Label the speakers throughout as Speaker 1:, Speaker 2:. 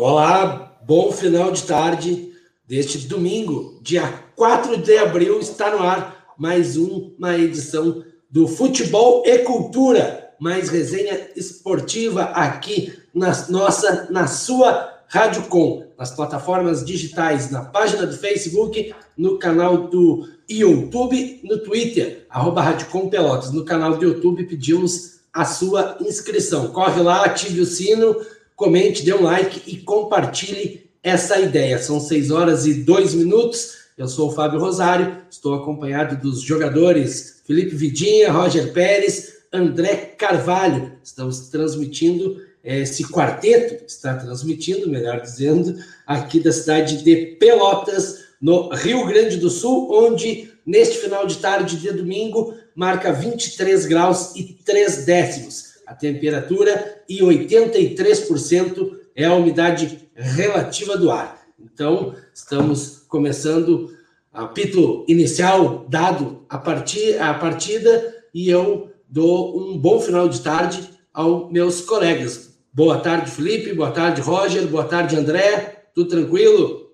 Speaker 1: Olá, bom final de tarde deste domingo, dia 4 de abril, está no ar mais uma edição do Futebol e Cultura, mais resenha esportiva aqui na nossa, na sua Rádio Com, nas plataformas digitais, na página do Facebook, no canal do YouTube, no Twitter, arroba Rádio Com Pelotas. No canal do YouTube pedimos a sua inscrição. Corre lá, ative o sino, comente, dê um like e compartilhe essa ideia. São 6 horas e 2 minutos. Eu sou o Fábio Rosário, estou acompanhado dos jogadores Felipe Vidinha, Roger Pérez, André Carvalho. Estamos transmitindo eh, esse quarteto, está transmitindo, melhor dizendo, aqui da cidade de Pelotas, no Rio Grande do Sul, onde neste final de tarde de domingo marca 23 graus e 3 décimos a temperatura e 83% é a umidade relativa do ar. Então, estamos começando a apito inicial dado a, partir, a partida e eu dou um bom final de tarde aos meus colegas. Boa tarde, Felipe. Boa tarde, Roger. Boa tarde, André. Tudo tranquilo?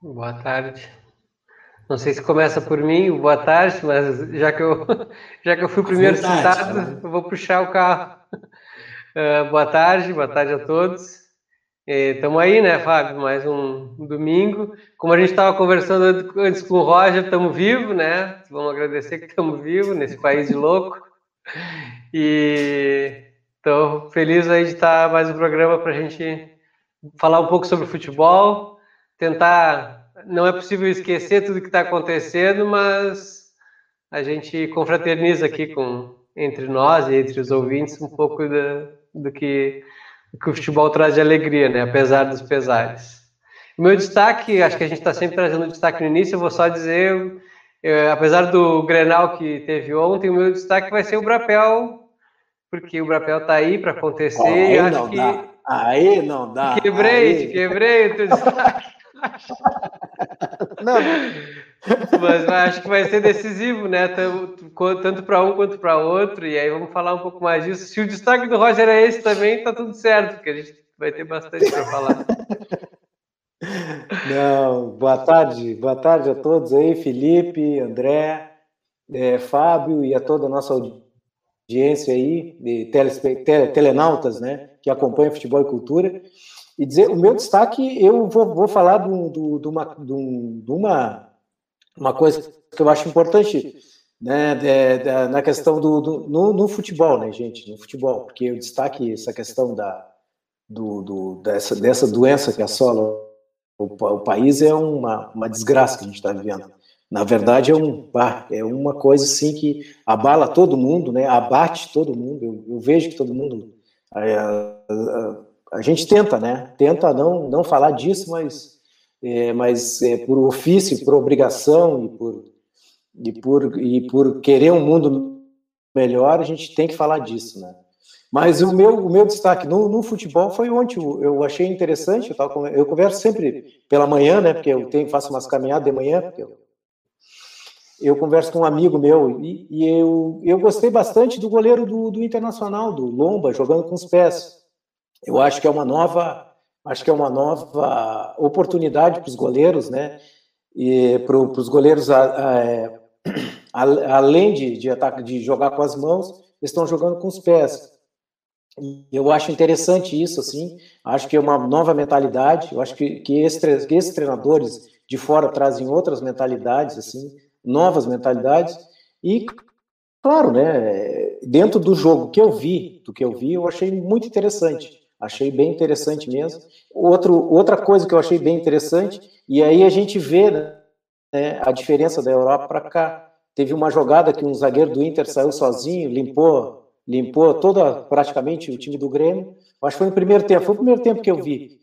Speaker 2: Boa tarde. Não sei se começa por mim, boa tarde, mas já que eu, já que eu fui o primeiro citado, eu vou puxar o carro. Uh, boa tarde, boa tarde a todos. Estamos aí, né, Fábio? Mais um, um domingo. Como a gente estava conversando antes com o Roger, estamos vivos, né? Vamos agradecer que estamos vivos nesse país de louco. E estou feliz aí de estar mais um programa para a gente falar um pouco sobre futebol, tentar não é possível esquecer tudo que está acontecendo, mas a gente confraterniza aqui com entre nós e entre os ouvintes um pouco da, do que, do que o futebol traz de alegria, né? Apesar dos pesares. O meu destaque, acho que a gente está sempre trazendo destaque no início, eu vou só dizer, eu, apesar do Grenal que teve ontem, o meu destaque vai ser o Brapel, porque o Brapel está aí para acontecer.
Speaker 3: Aí não que... dá. Aí não dá.
Speaker 2: Quebrei, aí... quebrei o teu destaque. Não. Mas acho que vai ser decisivo, né? Tanto para um quanto para outro. E aí vamos falar um pouco mais disso. Se o destaque do Roger é esse também, tá tudo certo, porque a gente vai ter bastante para falar.
Speaker 3: Não, boa tarde, boa tarde a todos aí, Felipe, André, é, Fábio e a toda a nossa audiência aí, de telenautas, né, que acompanha futebol e cultura. E dizer, o meu destaque, eu vou, vou falar de, uma, de, uma, uma coisa que eu acho importante né, de, de, na questão do, do no, no, futebol, né, gente, no futebol, porque eu destaque essa questão da, do, do, dessa, dessa doença que assola o, o país é uma, uma desgraça que a gente está vivendo. Na verdade, é, um, é uma coisa assim que abala todo mundo, né, abate todo mundo. Eu, eu vejo que todo mundo é, a gente tenta, né? Tenta não, não falar disso, mas, é, mas é, por ofício, por obrigação e por, e, por, e por querer um mundo melhor, a gente tem que falar disso, né? Mas o meu, o meu destaque no, no futebol foi ontem. Eu achei interessante. Eu, tava, eu converso sempre pela manhã, né? Porque eu tenho, faço umas caminhadas de manhã. Eu, eu, converso com um amigo meu e, e, eu, eu gostei bastante do goleiro do, do Internacional, do Lomba, jogando com os pés. Eu acho que é uma nova, acho que é uma nova oportunidade para os goleiros, né? E para os goleiros, é, além de, de, ataque, de jogar com as mãos, estão jogando com os pés. Eu acho interessante isso, assim. Acho que é uma nova mentalidade. Eu acho que, que, esses, que esses treinadores de fora trazem outras mentalidades, assim, novas mentalidades. E, claro, né, dentro do jogo que eu vi, do que eu vi, eu achei muito interessante. Achei bem interessante mesmo. Outro, outra coisa que eu achei bem interessante, e aí a gente vê né, a diferença da Europa para cá. Teve uma jogada que um zagueiro do Inter saiu sozinho, limpou, limpou toda praticamente o time do Grêmio. Acho que foi no primeiro tempo, foi o primeiro tempo que eu vi.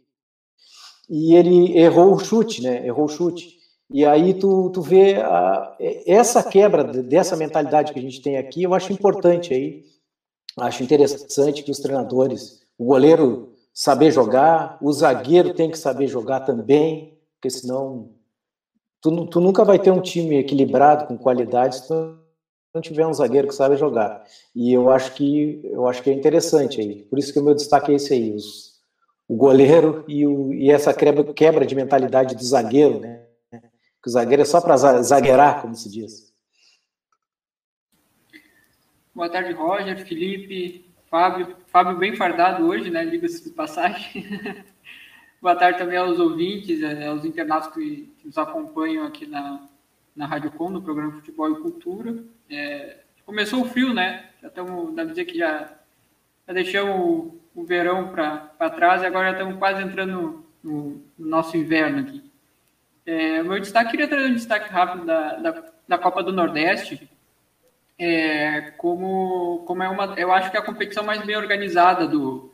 Speaker 3: E ele errou o chute, né? Errou o chute. E aí tu, tu vê a, essa quebra dessa mentalidade que a gente tem aqui, eu acho importante aí. Acho interessante que os treinadores o goleiro saber jogar, o zagueiro tem que saber jogar também, porque senão tu, tu nunca vai ter um time equilibrado com qualidade se tu não tiver um zagueiro que sabe jogar. E eu acho que eu acho que é interessante aí. Por isso que o meu destaque é esse aí. Os, o goleiro e, o, e essa quebra, quebra de mentalidade do zagueiro, né? Que o zagueiro é só para zagueirar, como se diz.
Speaker 4: Boa tarde, Roger, Felipe, Fábio. Fábio bem fardado hoje, né? Diga-se de passagem. Boa tarde também aos ouvintes, eh, aos internautas que, que nos acompanham aqui na, na Rádio Com, no programa Futebol e Cultura. É, começou o frio, né? Já estamos, dá dizer que já, já deixamos o, o verão para trás e agora já estamos quase entrando no, no nosso inverno aqui. É, meu destaque, queria trazer um destaque rápido da, da, da Copa do Nordeste, é, como, como é uma, eu acho que é a competição mais bem organizada do,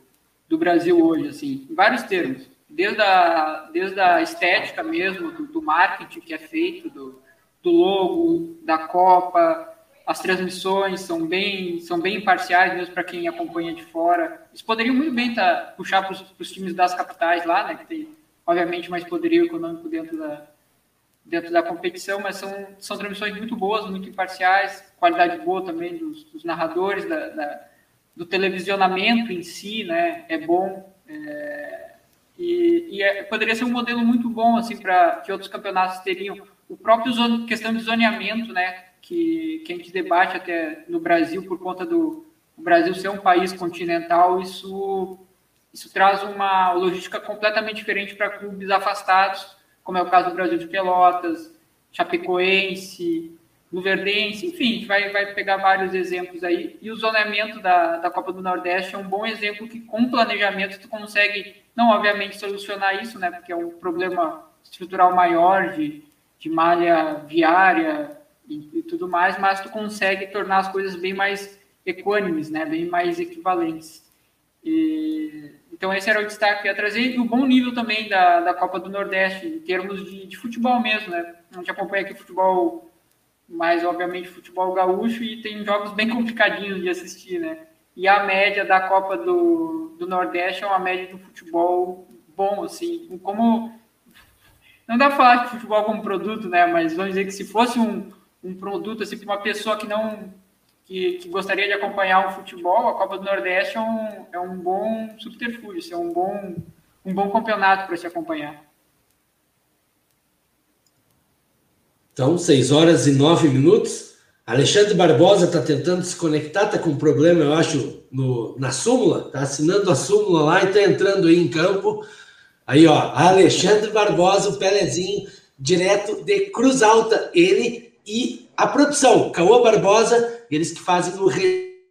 Speaker 4: do Brasil hoje, assim, em vários termos desde a, desde a estética mesmo, do, do marketing que é feito, do, do logo, da Copa, as transmissões são bem, são bem imparciais mesmo para quem acompanha de fora. Eles poderiam muito bem tá, puxar para os times das capitais lá, né, que tem, obviamente, mais poderio econômico dentro da, dentro da competição, mas são, são transmissões muito boas, muito imparciais, qualidade boa também dos, dos narradores, da, da, do televisionamento em si, né, é bom. É, e, e é, poderia ser um modelo muito bom assim para que outros campeonatos teriam. O próprio zone, questão de zoneamento, né, que, que a gente debate até no Brasil por conta do Brasil ser um país continental, isso isso traz uma logística completamente diferente para clubes afastados, como é o caso do Brasil de Pelotas, Chapecoense, Luverdense, enfim, a gente vai, vai pegar vários exemplos aí. E o zoneamento da, da Copa do Nordeste é um bom exemplo que, com planejamento, tu consegue não, obviamente, solucionar isso, né, porque é um problema estrutural maior de, de malha viária e, e tudo mais, mas tu consegue tornar as coisas bem mais equânimes, né, bem mais equivalentes. E, então, esse era o destaque que eu ia trazer. E o bom nível também da, da Copa do Nordeste, em termos de, de futebol mesmo, né? A gente acompanha aqui futebol, mais obviamente futebol gaúcho, e tem jogos bem complicadinhos de assistir, né? e a média da Copa do, do Nordeste é uma média do futebol bom, assim, como não dá para falar de futebol como produto, né? Mas vamos dizer que se fosse um, um produto assim para uma pessoa que não que, que, gostaria de acompanhar o futebol, a Copa do Nordeste é um, é um bom subterfúgio, é um bom um bom campeonato para se acompanhar.
Speaker 1: Então, 6 horas e 9 minutos. Alexandre Barbosa está tentando se conectar, está com um problema, eu acho, no, na súmula, está assinando a súmula lá e está entrando aí em campo. Aí, ó, Alexandre Barbosa, o Pelezinho, direto de Cruz Alta, ele e a produção, Cauã Barbosa, eles que fazem o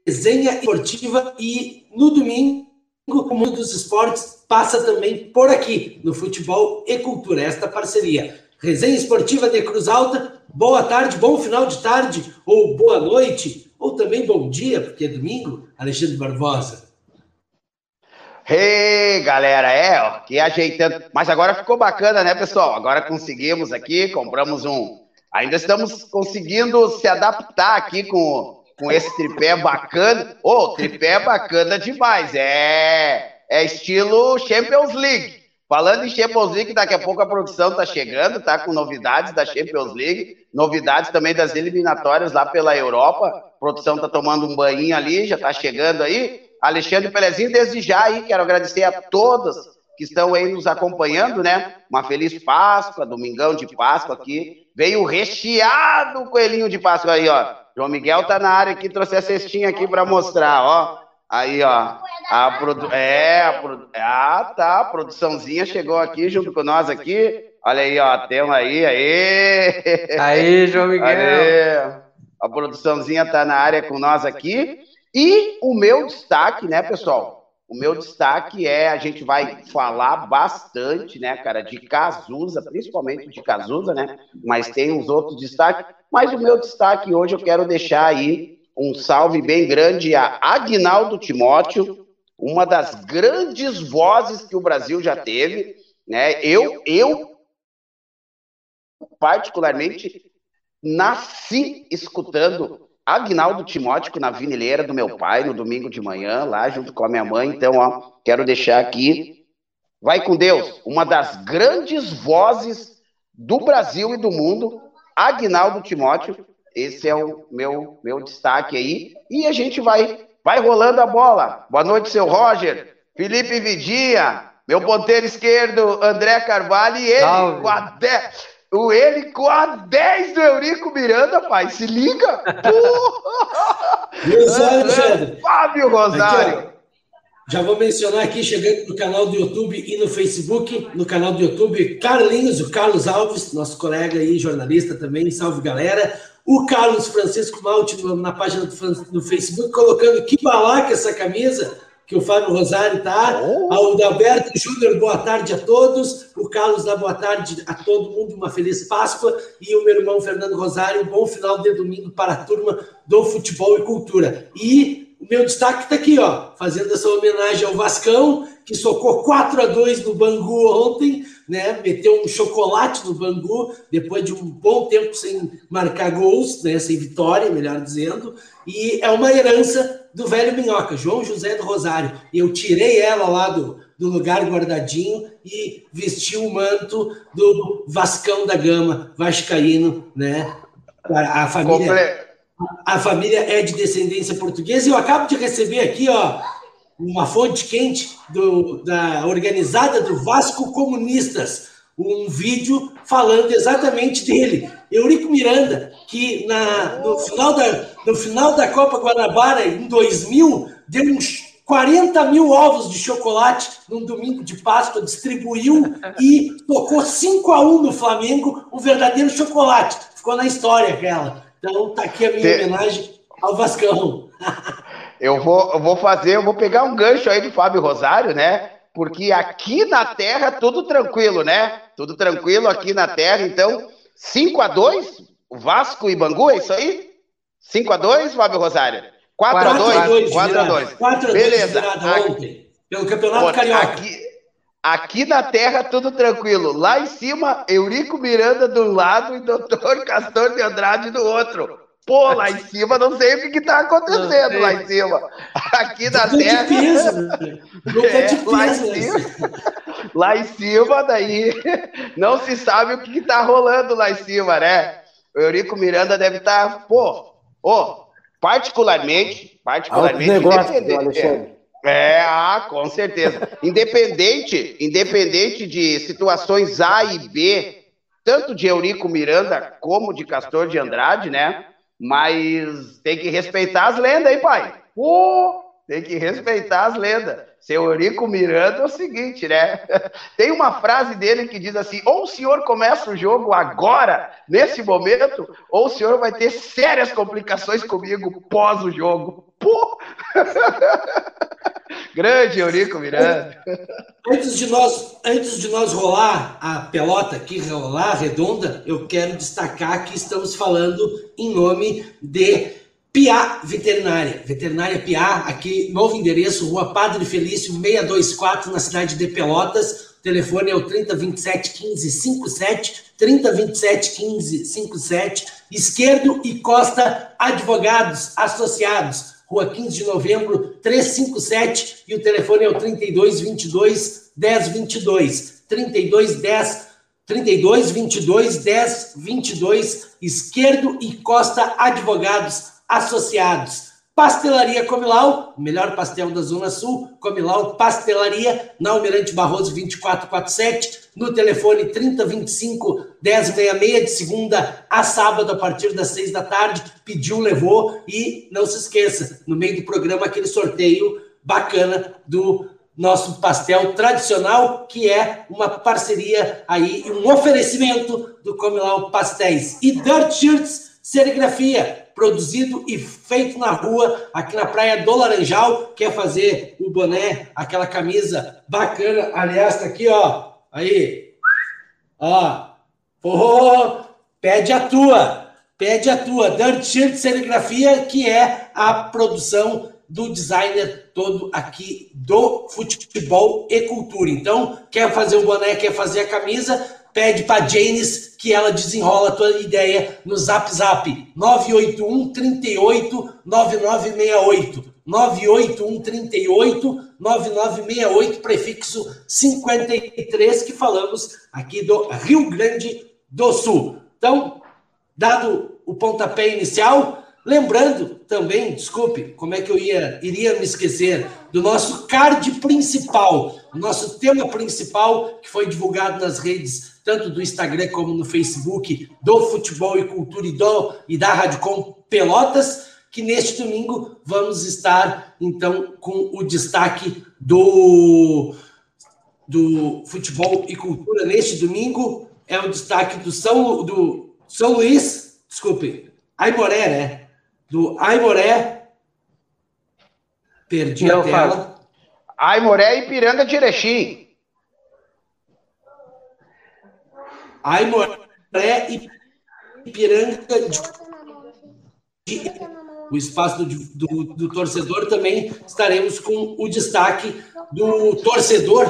Speaker 1: Resenha Esportiva e no domingo, o Mundo dos Esportes passa também por aqui, no Futebol e Cultura, esta parceria. Resenha Esportiva de Cruz Alta, boa tarde, bom final de tarde, ou boa noite, ou também bom dia, porque é domingo, Alexandre Barbosa.
Speaker 5: Hey, galera, é, ó, que ajeitando. Mas agora ficou bacana, né, pessoal? Agora conseguimos aqui, compramos um. Ainda estamos conseguindo se adaptar aqui com, com esse tripé bacana. Ô, oh, tripé bacana demais. É, é estilo Champions League. Falando em Champions League, daqui a pouco a produção está chegando, tá com novidades da Champions League, novidades também das eliminatórias lá pela Europa. A produção está tomando um banho ali, já está chegando aí. Alexandre Pelezinho, desde já aí, quero agradecer a todas que estão aí nos acompanhando, né? Uma feliz Páscoa, domingão de Páscoa aqui. Veio recheado o coelhinho de Páscoa aí, ó. João Miguel tá na área aqui, trouxe a cestinha aqui para mostrar, ó. Aí, ó. A produ... É, a produ... ah, tá. A produçãozinha chegou aqui junto com nós aqui. Olha aí, ó. Temos aí, aí.
Speaker 2: Aí, João Miguel. Aí.
Speaker 5: A produçãozinha tá na área com nós aqui. E o meu destaque, né, pessoal? O meu destaque é a gente vai falar bastante, né, cara, de Cazuza, principalmente de Cazuza, né? Mas tem uns outros destaques. Mas o meu destaque hoje eu quero deixar aí um salve bem grande a Agnaldo Timóteo, uma das grandes vozes que o Brasil já teve, né? Eu, eu particularmente nasci escutando Agnaldo Timóteo na vinileira do meu pai no domingo de manhã, lá junto com a minha mãe. Então, ó, quero deixar aqui. Vai com Deus, uma das grandes vozes do Brasil e do mundo, Agnaldo Timóteo, esse é o meu, meu destaque aí. E a gente vai, vai rolando a bola. Boa noite, seu Roger. Felipe Vidia. meu ponteiro esquerdo, André Carvalho, e ele Salve. com a 10. O ele com a 10 do Eurico Miranda, pai. Se liga! Porra! Fábio Rosário. Aqui,
Speaker 1: já vou mencionar aqui, chegando no canal do YouTube e no Facebook, no canal do YouTube, Carlinhos, o Carlos Alves, nosso colega aí, jornalista também, salve galera. O Carlos Francisco Malte na página do, do Facebook, colocando que balaca essa camisa que o Fábio Rosário está. Oh. Ao Dalberto Júnior, boa tarde a todos. O Carlos dá boa tarde a todo mundo, uma feliz Páscoa. E o meu irmão Fernando Rosário, um bom final de domingo para a turma do futebol e cultura. E o meu destaque está aqui, ó, fazendo essa homenagem ao Vascão, que socou 4 a 2 no Bangu ontem, né? Meteu um chocolate no Bangu, depois de um bom tempo sem marcar gols, né? Sem vitória, melhor dizendo. E é uma herança do velho Minhoca, João José do Rosário. Eu tirei ela lá do, do lugar guardadinho e vesti o manto do Vascão da Gama, Vascaíno, né? A família, a família é de descendência portuguesa. E eu acabo de receber aqui, ó, uma fonte quente do, da organizada do Vasco Comunistas, um vídeo falando exatamente dele. Eurico Miranda, que na, no, final da, no final da Copa Guanabara, em 2000, deu uns 40 mil ovos de chocolate num domingo de Páscoa, distribuiu e tocou 5 a 1 no Flamengo, um verdadeiro chocolate. Ficou na história aquela. Então tá aqui a minha homenagem ao Vascão.
Speaker 5: eu, vou, eu vou fazer, eu vou pegar um gancho aí do Fábio Rosário, né? Porque aqui na Terra tudo tranquilo, né? Tudo tranquilo aqui na Terra, então 5 a 2 Vasco e Bangu, é isso aí? 5 a 2 Fábio Rosário? 4 a 2 4 a 2
Speaker 1: 4 a 2 Beleza. Ontem, pelo Campeonato Carioca.
Speaker 5: Aqui, aqui na Terra tudo tranquilo. Lá em cima, Eurico Miranda do lado e Doutor Castor de Andrade do outro. Pô, lá em cima, não sei o que, que tá acontecendo lá em cima. Aqui na Terra. De peso, né? é, de peso, lá, em cima, lá em cima, daí, não se sabe o que, que tá rolando lá em cima, né? O Eurico Miranda deve estar, tá, pô, oh, particularmente, particularmente.
Speaker 3: Negócio, Alexandre.
Speaker 5: É, ah, com certeza. Independente, independente de situações A e B, tanto de Eurico Miranda como de Castor de Andrade, né? Mas tem que respeitar as lendas aí, pai. Pô, tem que respeitar as lendas. Seu Eurico Miranda é o seguinte, né? Tem uma frase dele que diz assim: ou o senhor começa o jogo agora, nesse momento, ou o senhor vai ter sérias complicações comigo pós o jogo. Pô! Grande Eurico Miranda.
Speaker 1: Antes de nós, antes de nós rolar a pelota aqui, rolar redonda, eu quero destacar que estamos falando em nome de Piá Veterinária. Veterinária Piá, aqui, novo endereço, Rua Padre Felício, 624, na cidade de Pelotas. O telefone é o 3027 1557, 3027 1557, esquerdo e Costa Advogados Associados Rua 15 de Novembro, 357, e o telefone é o 3222 1022. 3210 32 22 10 22, esquerdo e Costa Advogados Associados. Pastelaria Comilau, melhor pastel da Zona Sul, Comilau Pastelaria, na Almirante Barroso 2447, no telefone 3025 1066, de segunda a sábado, a partir das seis da tarde. Pediu, levou e não se esqueça, no meio do programa, aquele sorteio bacana do nosso pastel tradicional, que é uma parceria aí, um oferecimento do Comilau Pastéis. E Dirt Shirts Serigrafia, produzido e feito na rua, aqui na Praia do Laranjal. Quer fazer o boné, aquela camisa bacana? Aliás, tá aqui, ó. Aí. Ó. Oh, pede a tua. Pede a tua. Dirt Shirt Serigrafia, que é a produção do designer todo aqui do futebol e cultura. Então, quer fazer o boné, quer fazer a camisa, pede para Janis que ela desenrola a tua ideia no Zap Zap 981 38 9968 981 38 9968 prefixo 53 que falamos aqui do Rio Grande do Sul. Então, dado o pontapé inicial, Lembrando também, desculpe, como é que eu ia, iria me esquecer do nosso card principal, o nosso tema principal que foi divulgado nas redes tanto do Instagram como no Facebook do Futebol e Cultura e, do, e da Radicom Pelotas, que neste domingo vamos estar então com o destaque do do futebol e cultura neste domingo é o destaque do São do São Luís, desculpe, Aimoré, né? Do Aimoré. Perdi Não, a tela. Falo.
Speaker 5: Aimoré e Piranga de Erechim.
Speaker 1: Aimoré e Piranga de o espaço do, do, do, torcedor também estaremos com o destaque do torcedor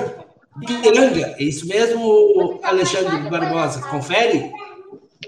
Speaker 1: Piranga. É isso mesmo, Alexandre Barbosa? Confere?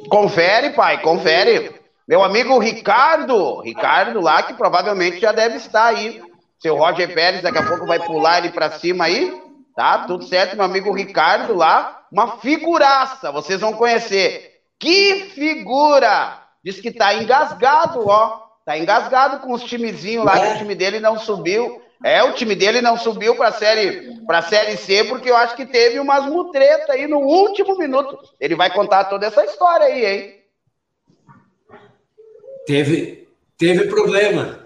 Speaker 5: Confere, pai, confere. Meu amigo Ricardo, Ricardo lá, que provavelmente já deve estar aí. Seu Roger Pérez daqui a pouco vai pular ele para cima aí. Tá? Tudo certo, meu amigo Ricardo lá. Uma figuraça, vocês vão conhecer. Que figura! Diz que tá engasgado, ó. Tá engasgado com os timezinhos lá, que o time dele não subiu. É, o time dele não subiu para série para série C porque eu acho que teve umas mutretas aí no último minuto. Ele vai contar toda essa história aí, hein?
Speaker 1: Teve, teve problema.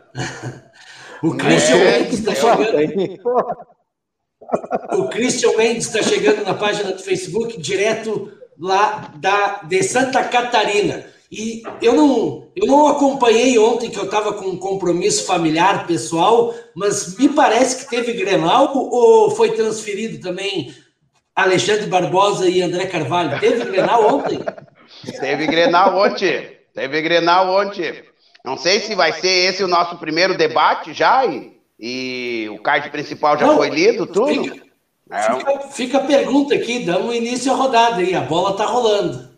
Speaker 1: O Christian é, Mendes está chegando. O Christian Mendes está chegando na página do Facebook, direto lá da, de Santa Catarina. E eu não, eu não acompanhei ontem, que eu estava com um compromisso familiar, pessoal, mas me parece que teve Grenal ou foi transferido também Alexandre Barbosa e André Carvalho? Teve Grenal ontem?
Speaker 5: Teve Grenal ontem. Teve Grenal ontem. Não sei se vai ser esse o nosso primeiro debate já, e, e o card principal já Não, foi lido, tudo.
Speaker 1: Fica, é. fica, fica, a pergunta aqui, damos início à rodada aí, a bola tá rolando.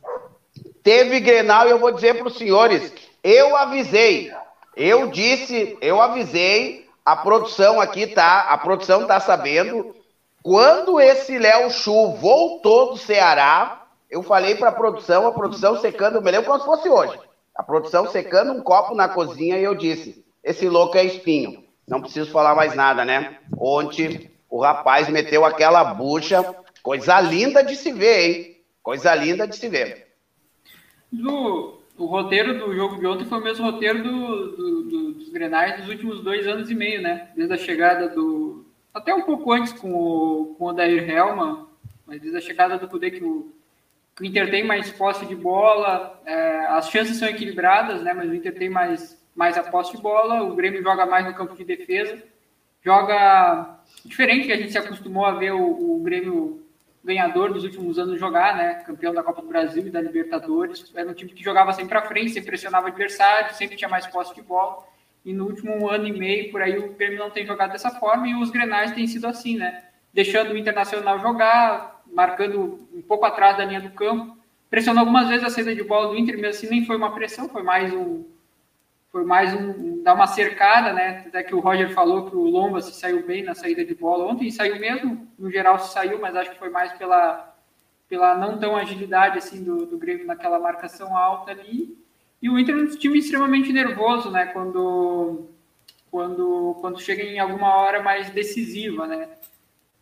Speaker 5: Teve Grenal e eu vou dizer para os senhores, eu avisei, eu disse, eu avisei, a produção aqui tá, a produção tá sabendo, quando esse Léo Chu voltou do Ceará, eu falei para a produção, a produção secando, eu me lembro como se fosse hoje. A produção secando um copo na cozinha e eu disse: esse louco é espinho. Não preciso falar mais nada, né? Ontem o rapaz meteu aquela bucha, coisa linda de se ver, hein? Coisa linda de se ver.
Speaker 4: Do, o roteiro do jogo de ontem foi o mesmo roteiro do, do, do, dos Grenais dos últimos dois anos e meio, né? Desde a chegada do. Até um pouco antes com o, com o Odair Helman, mas desde a chegada do Kudê que o o Inter tem mais posse de bola, é, as chances são equilibradas, né? Mas o Inter tem mais, mais a posse de bola, o Grêmio joga mais no campo de defesa, joga diferente que a gente se acostumou a ver o, o Grêmio ganhador dos últimos anos jogar, né? Campeão da Copa do Brasil e da Libertadores. Era um time que jogava sempre para frente, sempre pressionava o adversário, sempre tinha mais posse de bola. E no último ano e meio, por aí, o Grêmio não tem jogado dessa forma e os Grenais têm sido assim, né? Deixando o Internacional jogar, marcando um pouco atrás da linha do campo. Pressionou algumas vezes a saída de bola do Inter, mesmo assim nem foi uma pressão, foi mais um. Foi mais um. dar uma cercada, né? Até que o Roger falou que o Lomba se saiu bem na saída de bola. Ontem saiu mesmo, no geral se saiu, mas acho que foi mais pela, pela não tão agilidade assim do, do Grêmio naquela marcação alta ali. E o Inter é um time extremamente nervoso, né? Quando, quando, quando chega em alguma hora mais decisiva, né?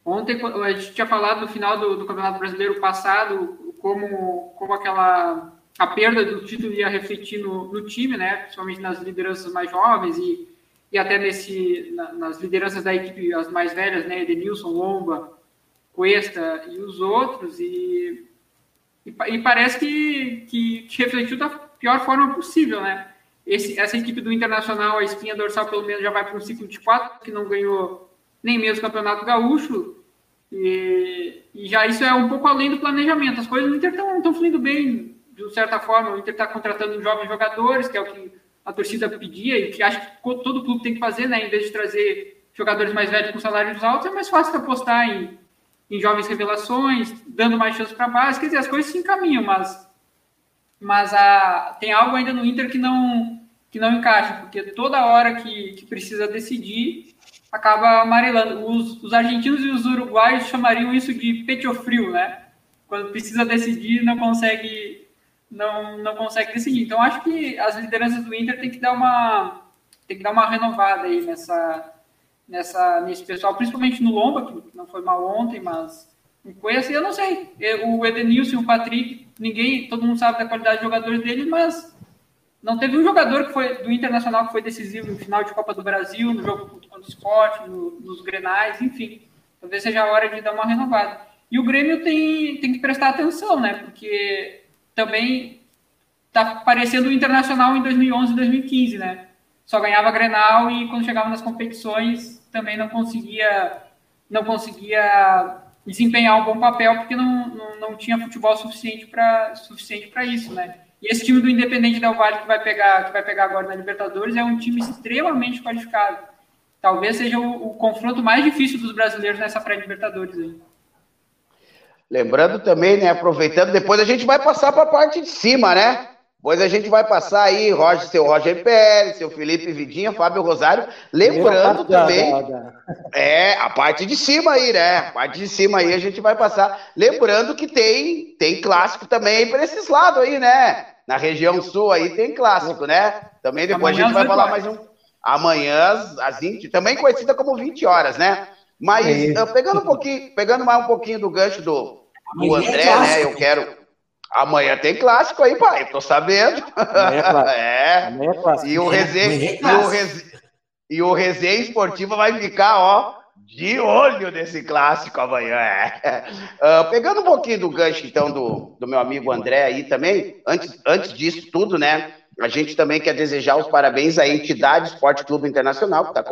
Speaker 4: Ontem a gente tinha falado no final do, do Campeonato Brasileiro passado como, como aquela a perda do título ia refletir no, no time, né? Principalmente nas lideranças mais jovens e, e até nesse na, nas lideranças da equipe as mais velhas, né? Edenilson, Lomba, Cuesta e os outros e, e, e parece que, que, que refletiu da pior forma possível, né? Esse, essa equipe do Internacional, a espinha dorsal pelo menos já vai para um ciclo de quatro que não ganhou nem mesmo o Campeonato Gaúcho. E, e, já isso é um pouco além do planejamento. As coisas no Inter estão fluindo bem, de certa forma. O Inter está contratando jovens jogadores, que é o que a torcida pedia e que acho que todo clube tem que fazer, né? Em vez de trazer jogadores mais velhos com salários altos, é mais fácil apostar em, em jovens revelações, dando mais chance para base. Quer dizer, as coisas se encaminham, mas, mas a, tem algo ainda no Inter que não, que não encaixa, porque toda hora que, que precisa decidir, acaba amarelando. Os, os, argentinos e os uruguaios chamariam isso de pecho frio, né? Quando precisa decidir, não consegue, não, não consegue decidir. Então, acho que as lideranças do Inter tem que dar uma, tem que dar uma renovada aí nessa, nessa, nesse pessoal, principalmente no Lomba, que não foi mal ontem, mas com Cuesta, eu não sei. O Edenilson o Patrick, ninguém, todo mundo sabe da qualidade de jogadores deles, mas não teve um jogador que foi do Internacional que foi decisivo no final de Copa do Brasil, no jogo contra o Sport, no, nos Grenais, enfim. Talvez seja a hora de dar uma renovada. E o Grêmio tem, tem que prestar atenção, né? Porque também tá parecendo o Internacional em 2011 e 2015, né? Só ganhava Grenal e quando chegava nas competições também não conseguia não conseguia desempenhar um bom papel porque não, não, não tinha futebol suficiente para suficiente isso, né? E esse time do Independente Del Valle que vai pegar que vai pegar agora na Libertadores é um time extremamente qualificado. Talvez seja o, o confronto mais difícil dos brasileiros nessa pré-Libertadores aí.
Speaker 5: Lembrando também, né, aproveitando, depois a gente vai passar para a parte de cima, né? Depois a gente vai passar aí, Roger, seu Roger Pérez, seu Felipe Vidinha, Fábio Rosário. Lembrando também. É, a parte de cima aí, né? A parte de cima aí a gente vai passar. Lembrando que tem, tem clássico também para esses lados aí, né? Na região sul aí tem clássico, né? Também depois Amanhã a gente vai falar mais um. Amanhã, às 20, também conhecida como 20 horas, né? Mas é pegando um pouquinho, pegando mais um pouquinho do gancho do, do é André, né? Eu quero. Amanhã tem clássico aí, pai. Tô sabendo. é. Amanhã é clássico. E o resenha, e o resenha, e o resenha esportiva vai ficar, ó, de olho nesse clássico amanhã. É. Uh, pegando um pouquinho do gancho, então, do, do meu amigo André aí também, antes, antes disso tudo, né? A gente também quer desejar os parabéns à entidade Esporte Clube Internacional, que está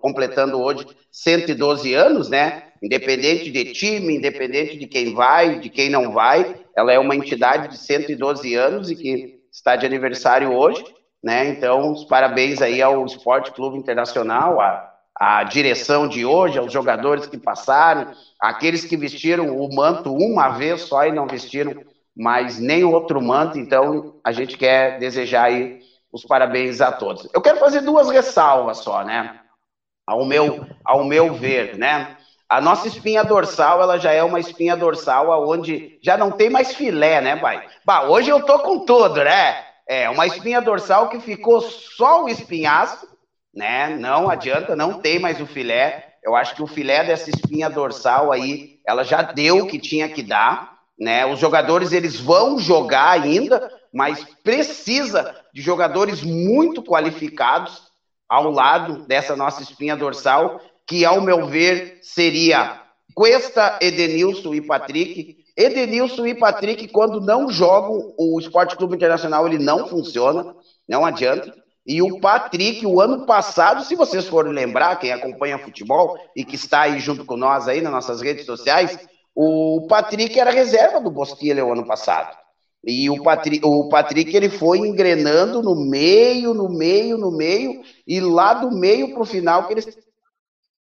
Speaker 5: completando hoje 112 anos, né? Independente de time, independente de quem vai, de quem não vai, ela é uma entidade de 112 anos e que está de aniversário hoje, né? Então, os parabéns aí ao Esporte Clube Internacional, à, à direção de hoje, aos jogadores que passaram, aqueles que vestiram o manto uma vez só e não vestiram mais nem outro manto, então a gente quer desejar aí os parabéns a todos. Eu quero fazer duas ressalvas só, né? Ao meu, ao meu ver, né? A nossa espinha dorsal, ela já é uma espinha dorsal onde já não tem mais filé, né, pai? Bah, hoje eu tô com tudo, né? É uma espinha dorsal que ficou só o espinhaço, né? Não adianta, não tem mais o filé. Eu acho que o filé dessa espinha dorsal aí, ela já deu o que tinha que dar, né? Os jogadores eles vão jogar ainda, mas precisa de jogadores muito qualificados ao lado dessa nossa espinha dorsal, que ao meu ver seria Cuesta, Edenilson e Patrick. Edenilson e Patrick, quando não jogam, o Esporte Clube Internacional ele não funciona, não adianta. E o Patrick, o ano passado, se vocês forem lembrar, quem acompanha futebol e que está aí junto com nós aí nas nossas redes sociais, o Patrick era reserva do Bosquilha o ano passado. E o Patrick, o Patrick ele foi engrenando no meio, no meio, no meio, e lá do meio para o final que ele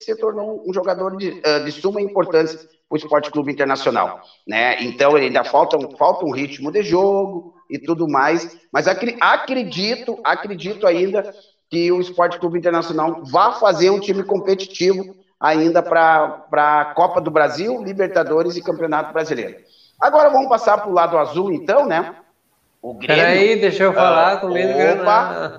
Speaker 5: se tornou um jogador de, eh, de suma importância para o Esporte Clube Internacional. Né? Então ainda falta, falta um ritmo de jogo e tudo mais, mas acredito, acredito ainda que o Esporte Clube Internacional vá fazer um time competitivo ainda para a Copa do Brasil, Libertadores e Campeonato Brasileiro. Agora vamos passar para o lado azul, então, né?
Speaker 2: O Grêmio. Peraí, deixa eu falar uh, com medo
Speaker 5: Opa!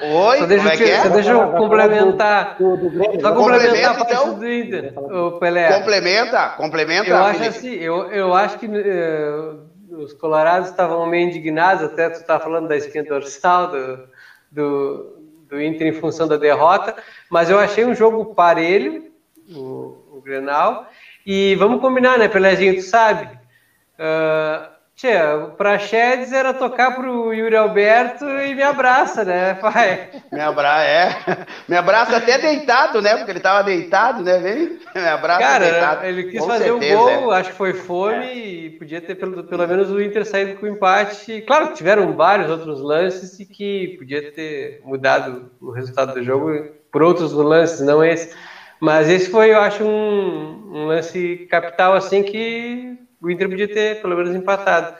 Speaker 5: Oi,
Speaker 2: só deixa, é eu, é? só deixa eu complementar. Do, do, do só complementar a parte então, do Inter. O Pelé.
Speaker 5: Complementa, complementa.
Speaker 2: Eu acho assim, eu, eu acho que uh, os colorados estavam meio indignados, até tu está falando da espinha dorsal do, do, do Inter em função da derrota, mas eu achei um jogo parelho, o, o Grenal, e vamos combinar, né, Pelézinho, tu sabe, uh, Tia, o Praxedes era tocar pro Yuri Alberto e me abraça, né, pai?
Speaker 5: Me abraça, é. Me abraça até deitado, né? Porque ele tava deitado, né? Vem, me abraça
Speaker 2: Cara,
Speaker 5: deitado.
Speaker 2: ele quis com fazer o um gol, é. acho que foi fome é. e podia ter pelo, pelo menos o Inter saído com o empate. Claro que tiveram vários outros lances e que podia ter mudado o resultado do jogo por outros lances, não esse. Mas esse foi, eu acho, um, um lance capital, assim, que o Inter podia ter pelo menos empatado.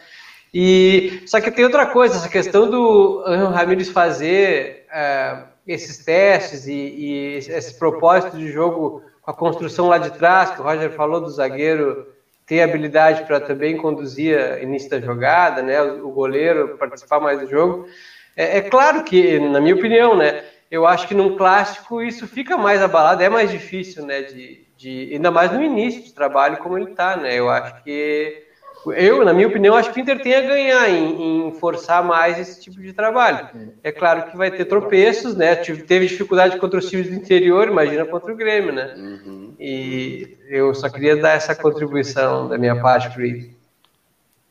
Speaker 2: E só que tem outra coisa, essa questão do Ramires fazer uh, esses testes e, e esse propósito de jogo com a construção lá de trás, que o Roger falou do zagueiro ter habilidade para também conduzir o início da jogada, né? O goleiro participar mais do jogo. É, é, claro que, na minha opinião, né? Eu acho que num clássico isso fica mais abalado, é mais difícil, né? De, de ainda mais no início de trabalho como ele está, né? Eu acho que eu, na minha opinião, acho que o Inter tem a ganhar em, em, forçar mais esse tipo de trabalho. É claro que vai ter tropeços, né? Teve dificuldade contra os times do interior, imagina contra o Grêmio, né? Uhum. E eu só queria dar essa contribuição da minha parte para isso.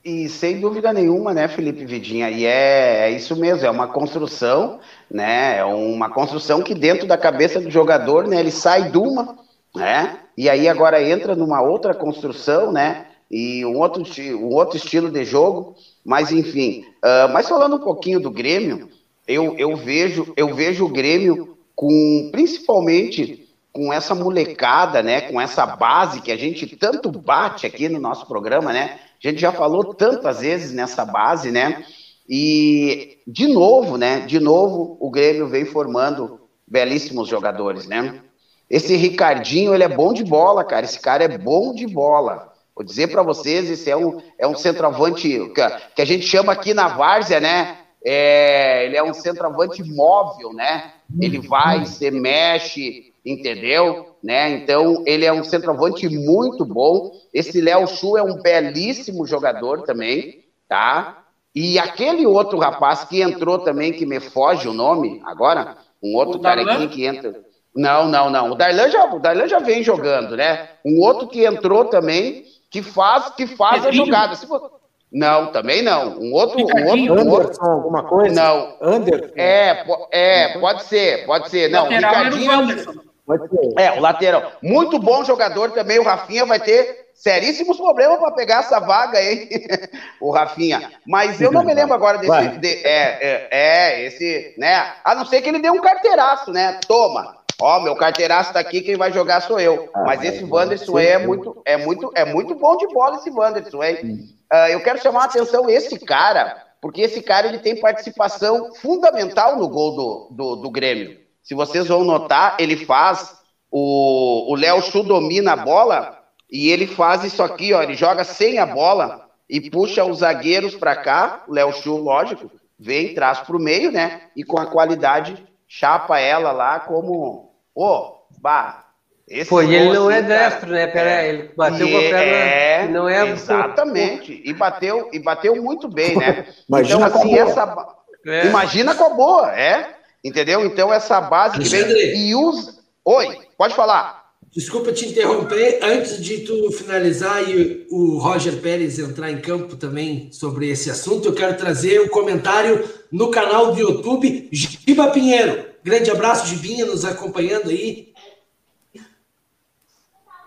Speaker 5: E sem dúvida nenhuma, né, Felipe Vidinha? E é, é, isso mesmo, é uma construção, né? É uma construção que dentro da cabeça do jogador, né, ele sai de uma, né? E aí agora entra numa outra construção, né? e um outro, um outro estilo de jogo, mas enfim. Uh, mas falando um pouquinho do Grêmio, eu, eu, vejo, eu vejo o Grêmio com principalmente com essa molecada, né, com essa base que a gente tanto bate aqui no nosso programa, né? A gente já falou tantas vezes nessa base, né? E de novo, né? De novo, o Grêmio vem formando belíssimos jogadores, né? Esse Ricardinho, ele é bom de bola, cara. Esse cara é bom de bola. Vou dizer para vocês, esse é um, é um centroavante que, que a gente chama aqui na várzea, né? É, ele é um centroavante móvel, né? Ele vai, se mexe, entendeu? Né? Então, ele é um centroavante muito bom. Esse Léo Chu é um belíssimo jogador também, tá? E aquele outro rapaz que entrou também, que me foge o nome agora, um outro carequinho que entra. Não, não, não. O Darlan já, o Darlan já vem jogando, né? Um outro que entrou também, que faz, que faz a jogada. Se for... Não, também não. Um outro, um outro, um outro...
Speaker 3: alguma coisa?
Speaker 5: Não.
Speaker 3: Anderson.
Speaker 5: É, é, pode ser, pode ser. Não, Ricardinho. Pode ser. É, o lateral. Muito bom jogador também. O Rafinha vai ter seríssimos problemas para pegar essa vaga aí, o Rafinha. Mas eu não me lembro agora desse. De, é, é, é, esse, né? A não ser que ele dê um carteiraço, né? Toma. Ó, meu carteiraço tá aqui, quem vai jogar sou eu. Ah, Mas esse Wanderson é muito, é muito, é muito bom de bola esse Wanderson, hein? Uh, eu quero chamar a atenção esse cara, porque esse cara ele tem participação fundamental no gol do, do, do Grêmio. Se vocês vão notar, ele faz o Léo Chu domina a bola e ele faz isso aqui, ó, ele joga sem a bola e puxa os zagueiros para cá, o Léo Chu, lógico, vem, traz para o meio, né? E com a qualidade chapa ela lá como, ô, oh, bah,
Speaker 2: esse Pô, e ele não é destro, né? Pera, é, ele bateu com a perna.
Speaker 5: É, não é exatamente. E bateu, e bateu muito bem, né? Imagina então, assim, essa. É. Imagina com a boa, é? Entendeu? Então, essa base que vem e usa. Oi, pode falar.
Speaker 1: Desculpa te interromper, antes de tu finalizar e o Roger Pérez entrar em campo também sobre esse assunto, eu quero trazer o um comentário no canal do YouTube Giba Pinheiro. Grande abraço, Gibinha, nos acompanhando aí.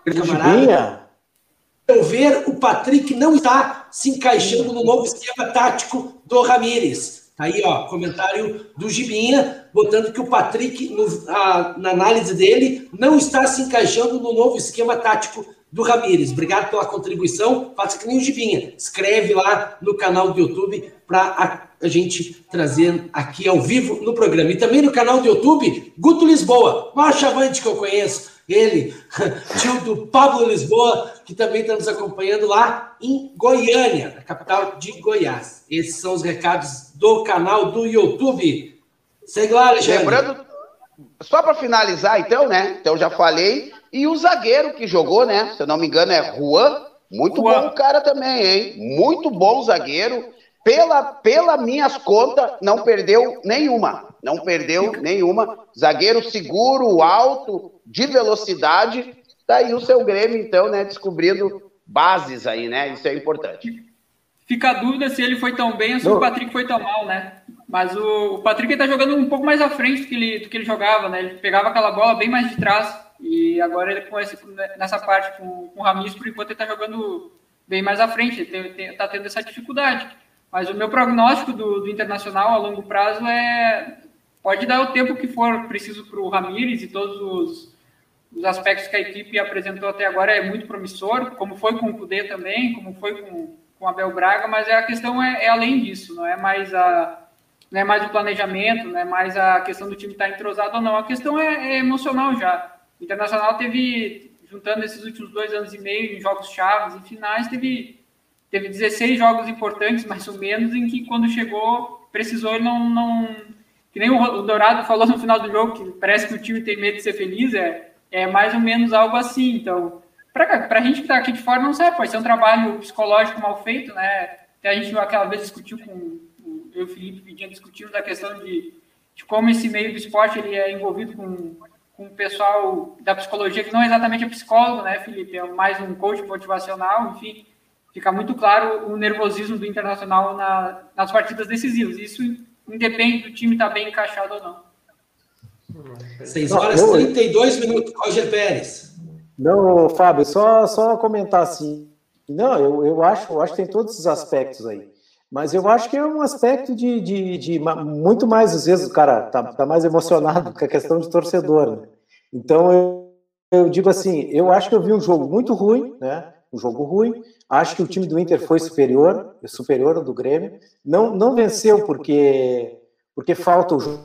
Speaker 1: Camarada. Eu ver o Patrick não está se encaixando no novo esquema tático do Ramires. Tá aí, ó, comentário do Gibinha, botando que o Patrick, no, a, na análise dele, não está se encaixando no novo esquema tático do Ramires. Obrigado pela contribuição. Faça que nem o Gibinha. Escreve lá no canal do YouTube para a, a, gente trazer aqui ao vivo no programa. E também no canal do YouTube, Guto Lisboa, maior chavante que eu conheço ele, tio do Pablo Lisboa, que também está nos acompanhando lá em Goiânia, na capital de Goiás. Esses são os recados do canal do YouTube. Segue lá, Alexandre.
Speaker 5: Lembrando, só para finalizar, então, né? Então já falei. E o zagueiro que jogou, né? Se eu não me engano, é Juan. Muito Juan. bom o cara também, hein? Muito bom zagueiro. Pela, pela minhas contas, não perdeu nenhuma não perdeu nenhuma. Zagueiro seguro, alto, de velocidade. Daí o seu Grêmio, então, né, descobrindo bases aí, né? Isso é importante.
Speaker 4: Fica a dúvida se ele foi tão bem ou se o Patrick foi tão mal, né? Mas o, o Patrick está jogando um pouco mais à frente do que, ele, do que ele jogava, né? Ele pegava aquela bola bem mais de trás. E agora ele com esse, nessa parte com, com o Ramis, por enquanto, ele está jogando bem mais à frente. Ele está tendo essa dificuldade. Mas o meu prognóstico do, do Internacional a longo prazo é Pode dar o tempo que for preciso para o Ramires e todos os, os, aspectos que a equipe apresentou até agora é muito promissor, como foi com o Cudê também, como foi com, com o Abel Braga, mas a questão é, é, além disso, não é mais a não é mais o planejamento, não é mais a questão do time estar entrosado ou não, a questão é, é emocional já. O Internacional teve juntando esses últimos dois anos e meio em jogos chaves e finais, teve, teve 16 jogos importantes, mais ou menos, em que quando chegou, precisou e não, não. Que nem o Dourado falou no final do jogo, que parece que o time tem medo de ser feliz, é, é mais ou menos algo assim. Então, para a gente que está aqui de fora, não sabe, pode ser um trabalho psicológico mal feito, né? Até a gente aquela vez discutiu com e o Felipe pedindo, discutindo da questão de, de como esse meio do esporte ele é envolvido com, com o pessoal da psicologia, que não é exatamente é psicólogo, né, Felipe? É mais um coach motivacional, enfim. Fica muito claro o nervosismo do Internacional na, nas partidas decisivas. Isso independe do time estar tá bem encaixado ou não.
Speaker 1: 6 horas e 32 minutos, Roger Pérez.
Speaker 3: Não, Fábio, só, só comentar assim. Não, eu, eu, acho, eu acho que tem todos esses aspectos aí. Mas eu acho que é um aspecto de, de, de muito mais, às vezes, o cara tá, tá mais emocionado com a questão de torcedor. Né? Então, eu, eu digo assim, eu acho que eu vi um jogo muito ruim, né? Um jogo ruim. Acho que o time do Inter foi superior, superior ao do Grêmio. Não, não venceu porque, porque falta o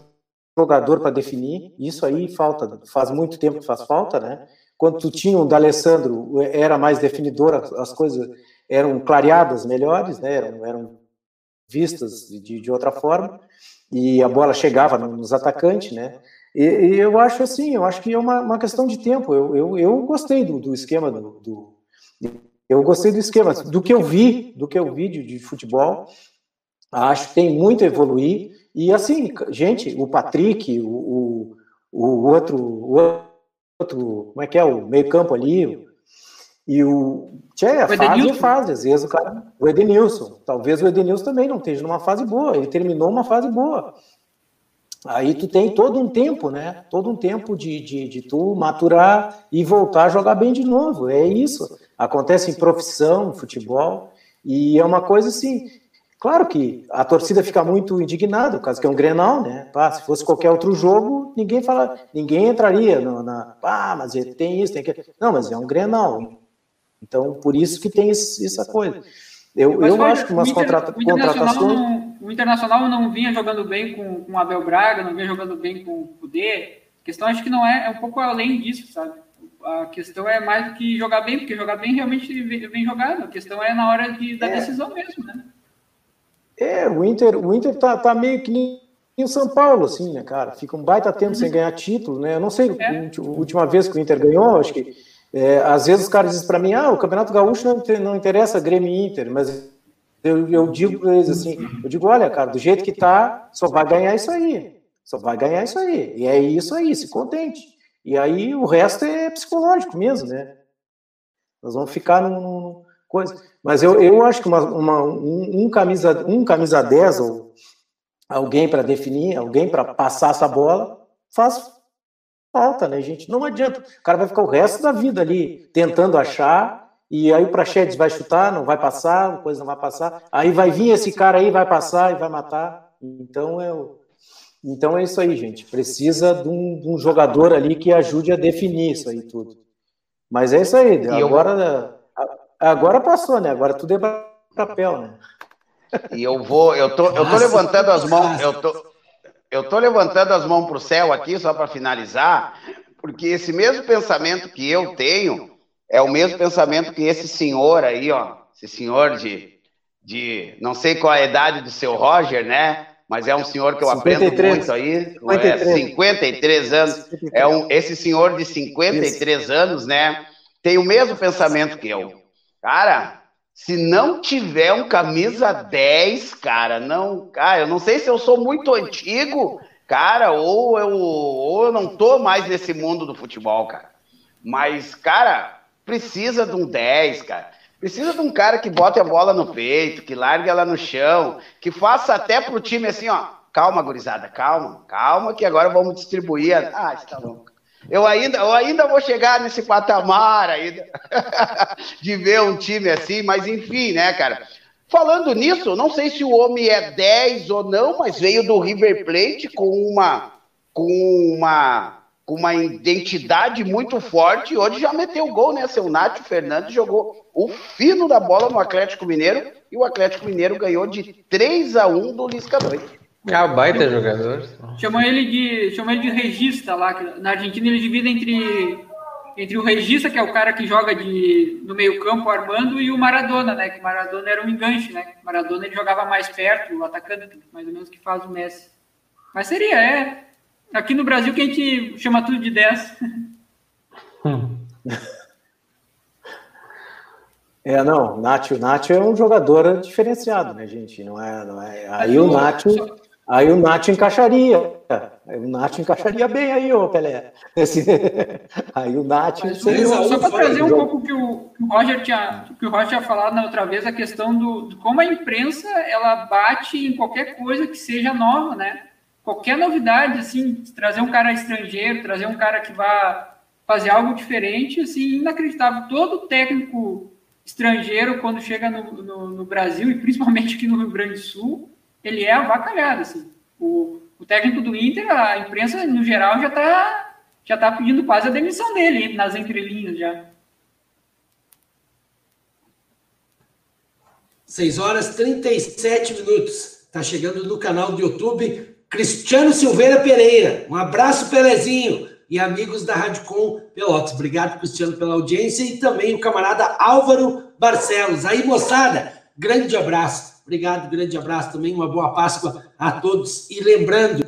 Speaker 3: jogador para definir. Isso aí falta, faz muito tempo que faz falta, né? Quando tu tinha o D'Alessandro, era mais definidor, as coisas eram clareadas melhores, né? Eram, eram vistas de, de outra forma, e a bola chegava nos atacantes, né? E, e, eu acho assim, eu acho que é uma, uma questão de tempo. Eu, eu, eu gostei do, do esquema do, do, eu gostei do esquema, do que eu vi, do que eu vi de, de futebol. Acho que tem muito a evoluir. E assim, gente, o Patrick, o, o, o outro, o outro, como é que é, o meio-campo ali, e o. Tchê, a o fase é fase, às vezes o cara. O Edenilson. Talvez o Edenilson também não esteja numa fase boa. Ele terminou uma fase boa. Aí tu tem todo um tempo, né? Todo um tempo de, de, de tu maturar e voltar a jogar bem de novo. É isso. Acontece em profissão, futebol. E é uma coisa assim. Claro que a torcida fica muito indignada, por causa que é um Grenal, né? Pá, se fosse qualquer outro jogo, ninguém fala, ninguém entraria no, na. Ah, mas tem isso, tem aquilo. Não, mas é um Grenal. Então, por isso que tem essa coisa. Eu, eu acho que umas Inter, contrata o contratações.
Speaker 4: Não, o Internacional não vinha jogando bem com, com o Abel Braga, não vinha jogando bem com o Kudê. A questão acho que não é, é um pouco além disso, sabe? A questão é mais do que jogar bem, porque jogar bem realmente vem, vem jogado. A questão é na hora de, da é. decisão mesmo, né?
Speaker 3: É, o Inter, o Inter tá, tá meio que nem o São Paulo, assim, né, cara? Fica um baita tempo sem ganhar título, né? Eu não sei, é. a última vez que o Inter ganhou, acho que é, às vezes os caras dizem para mim, ah, o Campeonato Gaúcho não, não interessa Grêmio e Inter, mas eu, eu digo para eles assim, eu digo, olha, cara, do jeito que tá, só vai ganhar isso aí, só vai ganhar isso aí, e é isso aí, se contente. E aí o resto é psicológico mesmo, né? Nós vamos ficar num, coisa. Mas eu, eu acho que uma, uma um, um, camisa um camisa 10 ou alguém para definir, alguém para passar essa bola, faz falta, né, gente? Não adianta. O cara vai ficar o resto da vida ali tentando achar, e aí o Prachedes vai chutar, não vai passar, a coisa não vai passar. Aí vai vir esse cara aí, vai passar e vai matar. Então é, então é isso aí, gente. Precisa de um, de um jogador ali que ajude a definir isso aí tudo. Mas é isso aí. Agora, agora passou, né? Agora tudo é papel, né?
Speaker 5: E eu vou, eu tô, eu tô levantando as mãos, eu tô, eu estou levantando as mãos para o céu aqui, só para finalizar, porque esse mesmo pensamento que eu tenho é o mesmo pensamento que esse senhor aí, ó, esse senhor de, de não sei qual a idade do seu Roger, né? Mas é um senhor que eu 53, aprendo muito aí. 53, é, 53 anos. 53. É um, esse senhor de 53 Isso. anos, né? Tem o mesmo pensamento que eu. Cara, se não tiver um camisa 10, cara, não. Cara, eu não sei se eu sou muito antigo, cara, ou eu, ou eu não tô mais nesse mundo do futebol, cara. Mas, cara, precisa de um 10, cara. Precisa de um cara que bote a bola no peito, que largue ela no chão, que faça até pro time assim, ó. Calma, gurizada, calma, calma, que agora vamos distribuir. A... Ah, está louco. Eu ainda, eu ainda vou chegar nesse patamar ainda de ver um time assim, mas enfim, né, cara? Falando nisso, não sei se o homem é 10 ou não, mas veio do River Plate com uma com uma com uma identidade muito forte. Hoje já meteu gol, né? Seu Nath Fernandes jogou o fino da bola no Atlético Mineiro e o Atlético Mineiro ganhou de 3 a 1 do Lisca 2.
Speaker 2: Ah, baita jogador.
Speaker 4: Chamam ele de, chamam ele de regista lá. na Argentina ele divide entre entre o Regista, que é o cara que joga de, no meio campo armando, e o Maradona, né? Que o Maradona era um enganche, né? O Maradona ele jogava mais perto, o atacante, mais ou menos que faz o Messi. Mas seria, é. Aqui no Brasil que a gente chama tudo de 10.
Speaker 3: É, não, o Nacho, Nacho é um jogador diferenciado, né, gente? Não é, não é. Aí o Nacho, aí o Nacho encaixaria. O Nacho encaixaria bem aí, ô Pelé. Esse, aí o Nacho.
Speaker 4: Só, só para trazer um pouco que o, que o Roger tinha, que o Roger tinha falado na outra vez a questão do, de como a imprensa ela bate em qualquer coisa que seja nova, né? Qualquer novidade, assim, trazer um cara estrangeiro, trazer um cara que vá fazer algo diferente, assim, inacreditável. Todo técnico estrangeiro, quando chega no, no, no, Brasil, e principalmente aqui no Rio Grande do Sul, ele é avacalhado. Assim. O, o técnico do Inter, a imprensa, no geral, já está já tá pedindo quase a demissão dele, nas entrelinhas já.
Speaker 1: 6 horas 37 minutos. Está chegando no canal do YouTube Cristiano Silveira Pereira. Um abraço, Pelezinho e amigos da Rádio Com Pelotas. Obrigado, Cristiano, pela audiência e também o camarada Álvaro Barcelos. Aí, moçada, grande abraço. Obrigado, grande abraço também. Uma boa Páscoa a todos. E lembrando,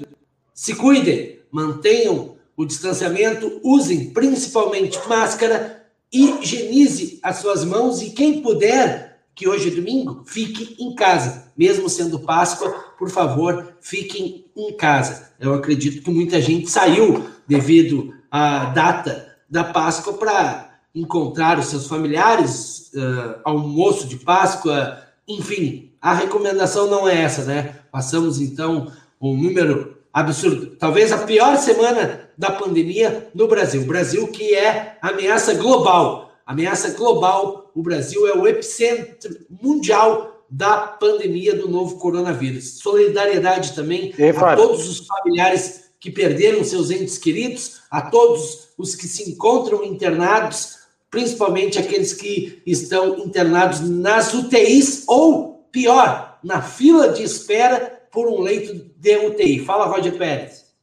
Speaker 1: se cuidem, mantenham o distanciamento, usem principalmente máscara, higienize as suas mãos e quem puder, que hoje é domingo, fique em casa. Mesmo sendo Páscoa, por favor, fiquem em casa. Eu acredito que muita gente saiu devido à data da Páscoa para encontrar os seus familiares, uh, almoço de Páscoa, enfim, a recomendação não é essa, né? Passamos então um número absurdo, talvez a pior semana da pandemia no Brasil. O Brasil que é ameaça global, ameaça global. O Brasil é o epicentro mundial da pandemia do novo coronavírus. Solidariedade também a todos os familiares que perderam seus entes queridos, a todos os que se encontram internados, principalmente aqueles que estão internados nas UTIs ou, pior, na fila de espera por um leito de UTI. Fala, Roger Pérez.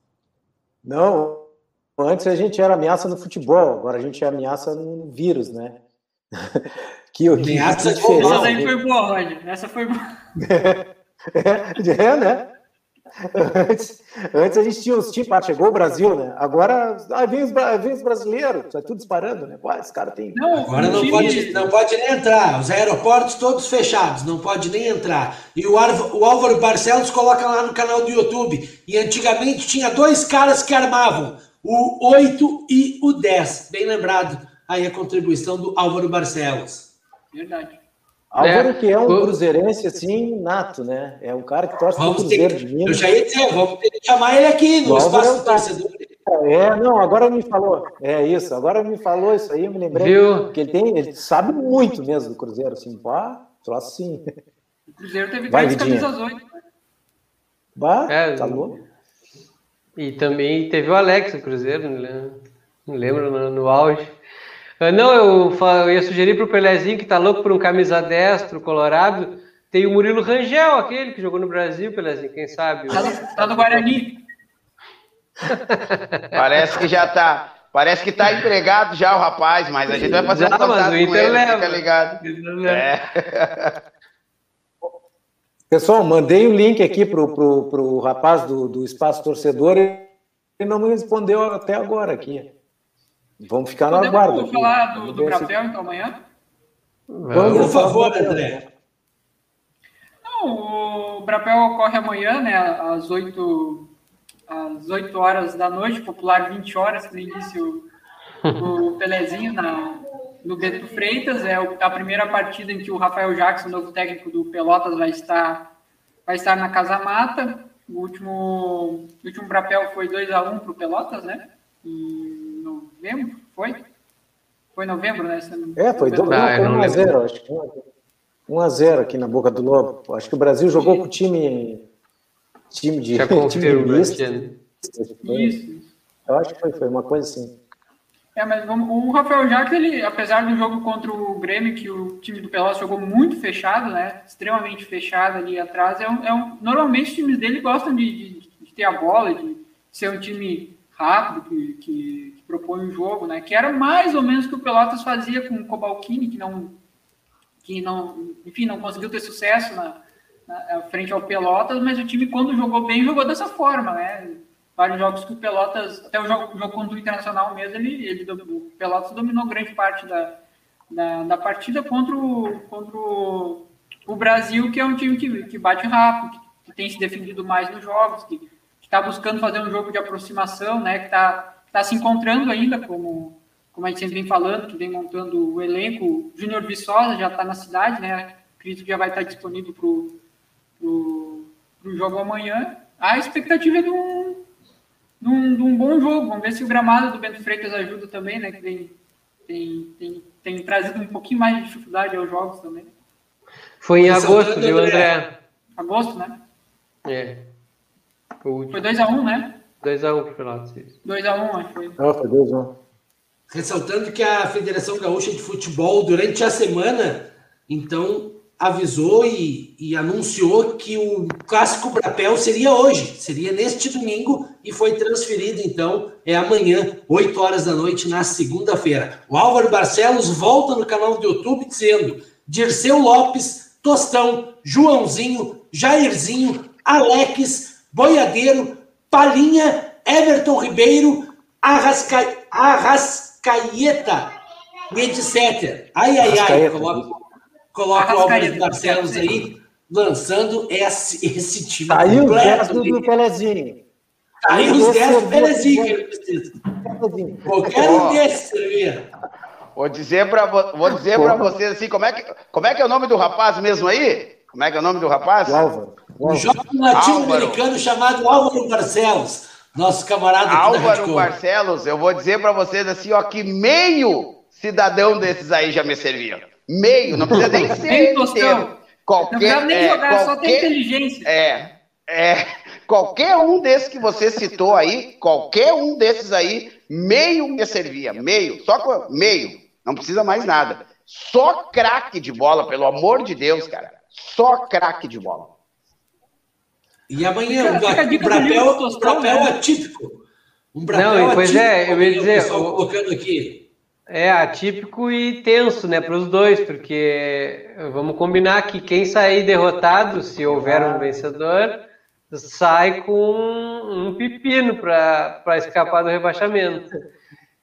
Speaker 3: Não, antes a gente era ameaça no futebol, agora a gente é ameaça no vírus, né?
Speaker 4: que o ameaça que Essa aí foi boa, Roger. Essa foi boa.
Speaker 3: é, é, né? Antes, antes a gente tinha os times, chegou o Brasil, né? Agora aí vem, os, vem os brasileiros, tá tudo disparando, né? Pô, esse cara tem.
Speaker 1: Não, Agora não, pode, não pode nem entrar, os aeroportos todos fechados, não pode nem entrar. E o, Arvo, o Álvaro Barcelos coloca lá no canal do YouTube. E antigamente tinha dois caras que armavam, o 8 e o 10. Bem lembrado aí a contribuição do Álvaro Barcelos.
Speaker 4: Verdade.
Speaker 3: Álvaro, é, que é um cruzeirense assim, nato, né? É um cara que torce
Speaker 1: pro Cruzeiro de Minas. Eu já ia dizer, vamos ter que chamar ele aqui no espaço é um torcedor.
Speaker 3: É, não, agora me falou. É isso, agora me falou isso aí, eu me lembrei. Viu? Que ele tem, ele sabe muito mesmo do Cruzeiro, assim, pá, troço assim.
Speaker 4: O Cruzeiro teve grandes camisas 8.
Speaker 3: Bah, é, tá louco.
Speaker 2: E também teve o Alex, do Cruzeiro, não lembro, no, no auge. Ah, não, eu, eu ia sugerir para o Pelezinho, que está louco por um camisa destro, colorado. Tem o Murilo Rangel, aquele que jogou no Brasil, Pelezinho, quem sabe?
Speaker 4: Está no, tá no Guarani.
Speaker 5: Parece que já está. Parece que está empregado já o rapaz, mas a gente vai fazer já, um contato com ele, leva. fica ligado. É.
Speaker 3: Pessoal, mandei o um link aqui pro, pro, pro rapaz do, do Espaço Torcedor e não me respondeu até agora aqui. Vamos ficar na guarda.
Speaker 4: Vamos falar do, do Brapel, se... então, amanhã?
Speaker 1: Vamos, por favor, André.
Speaker 4: Não, o Brapel ocorre amanhã, né, às 8, às 8 horas da noite, popular 20 horas, que disse o, o Pelezinho na, no Beto Freitas. É a primeira partida em que o Rafael Jackson, novo técnico do Pelotas, vai estar, vai estar na Casa Mata. O último, o último Brapel foi 2 a 1 para o Pelotas, né? E novembro? Foi? Foi novembro, né?
Speaker 3: É, foi 1x0, acho que 1x0 aqui na Boca do Lobo. Acho que o Brasil jogou com o time, time de. Já time
Speaker 2: de
Speaker 4: Isso.
Speaker 3: Eu acho que foi, foi uma coisa assim.
Speaker 4: É, mas vamos, o Rafael Jacques, ele, apesar do jogo contra o Grêmio, que o time do Pelotas jogou muito fechado, né? Extremamente fechado ali atrás, é um, é um, normalmente os times dele gostam de, de, de ter a bola, de ser um time rápido, que, que propõe o jogo, né? Que era mais ou menos o que o Pelotas fazia com o Cobalcini, que não, que não, enfim, não conseguiu ter sucesso na, na, frente ao Pelotas, mas o time quando jogou bem jogou dessa forma, né? Vários jogos que o Pelotas, até o jogo, o jogo contra o Internacional mesmo, ele, ele o Pelotas dominou grande parte da, da, da partida contra o, contra o, o, Brasil, que é um time que, que bate rápido, que, que tem se defendido mais nos jogos, que está buscando fazer um jogo de aproximação, né? Que está está se encontrando ainda, como, como a gente sempre vem falando, que vem montando o elenco. O Júnior Viçosa já está na cidade, né? Acredito que já vai estar disponível para o jogo amanhã. A expectativa é de um, de, um, de um bom jogo. Vamos ver se o gramado do Bento Freitas ajuda também, né? Que tem, tem, tem, tem trazido um pouquinho mais de dificuldade aos jogos também.
Speaker 2: Foi em agosto, viu, André?
Speaker 4: Agosto, né?
Speaker 2: É.
Speaker 4: Foi 2x1, um, né?
Speaker 2: 2x1 pro Pelotas.
Speaker 4: 2x1, acho que foi.
Speaker 3: Ah, foi 2x1.
Speaker 1: Ressaltando que a Federação Gaúcha de Futebol, durante a semana, então, avisou e, e, anunciou que o Clássico Brapel seria hoje, seria neste domingo, e foi transferido, então, é amanhã, 8 horas da noite, na segunda-feira. O Álvaro Barcelos volta no canal do YouTube dizendo: Dirceu Lopes, Tostão, Joãozinho, Jairzinho, Alex, Boiadeiro, Palinha, Everton Ribeiro, Arrasca... Arrascaeta, etc. Ai, ai, ai, coloca, coloca o Álvaro Barcelos aí, lançando esse, esse time
Speaker 3: Saiu completo. Saiu do Pelezinho.
Speaker 1: Saiu os 10 do Pelezinho que ele precisa. Qualquer um desses servia.
Speaker 5: Vou dizer para vou dizer para vocês assim, como é que como é que é o nome do rapaz mesmo aí? Como é que é o nome do rapaz?
Speaker 3: Álvaro.
Speaker 1: Um jovem latino-americano chamado Álvaro Barcelos, nosso camarada
Speaker 5: Álvaro Barcelos, eu vou dizer para vocês assim, ó, que meio cidadão desses aí já me serviam. Meio, não precisa nem ser inteiro.
Speaker 4: Qualquer, não nem é, jogar, qualquer, só tem inteligência.
Speaker 5: É, é, qualquer um desses que você citou aí, qualquer um desses aí, meio me servia, meio, só meio, não precisa mais nada. Só craque de bola, pelo amor de Deus, cara. Só craque de bola.
Speaker 1: E amanhã, fica, fica um brapel, um brapel né? atípico.
Speaker 2: Um brapel Não, pois é, eu ia dizer. O, colocando aqui. É atípico e tenso, né, para os dois, porque vamos combinar que quem sair derrotado, se houver um vencedor, sai com um pepino para escapar do rebaixamento.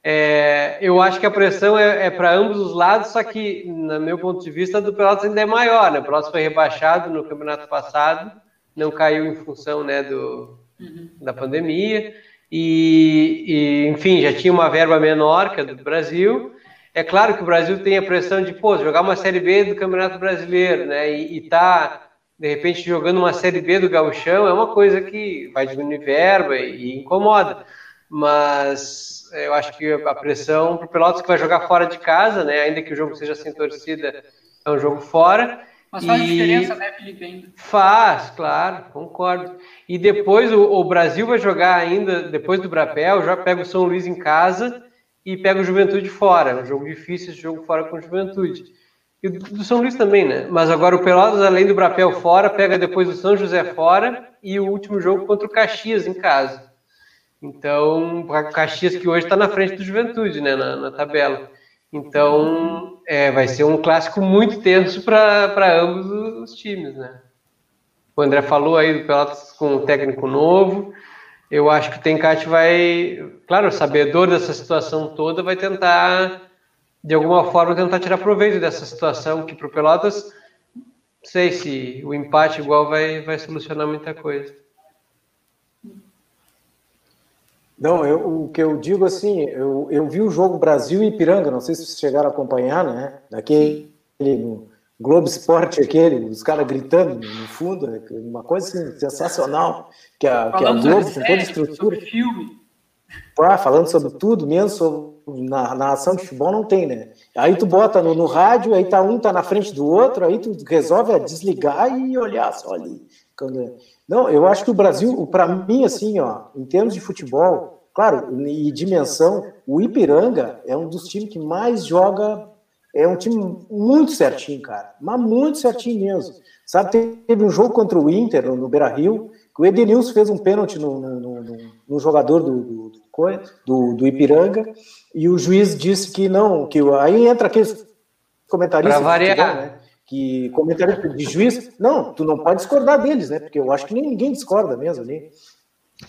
Speaker 2: É, eu acho que a pressão é, é para ambos os lados, só que, no meu ponto de vista, do Pelotas ainda é maior. Né? O Pelotas foi rebaixado no campeonato passado, não caiu em função né, do, uhum. da pandemia, e, e, enfim, já tinha uma verba menor que a do Brasil. É claro que o Brasil tem a pressão de pô, jogar uma Série B do Campeonato Brasileiro, né? E, tá, de repente, jogando uma Série B do Gauchão é uma coisa que vai diminuir verba e, e incomoda. Mas eu acho que a pressão para o Pelotas que vai jogar fora de casa, né? Ainda que o jogo seja sem torcida, é um jogo fora.
Speaker 4: Mas faz e... diferença, né, Felipe?
Speaker 2: Faz, claro, concordo. E depois o, o, Brasil vai jogar ainda, depois do Brapel, já pega o São Luís em casa e pega o Juventude fora. É um jogo difícil esse jogo fora com o Juventude. E o do São Luís também, né? Mas agora o Pelotas, além do Brapel fora, pega depois o São José fora e o último jogo contra o Caxias em casa. Então, o Caxias que hoje está na frente do Juventude, né, na, na tabela. Então, é, vai ser um clássico muito tenso para ambos os times, né? O André falou aí do Pelotas com um técnico novo. Eu acho que o Tencate vai, claro, sabedor dessa situação toda, vai tentar, de alguma forma, tentar tirar proveito dessa situação que para o Pelotas, não sei se o empate igual vai, vai solucionar muita coisa.
Speaker 3: Não, eu, o que eu digo assim, eu, eu vi o jogo Brasil e Ipiranga, não sei se vocês chegaram a acompanhar, né? Daquele no Globo Esporte, aquele, os caras gritando no fundo, né? uma coisa assim, sensacional, que a, que a Globo com toda a estrutura. filme. Ah, falando sobre tudo, mesmo sobre, na, na ação de futebol não tem, né? Aí tu bota no, no rádio, aí tá um tá na frente do outro, aí tu resolve desligar e olhar só ali. Quando, não, eu acho que o Brasil, para mim, assim, ó, em termos de futebol, claro, e dimensão, o Ipiranga é um dos times que mais joga, é um time muito certinho, cara, mas muito certinho mesmo. Sabe, teve um jogo contra o Inter no Beira Rio, que o Edenilson fez um pênalti no, no, no, no jogador do, do, do, do Ipiranga, e o juiz disse que não, que aí entra aqueles comentaristas
Speaker 2: variar.
Speaker 3: né? Que comentarista de juiz, não, tu não pode discordar deles, né? Porque eu acho que ninguém discorda mesmo ali.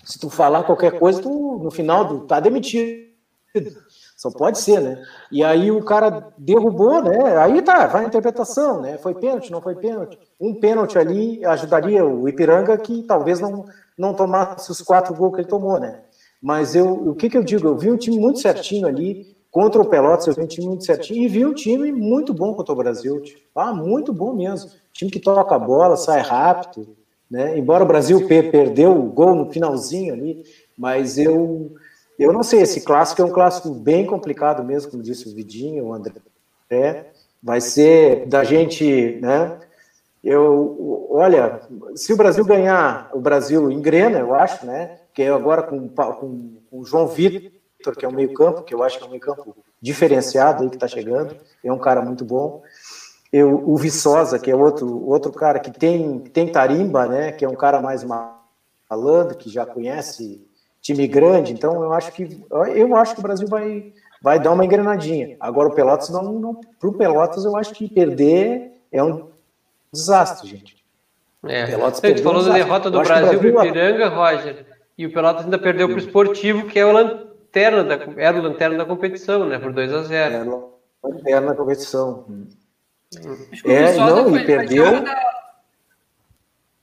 Speaker 3: Se tu falar qualquer coisa, tu no final tu tá demitido. Só pode ser, né? E aí o cara derrubou, né? Aí tá, vai a interpretação, né? Foi pênalti, não foi pênalti. Um pênalti ali ajudaria o Ipiranga que talvez não, não tomasse os quatro gols que ele tomou, né? Mas eu, o que que eu digo? Eu vi um time muito certinho ali, Contra o Pelotas eu vi um time muito certinho e vi um time muito bom contra o Brasil. Ah, muito bom mesmo. Time que toca a bola, sai rápido. Né? Embora o Brasil perdeu o gol no finalzinho ali, mas eu, eu não sei, esse clássico é um clássico bem complicado mesmo, como disse o Vidinho, o André. Vai ser da gente, né? Eu, olha, se o Brasil ganhar, o Brasil engrena, eu acho, né? Que agora com, com, com o João Vitor Vitor, que é um meio-campo, que eu acho que é um meio-campo diferenciado aí que está chegando, é um cara muito bom. Eu, o Viçosa, que é outro, outro cara que tem, tem tarimba, né? Que é um cara mais malandro, que já conhece time grande. Então eu acho que eu acho que o Brasil vai, vai dar uma engrenadinha. Agora o Pelotas não, não para o Pelotas eu acho que perder é um desastre, gente.
Speaker 2: É. Pelotas Você falou da derrota do Brasil para o Ipiranga, Roger, e o Pelotas ainda perdeu para o Esportivo, que é o lanterna da, era o lanterna da competição, né? Por 2 a 0 Era o
Speaker 3: lanterna da competição. É, não, foi, e perdeu. Da...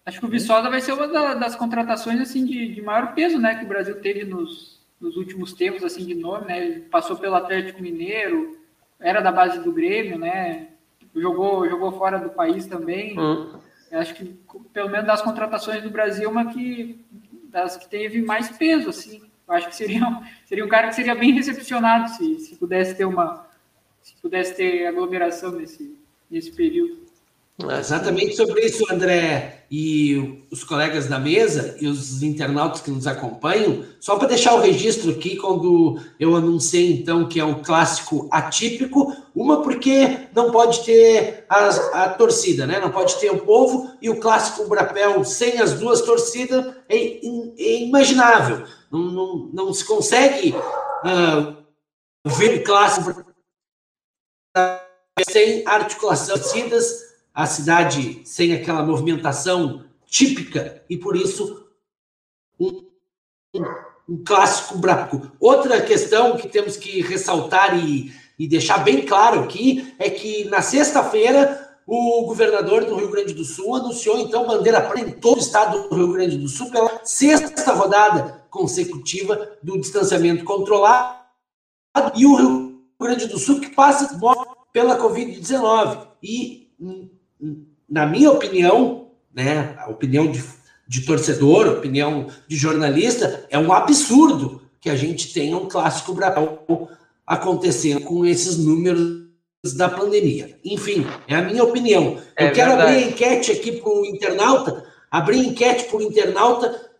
Speaker 4: Acho que o Viçosa vai ser uma da, das contratações assim de, de, maior peso, né? Que o Brasil teve nos, nos últimos tempos, assim, de nome, né? Ele passou pelo Atlético Mineiro, era da base do Grêmio, né? Jogou, jogou fora do país também. Hum. Acho que, pelo menos das contratações do Brasil, uma que das que teve mais peso, assim. Eu acho que seria, seria um cara que seria bem recepcionado se, se pudesse ter uma se pudesse ter aglomeração nesse, nesse período.
Speaker 1: Exatamente sobre isso, André, e os colegas da mesa e os internautas que nos acompanham. Só para deixar o registro aqui, quando eu anunciei então que é um clássico atípico, uma porque não pode ter a, a torcida, né? Não pode ter o povo e o clássico Brapel sem as duas torcidas é, é imaginável. Não, não, não se consegue uh, ver clássico sem articulação de torcidas a cidade sem aquela movimentação típica e por isso um, um, um clássico branco. Outra questão que temos que ressaltar e, e deixar bem claro aqui é que na sexta-feira o governador do Rio Grande do Sul anunciou então bandeira preta em todo o estado do Rio Grande do Sul pela sexta rodada consecutiva do distanciamento controlado e o Rio Grande do Sul que passa pela Covid-19 e na minha opinião, né, a opinião de, de torcedor, opinião de jornalista, é um absurdo que a gente tenha um clássico Brasil acontecendo com esses números da pandemia. Enfim, é a minha opinião. É Eu quero verdade. abrir a enquete aqui para o internauta, abrir enquete para o internauta,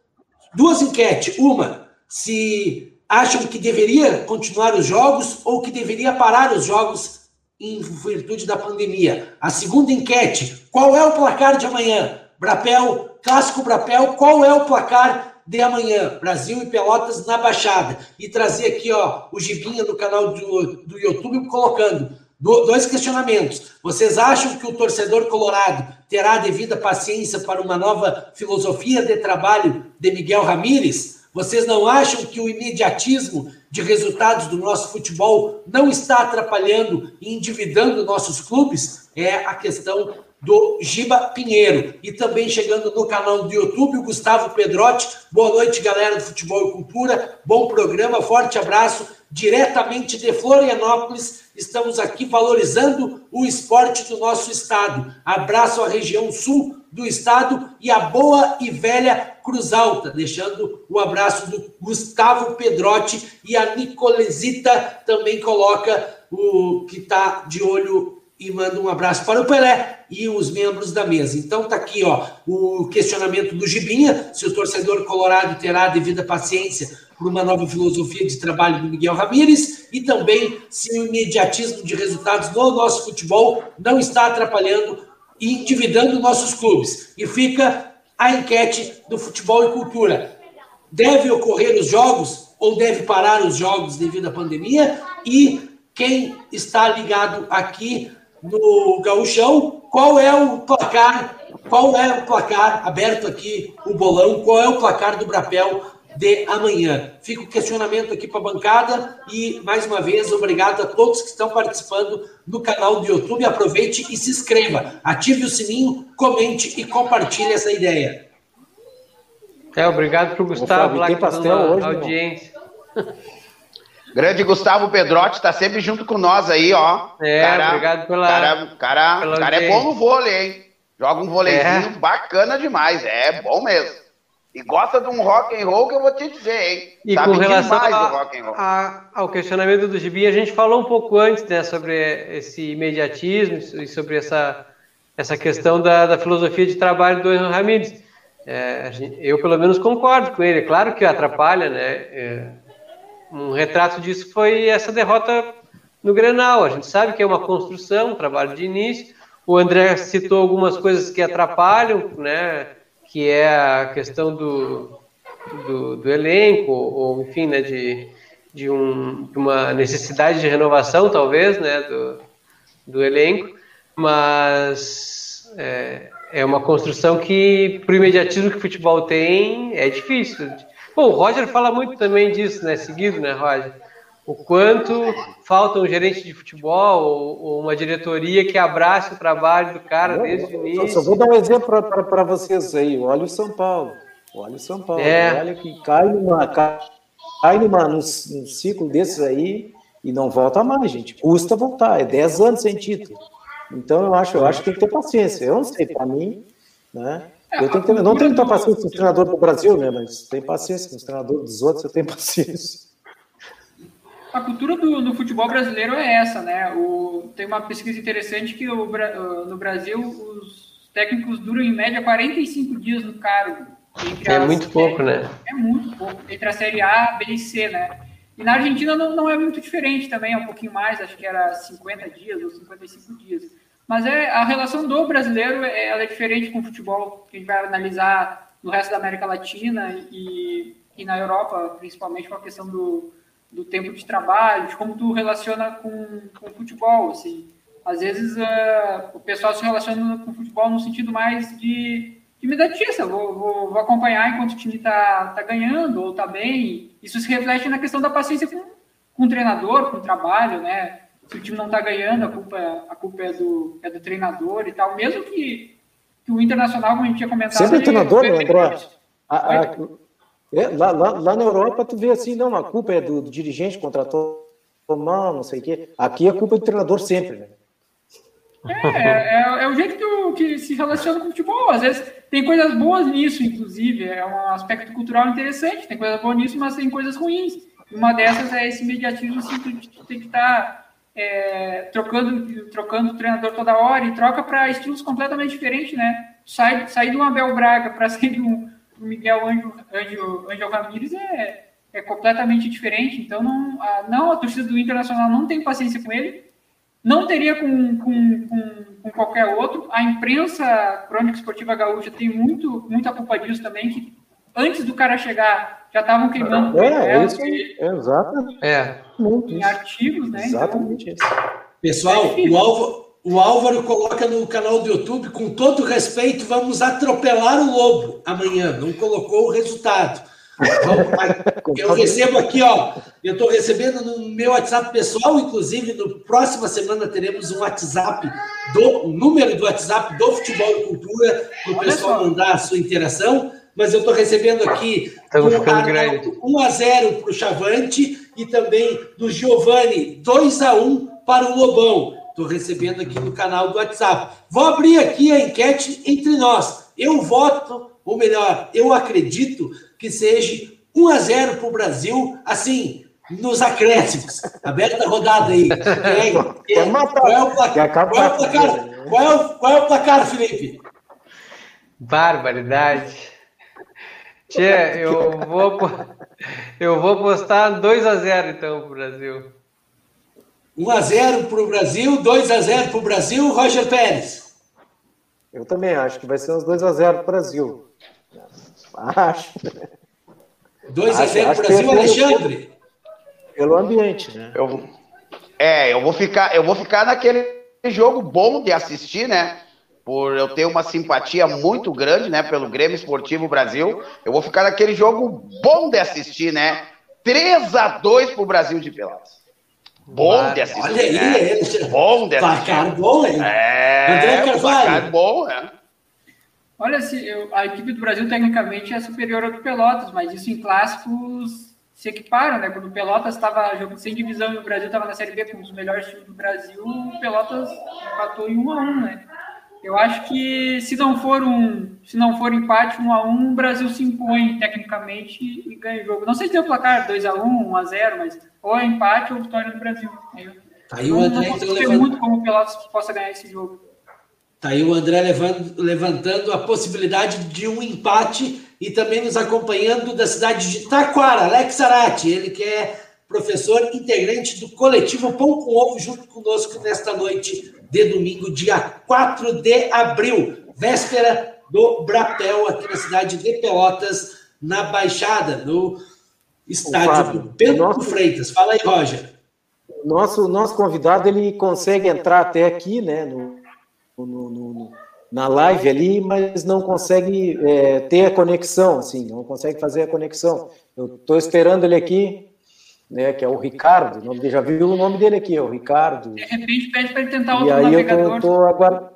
Speaker 1: duas enquetes. Uma, se acham que deveria continuar os jogos ou que deveria parar os jogos em virtude da pandemia. A segunda enquete: qual é o placar de amanhã? Brapel, clássico Brapel, qual é o placar de amanhã? Brasil e Pelotas na Baixada. E trazer aqui, ó, o Gibinha no canal do, do YouTube colocando dois questionamentos. Vocês acham que o torcedor colorado terá devida paciência para uma nova filosofia de trabalho de Miguel Ramírez? Vocês não acham que o imediatismo de resultados do nosso futebol não está atrapalhando e endividando nossos clubes? É a questão do Giba Pinheiro. E também chegando no canal do YouTube, o Gustavo Pedrotti. Boa noite, galera do Futebol e Cultura. Bom programa, forte abraço. Diretamente de Florianópolis, estamos aqui valorizando o esporte do nosso estado. Abraço à região sul do estado e a boa e velha Cruz Alta, deixando o abraço do Gustavo Pedrotti e a Nicolesita também coloca o que está de olho e manda um abraço para o Pelé e os membros da mesa. Então tá aqui, ó, o questionamento do Gibinha, se o torcedor colorado terá devida paciência por uma nova filosofia de trabalho do Miguel Ramírez e também se o imediatismo de resultados no nosso futebol não está atrapalhando e endividando nossos clubes. E fica a enquete do futebol e cultura. Deve ocorrer os jogos? ou deve parar os jogos devido à pandemia? E quem está ligado aqui no Gauchão, qual é o placar? Qual é o placar aberto aqui o bolão? Qual é o placar do Brapel de amanhã? Fica o questionamento aqui para a bancada e mais uma vez obrigado a todos que estão participando no canal do YouTube. Aproveite e se inscreva, ative o sininho, comente e compartilhe essa ideia.
Speaker 2: É, obrigado para o Gustavo lá que pastel hoje, audiência.
Speaker 5: Grande Gustavo Pedrotti está sempre junto com nós aí, ó.
Speaker 2: É, cara, obrigado pela.
Speaker 5: Cara, cara, pela cara é bom no vôlei, hein? Joga um vôleizinho é. bacana demais, é bom mesmo. E gosta de um rock and roll que eu vou te dizer, hein?
Speaker 2: E Sabe com relação a, a, ao questionamento do Gibi, a gente falou um pouco antes, né, sobre esse imediatismo e sobre essa, essa questão da, da filosofia de trabalho do Henrique Ramírez. É, eu, pelo menos, concordo com ele. Claro que atrapalha, né? É, um retrato disso foi essa derrota no Grenal. A gente sabe que é uma construção, um trabalho de início. O André citou algumas coisas que atrapalham, né? Que é a questão do, do, do elenco, ou enfim, né? De, de, um, de uma necessidade de renovação, talvez, né? Do, do elenco. Mas é, é uma construção que, para o imediatismo que o futebol tem, é difícil. Bom, o Roger fala muito também disso, né? Seguido, né, Roger? O quanto falta um gerente de futebol ou, ou uma diretoria que abrace o trabalho do cara eu, desde o início.
Speaker 3: Só vou dar um exemplo para vocês aí. Olha o São Paulo. Olha o São Paulo. É. Olha que cai numa, cai, numa, num, num ciclo desses aí e não volta mais, gente. Custa voltar. É 10 anos sem título. Então eu acho, eu acho que tem que ter paciência. Eu não sei, para mim, né? Eu, tenho que ter, não tenho muita paciência com o treinador do Brasil, né? Mas tem paciência com os treinadores dos outros, eu tenho paciência.
Speaker 4: A cultura do, do futebol brasileiro é essa, né? O, tem uma pesquisa interessante que o, no Brasil os técnicos duram em média 45 dias no cargo.
Speaker 2: É muito pouco, né?
Speaker 4: É muito pouco. Entre a Série A, B e C, né? E na Argentina não, não é muito diferente também, é um pouquinho mais, acho que era 50 dias ou 55 dias. Mas é, a relação do brasileiro é, ela é diferente com o futebol que a gente vai analisar no resto da América Latina e, e na Europa, principalmente com a questão do, do tempo de trabalho, de como tu relaciona com, com o futebol, assim. Às vezes uh, o pessoal se relaciona com o futebol no sentido mais de, de imediatista, vou, vou, vou, acompanhar enquanto o time está tá ganhando ou está bem. Isso se reflete na questão da paciência com, com o treinador, com o trabalho, né? se o time não está ganhando, a culpa, a culpa é, do, é do treinador e tal. Mesmo que, que o Internacional, como a gente tinha comentado...
Speaker 3: Sempre o treinador, né, André? É, lá, lá, lá, na Europa, tu vê assim, não, a culpa é do, do dirigente contratou mal, não sei o quê. Aqui a culpa é do treinador sempre, né?
Speaker 4: É, é, é, o jeito que, que se relaciona com o futebol. Às vezes tem coisas boas nisso, inclusive. É um aspecto cultural interessante. Tem coisas boas nisso, mas tem coisas ruins. Uma dessas é esse imediatismo assim, que tem que estar tá é, trocando, trocando o treinador toda hora e troca para estilos completamente diferentes, né? Sai, sair do Abel Braga para sair do, do Miguel Angel, Angel, Angel Ramírez é, é completamente diferente. Então, não a, não, a torcida do Internacional não tem paciência com ele, não teria com, com, com, com qualquer outro. A imprensa crônica esportiva gaúcha tem muito, muita culpa disso também, que antes do cara chegar já estavam queimando.
Speaker 3: É, é isso aí, exato.
Speaker 2: É
Speaker 4: muito em artigos, né?
Speaker 3: Exatamente
Speaker 1: então, isso. Pessoal, é o, Álvaro, o Álvaro coloca no canal do YouTube, com todo respeito, vamos atropelar o lobo amanhã. Não colocou o resultado. eu recebo aqui, ó. Eu estou recebendo no meu WhatsApp pessoal, inclusive, no próxima semana teremos um WhatsApp do um número do WhatsApp do Futebol e Cultura, para o pessoal mandar a sua interação. Mas eu estou recebendo aqui um, 1 a 0 para o Chavante e também do Giovanni, 2 a 1 para o Lobão. Estou recebendo aqui no canal do WhatsApp. Vou abrir aqui a enquete entre nós. Eu voto, ou melhor, eu acredito que seja 1 a 0 para o Brasil, assim, nos acréscimos. Aberta a rodada aí. Quem, qual é o placar? Qual é o placar, qual é o, qual é o placar Felipe?
Speaker 2: Barbaridade. Tia, eu vou, eu vou postar 2 a 0 então para o Brasil.
Speaker 1: 1 a 0 para o Brasil, 2 a 0 para o Brasil, Roger Pérez.
Speaker 3: Eu também acho que vai ser uns 2 a 0 para o Brasil. Acho.
Speaker 1: 2 a 0 Brasil, Alexandre.
Speaker 3: Pelo ambiente, né?
Speaker 5: Eu, é, eu vou ficar, eu vou ficar naquele jogo bom de assistir, né? Por eu ter uma simpatia muito grande, né, pelo Grêmio Esportivo Brasil, eu vou ficar naquele jogo bom de assistir, né? 3 a 2 pro Brasil de Pelotas. Bom de assistir. Olha aí, né? bom de assistir.
Speaker 1: Placar bom, hein?
Speaker 5: É, André Carvalho. placar bom, né?
Speaker 4: Olha, se eu, a equipe do Brasil tecnicamente é superior ao do Pelotas, mas isso em clássicos se equiparam, né? Quando o Pelotas estava jogando sem divisão e o Brasil estava na Série B com um dos melhores times do Brasil, o Pelotas empatou em 1 a 1 né? Eu acho que se não for um, se não for empate 1 a 1 o Brasil se impõe tecnicamente e ganha o jogo. Não sei se tem o placar 2 a 1 1 a 0 mas ou é empate ou vitória do Brasil. Eu,
Speaker 1: Aí não, o André
Speaker 4: não então, muito como o Pelotas possa ganhar esse jogo.
Speaker 1: Tá aí o André levando, levantando a possibilidade de um empate e também nos acompanhando da cidade de Taquara, Alex Arati, ele que é professor integrante do coletivo Pão com Ovo, junto conosco nesta noite de domingo, dia 4 de abril, véspera do Brapel, aqui na cidade de Pelotas, na Baixada, no estádio do Pedro nosso, Freitas. Fala aí, Roger.
Speaker 3: Nosso, nosso convidado, ele consegue entrar até aqui, né, no, no, no, na live ali, mas não consegue é, ter a conexão, assim, não consegue fazer a conexão. Eu estou esperando ele aqui, né, que é o Ricardo, nome, já viu o nome dele aqui, é o Ricardo.
Speaker 4: De repente pede para ele tentar outro
Speaker 3: e aí
Speaker 4: navegador.
Speaker 3: eu tô, agora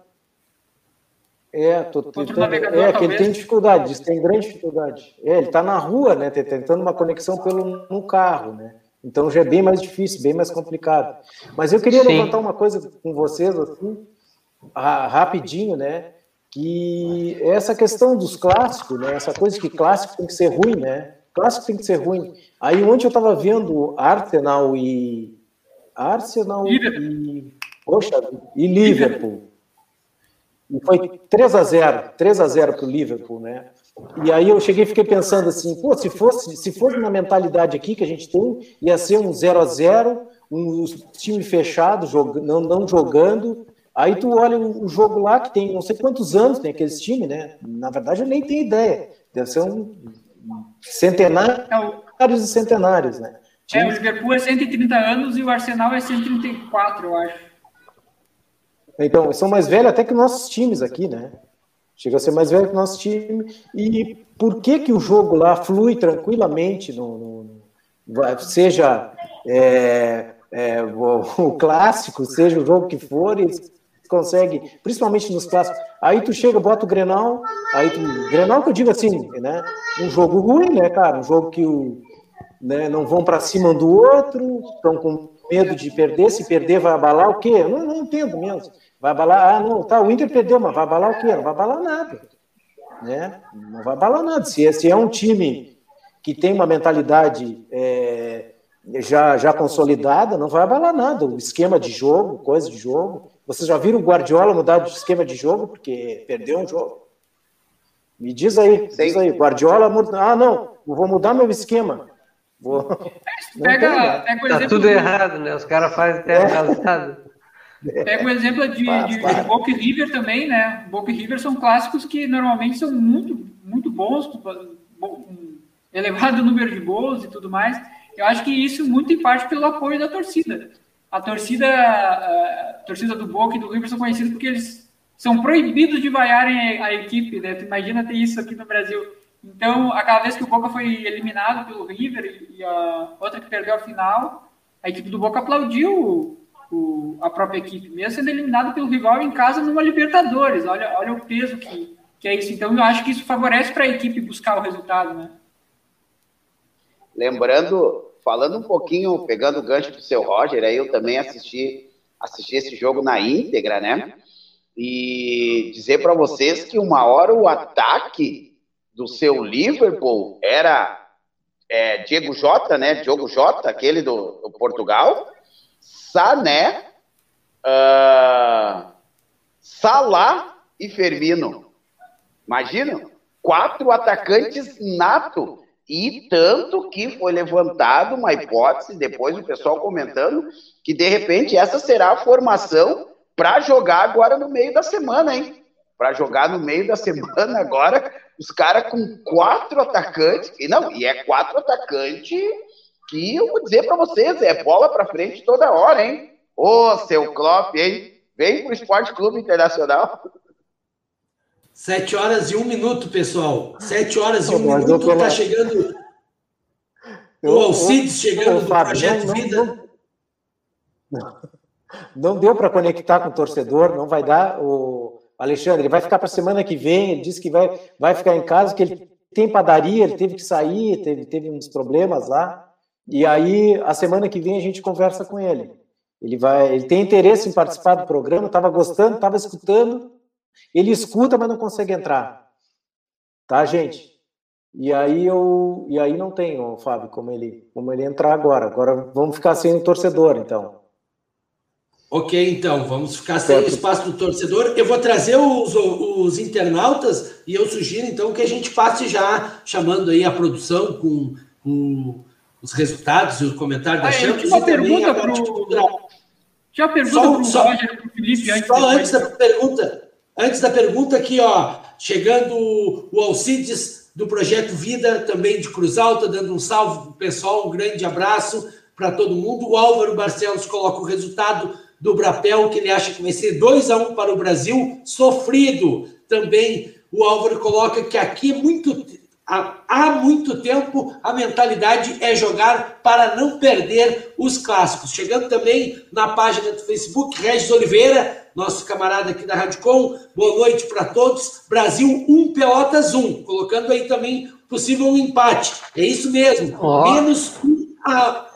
Speaker 3: É, tô tentando, é que ele tem dificuldade, tem grande dificuldade. É, ele está na rua, né, tentando uma conexão pelo no carro, né? Então já é bem mais difícil, bem mais complicado. Mas eu queria Sim. levantar uma coisa com vocês assim, rapidinho, né? Que essa questão dos clássicos, né? Essa coisa que clássico tem que ser ruim, né? Clássico tem que ser ruim. Aí ontem eu estava vendo Arsenal e Arsenal e poxa, e Liverpool. E foi 3 a 0, 3 a 0 para o Liverpool, né? E aí eu cheguei e fiquei pensando assim, pô, se fosse, se fosse na mentalidade aqui que a gente tem, ia ser um 0 a 0, um time fechado, jog, não, não jogando, Aí tu olha o jogo lá, que tem não sei quantos anos tem aqueles times, né? Na verdade, eu nem tenho ideia. Deve ser um centenários e centenários, né?
Speaker 4: É, o Liverpool é 130 anos e o Arsenal é 134, eu acho.
Speaker 3: Então, são mais velhos até que nossos times aqui, né? Chega a ser mais velho que o nosso time. E por que que o jogo lá flui tranquilamente, no, no seja é, é, o, o, clássico, seja o jogo que for, eles consegue, principalmente nos clássicos. Aí tu chega, bota o Grenal, aí tu, Grenal que eu digo assim, né? Um jogo ruim, né, cara? Um jogo que o, né, não vão para cima do outro, estão com medo de perder, se perder vai abalar o quê? Eu não, não entendo mesmo. Vai abalar, ah, não, tá, o Inter perdeu, mas vai abalar o quê? Não vai abalar nada. Né? Não vai abalar nada. Se, se é um time que tem uma mentalidade é, já, já consolidada, não vai abalar nada. O esquema de jogo, coisa de jogo, vocês já viram o Guardiola mudar de esquema de jogo porque perdeu um jogo? Me diz aí, Sim. diz aí, Guardiola, ah não, vou mudar meu esquema. Vou...
Speaker 4: Pega, pega
Speaker 2: tá tudo errado, né? Os caras fazem até é. errado.
Speaker 4: Pega o exemplo de, de, de, Boca e River também, né? Boca e River são clássicos que normalmente são muito, muito bons, com elevado número de gols e tudo mais. Eu acho que isso muito em parte pelo apoio da torcida a torcida, a torcida do Boca e do River são conhecidos porque eles são proibidos de vaiarem a equipe, né? Tu imagina ter isso aqui no Brasil. Então, aquela vez que o Boca foi eliminado pelo River e a outra que perdeu a final, a equipe do Boca aplaudiu o, a própria equipe, mesmo sendo eliminado pelo rival em casa numa Libertadores. Olha, olha o peso que, que é isso. Então, eu acho que isso favorece para a equipe buscar o resultado, né?
Speaker 5: Lembrando, falando um pouquinho, pegando o gancho do seu Roger, aí eu também assisti, assisti esse jogo na íntegra, né? E dizer para vocês que uma hora o ataque do seu Liverpool era é, Diego Jota, né? Diogo Jota, aquele do, do Portugal, Sané, uh, Salah e Firmino. Imagina, quatro atacantes nato e tanto que foi levantado uma hipótese, depois o pessoal comentando, que de repente essa será a formação para jogar agora no meio da semana, hein? Para jogar no meio da semana agora os caras com quatro atacantes, e não, e é quatro atacantes que eu vou dizer para vocês, é bola para frente toda hora, hein? Ô, seu Klopp, hein? Vem pro Esporte Clube Internacional.
Speaker 1: Sete horas e um minuto, pessoal. Sete horas e um Mas minuto, tá chegando eu, o Alcides chegando do Fábio, Projeto não, Vida.
Speaker 3: Não, não deu para conectar com o torcedor, não vai dar. O Alexandre, ele vai ficar para a semana que vem, ele disse que vai, vai ficar em casa, que ele tem padaria, ele teve que sair, teve, teve uns problemas lá. E aí, a semana que vem, a gente conversa com ele. Ele vai, ele tem interesse em participar do programa, estava gostando, estava escutando. Ele escuta, mas não consegue entrar. Tá, gente? E aí eu, e aí não tem, o Fábio, como ele, como ele entrar agora. Agora vamos ficar sem o torcedor, então.
Speaker 1: Ok, então, vamos ficar sem o espaço do torcedor. Eu vou trazer os, os internautas e eu sugiro, então, que a gente passe já chamando aí a produção com, com os resultados e o comentário da ah, Champions.
Speaker 4: Uma pergunta para o. Já pergunta para o Roger para o Felipe antes.
Speaker 1: Só antes da pergunta, antes da pergunta aqui, ó, chegando o Alcides do Projeto Vida, também de Cruz Alta, dando um salve para o pessoal, um grande abraço para todo mundo. O Álvaro Barcelos coloca o resultado do Brapel, que ele acha que vai ser 2 a 1 um para o Brasil, sofrido. Também o Álvaro coloca que aqui é muito há muito tempo a mentalidade é jogar para não perder os clássicos. Chegando também na página do Facebook, Regis Oliveira, nosso camarada aqui da Radicom, boa noite para todos. Brasil 1, Pelotas 1, colocando aí também possível um empate. É isso mesmo, oh. menos, um a,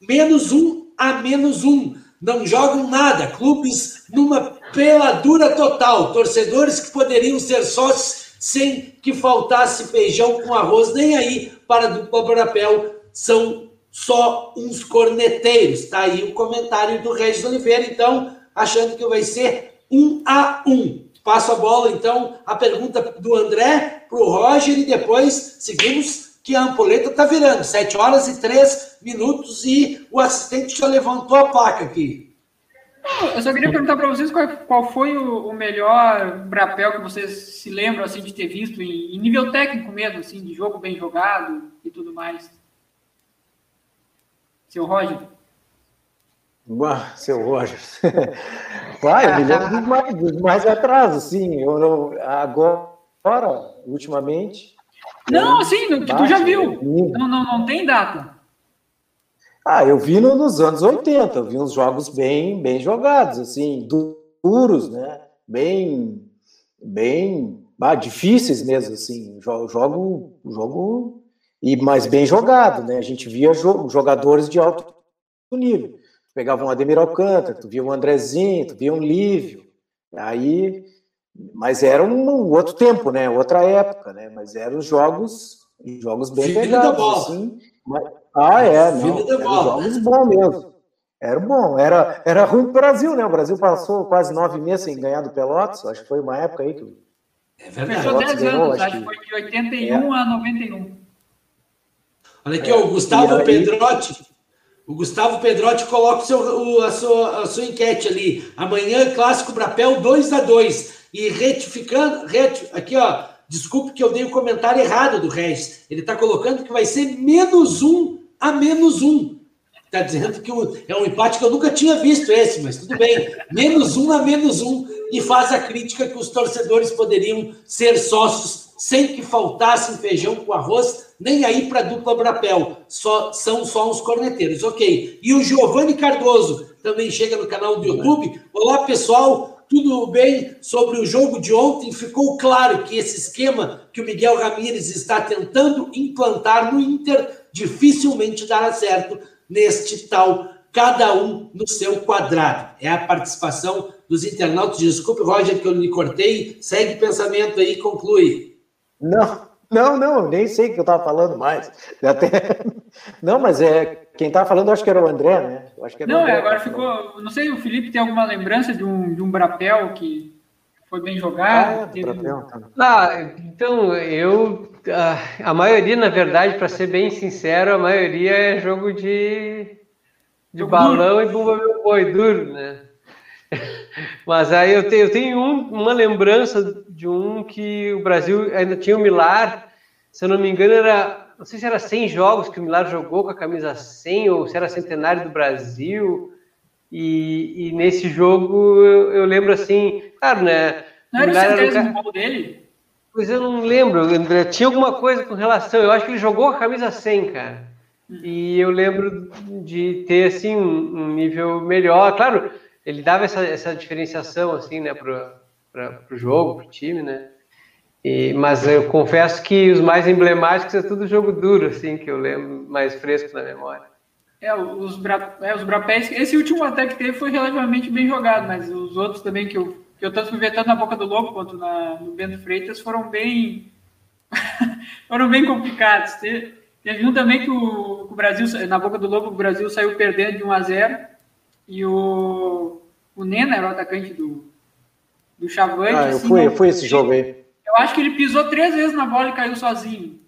Speaker 1: menos um a menos um. Não jogam nada, clubes numa peladura total, torcedores que poderiam ser sócios sem que faltasse feijão com arroz, nem aí para do papel são só uns corneteiros. Tá aí o comentário do Regis Oliveira, então, achando que vai ser um a um. Passo a bola, então, a pergunta do André para o Roger e depois seguimos que a ampuleta está virando. 7 horas e 3 minutos e o assistente já levantou a placa aqui.
Speaker 4: Eu só queria perguntar para vocês qual, qual foi o, o, melhor brapel que vocês se lembram assim de ter visto em, em, nível técnico mesmo, assim, de jogo bem jogado e tudo mais. Seu Roger.
Speaker 3: Uau, seu Roger. Vai, eu me lembro dos mais, dos mais atrasos, sim. Eu, eu, agora, ultimamente.
Speaker 4: Não, assim, que tu já viu. Não, não, não tem data.
Speaker 3: Ah, eu vi no, nos anos 80, eu vi uns jogos bem, bem jogados, assim, duros, né? Bem, bem, ah, difíceis mesmo, assim, jogo, jogo, e mais bem jogado, né? A gente via jogadores de alto nível. Pegava um Ademir Alcântara, tu via um Andrezinho, tu via um Lívio, aí, mas era um, outro tempo, né? Outra época, né? Mas eram jogos, jogos bem Filho pegados, assim. Mas, ah, é, não. Era jogos bons mesmo. Era bom. Era, era ruim pro Brasil, né? O Brasil passou quase nove meses sem ganhar do Pelotas. Acho que foi uma época aí que.
Speaker 4: É verdade. Fechou 10 anos, acho que foi de 81 é. a 91.
Speaker 1: Olha aqui, é. o Gustavo aí... Pedrotti. O Gustavo Pedrotti coloca o seu, o, a, sua, a sua enquete ali. Amanhã, clássico Brapel 2 a 2 E retificando, reti, aqui ó, desculpe que eu dei o comentário errado do Regis. Ele está colocando que vai ser menos um a menos um. Está dizendo que é um empate que eu nunca tinha visto esse, mas tudo bem. Menos um a menos um. E faz a crítica que os torcedores poderiam ser sócios sem que faltasse feijão com arroz, nem aí para dupla Brapel. Só, são só uns corneteiros. Ok. E o Giovanni Cardoso também chega no canal do YouTube. Olá, pessoal tudo bem sobre o jogo de ontem. Ficou claro que esse esquema que o Miguel Ramírez está tentando implantar no Inter dificilmente dará certo neste tal cada um no seu quadrado. É a participação dos internautas. Desculpe, Roger, que eu lhe cortei. Segue pensamento aí, conclui.
Speaker 3: Não, não, não, nem sei o que eu estava falando mais. Até... Não, mas é quem estava falando, acho que era o André, né? Eu acho que
Speaker 4: não,
Speaker 3: André,
Speaker 4: agora ficou. Não sei, o Felipe tem alguma lembrança de um, de um Brapel que foi bem jogado? Ah, teve... Brapel,
Speaker 2: tá. ah então eu. A, a maioria, na verdade, para ser bem sincero, a maioria é jogo de, de balão duro. e bomba meu boi duro, né? Mas aí eu tenho, eu tenho um, uma lembrança de um que o Brasil ainda tinha o Milar, se eu não me engano, era. Não sei se era 100 jogos que o Milar jogou com a camisa 100 ou se era centenário do Brasil. E, e nesse jogo eu, eu, lembro assim, claro, né?
Speaker 4: Não era o centésimo gol dele?
Speaker 2: Pois eu não lembro, André. Tinha alguma coisa com relação. Eu acho que ele jogou a camisa 100, cara. Hum. E eu lembro de ter assim um nível melhor. Claro, ele dava essa, essa diferenciação assim, né, para o jogo, para o time, né? E, mas eu confesso que os mais emblemáticos é tudo jogo duro, assim, que eu lembro mais fresco na memória.
Speaker 4: É, os, bra, é, os Brapés, esse último até que teve foi relativamente bem jogado, mas os outros também que eu, que eu tanto fui ver tanto na Boca do Lobo quanto na, no Bento Freitas foram bem foram bem complicados. Teve, teve um também que o, o, Brasil, na Boca do Lobo, o Brasil saiu perdendo de 1 a 0 e o, o Nena era o atacante do, do Chavante.
Speaker 3: Ah, eu assim, fui, eu fui esse jogo aí.
Speaker 4: Eu acho que ele pisou três vezes na bola e caiu sozinho.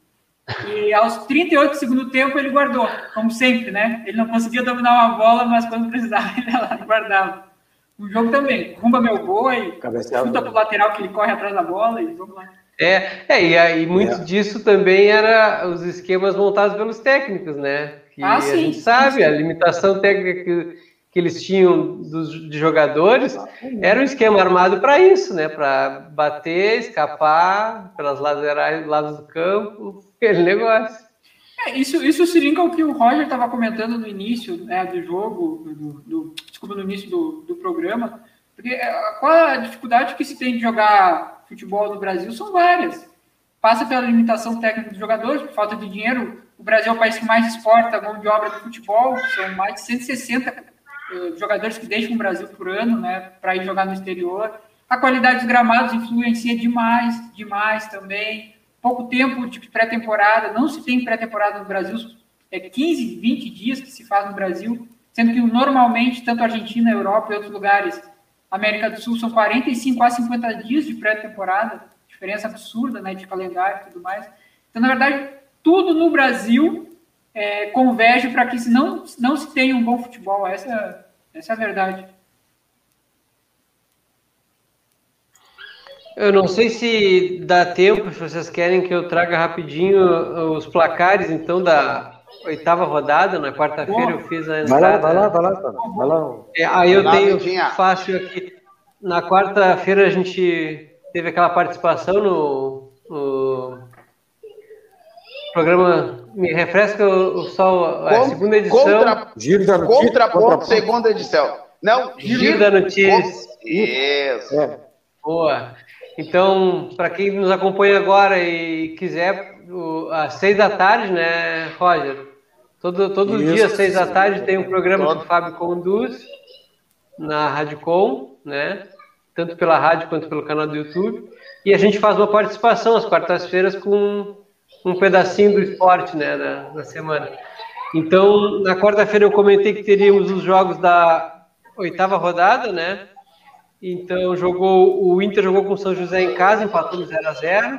Speaker 4: E aos 38 do segundo tempo ele guardou, como sempre, né? Ele não conseguia dominar uma bola, mas quando precisava ele guardava. O jogo também, rumba meu boi, Cabeceava. chuta pro lateral que ele corre atrás da bola e vamos lá.
Speaker 2: É, é e, aí muito é. disso também era os esquemas montados pelos técnicos, né? Que ah, sim, a gente sabe, sim. a limitação técnica que que eles tinham dos, de jogadores era um esquema armado para isso, né? Para bater, escapar pelas laterais, lados do campo, aquele negócio.
Speaker 4: É, isso, isso se linka ao que o Roger estava comentando no início né, do jogo, do, do, desculpa, no início do, do programa, porque é, qual a dificuldade que se tem de jogar futebol no Brasil? São várias. Passa pela limitação técnica dos jogadores, por falta de dinheiro. O Brasil é o país que mais exporta mão de obra do futebol, são mais de 160 eh, jogadores que deixam o Brasil por ano, né, para ir jogar no exterior. A qualidade dos gramados influencia demais, demais também. Pouco tempo de pré-temporada, não se tem pré-temporada no Brasil, é 15, 20 dias que se faz no Brasil, sendo que normalmente, tanto a Argentina, a Europa e outros lugares, América do Sul, são 45 a 50 dias de pré-temporada, diferença absurda né, de calendário e tudo mais. Então, na verdade, tudo no Brasil é, converge para que não, não se tenha um bom futebol. Essa, essa é a verdade.
Speaker 2: Eu não sei se dá tempo, se vocês querem que eu traga rapidinho os placares, então, da oitava rodada. Na quarta-feira eu fiz a entrada.
Speaker 3: Vai lá, vai lá, vai lá. Vai lá.
Speaker 2: É, aí eu tenho fácil aqui. Na quarta-feira a gente teve aquela participação no, no programa me refresca o, sol, a segunda edição. Contra,
Speaker 5: giro da notícia. Contraponto, segunda edição. Não,
Speaker 2: giro, giro da notícia.
Speaker 5: Isso. É.
Speaker 2: Boa. Então, para quem nos acompanha agora e quiser, às seis da tarde, né, Roger? Todo, todo Isso. dia, às seis da tarde, tem um programa todo. que o Fábio conduz na Radicom, né? Tanto pela rádio quanto pelo canal do YouTube. E a gente faz uma participação às quartas-feiras com um pedacinho do esporte né, da, da semana. Então, na quarta-feira eu comentei que teríamos os jogos da oitava rodada, né? Então, jogou o Inter jogou com o São José em casa, empatou no 0 a 0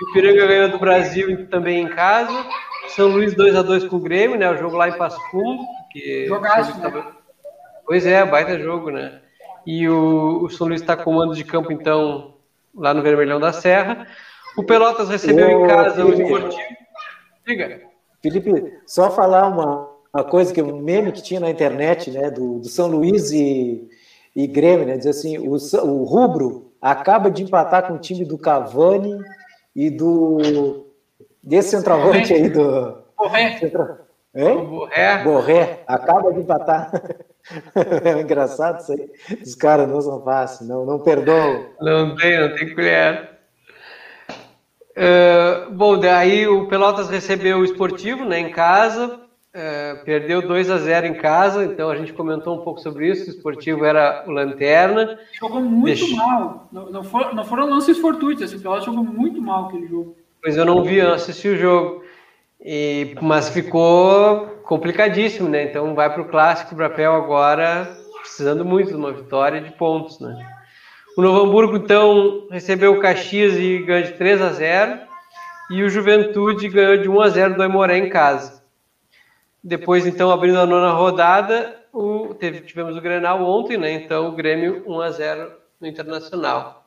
Speaker 2: O Ipiranga ganhou do Brasil também em casa. São Luís 2 a 2 com o Grêmio, né? O jogo lá em Passo Fundo. Que
Speaker 4: Jogaço, né?
Speaker 2: Pois é, baita jogo, né? E o, o São Luís está com mando de campo, então, lá no Vermelhão da Serra. O Pelotas recebeu Ô, em casa Felipe, o Esportivo. Diga.
Speaker 3: Felipe, só falar uma, uma coisa que um meme que tinha na internet, né, do, do São Luís e, e Grêmio, né, diz assim, o, o Rubro acaba de empatar com o time do Cavani e do desse centroavante aí do
Speaker 4: Borré.
Speaker 3: Centro... Borré. Borré. Acaba de empatar. É engraçado isso aí. Os caras não são fáceis, não, não perdoam.
Speaker 2: Não tem, não tem colher. Uh, bom, daí o Pelotas recebeu o esportivo né, em casa, uh, perdeu 2 a 0 em casa, então a gente comentou um pouco sobre isso. O esportivo era o Lanterna.
Speaker 4: Jogou muito mal, não, não, for, não, foram lances fortuitos, assim, o Pelotas jogou muito mal aquele jogo.
Speaker 2: Pois eu não vi, eu assisti o jogo, e, mas ficou complicadíssimo, né? Então vai para o Clássico Brapel agora, precisando muito de uma vitória de pontos, né? O Novo Hamburgo, então, recebeu o Caxias e ganhou de 3 a 0. E o Juventude ganhou de 1 a 0 do Aimoré em casa. Depois, então, abrindo a nona rodada, o, teve, tivemos o Grenal ontem, né? Então o Grêmio 1 a 0 no Internacional.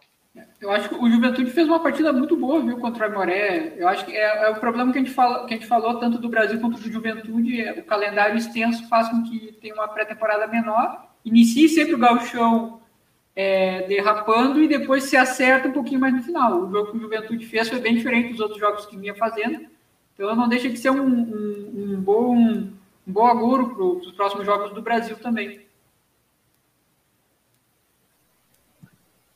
Speaker 4: Eu acho que o Juventude fez uma partida muito boa, viu, contra o Moré. Eu acho que é, é, o problema que a, gente fala, que a gente falou, tanto do Brasil quanto do Juventude, é, o calendário extenso faz com que tenha uma pré-temporada menor, inicie sempre o gauchão é, derrapando e depois se acerta um pouquinho mais no final. O jogo que o Juventude fez foi bem diferente dos outros jogos que vinha fazendo, então não deixa de ser um, um, um bom, um bom agouro para os próximos jogos do Brasil também.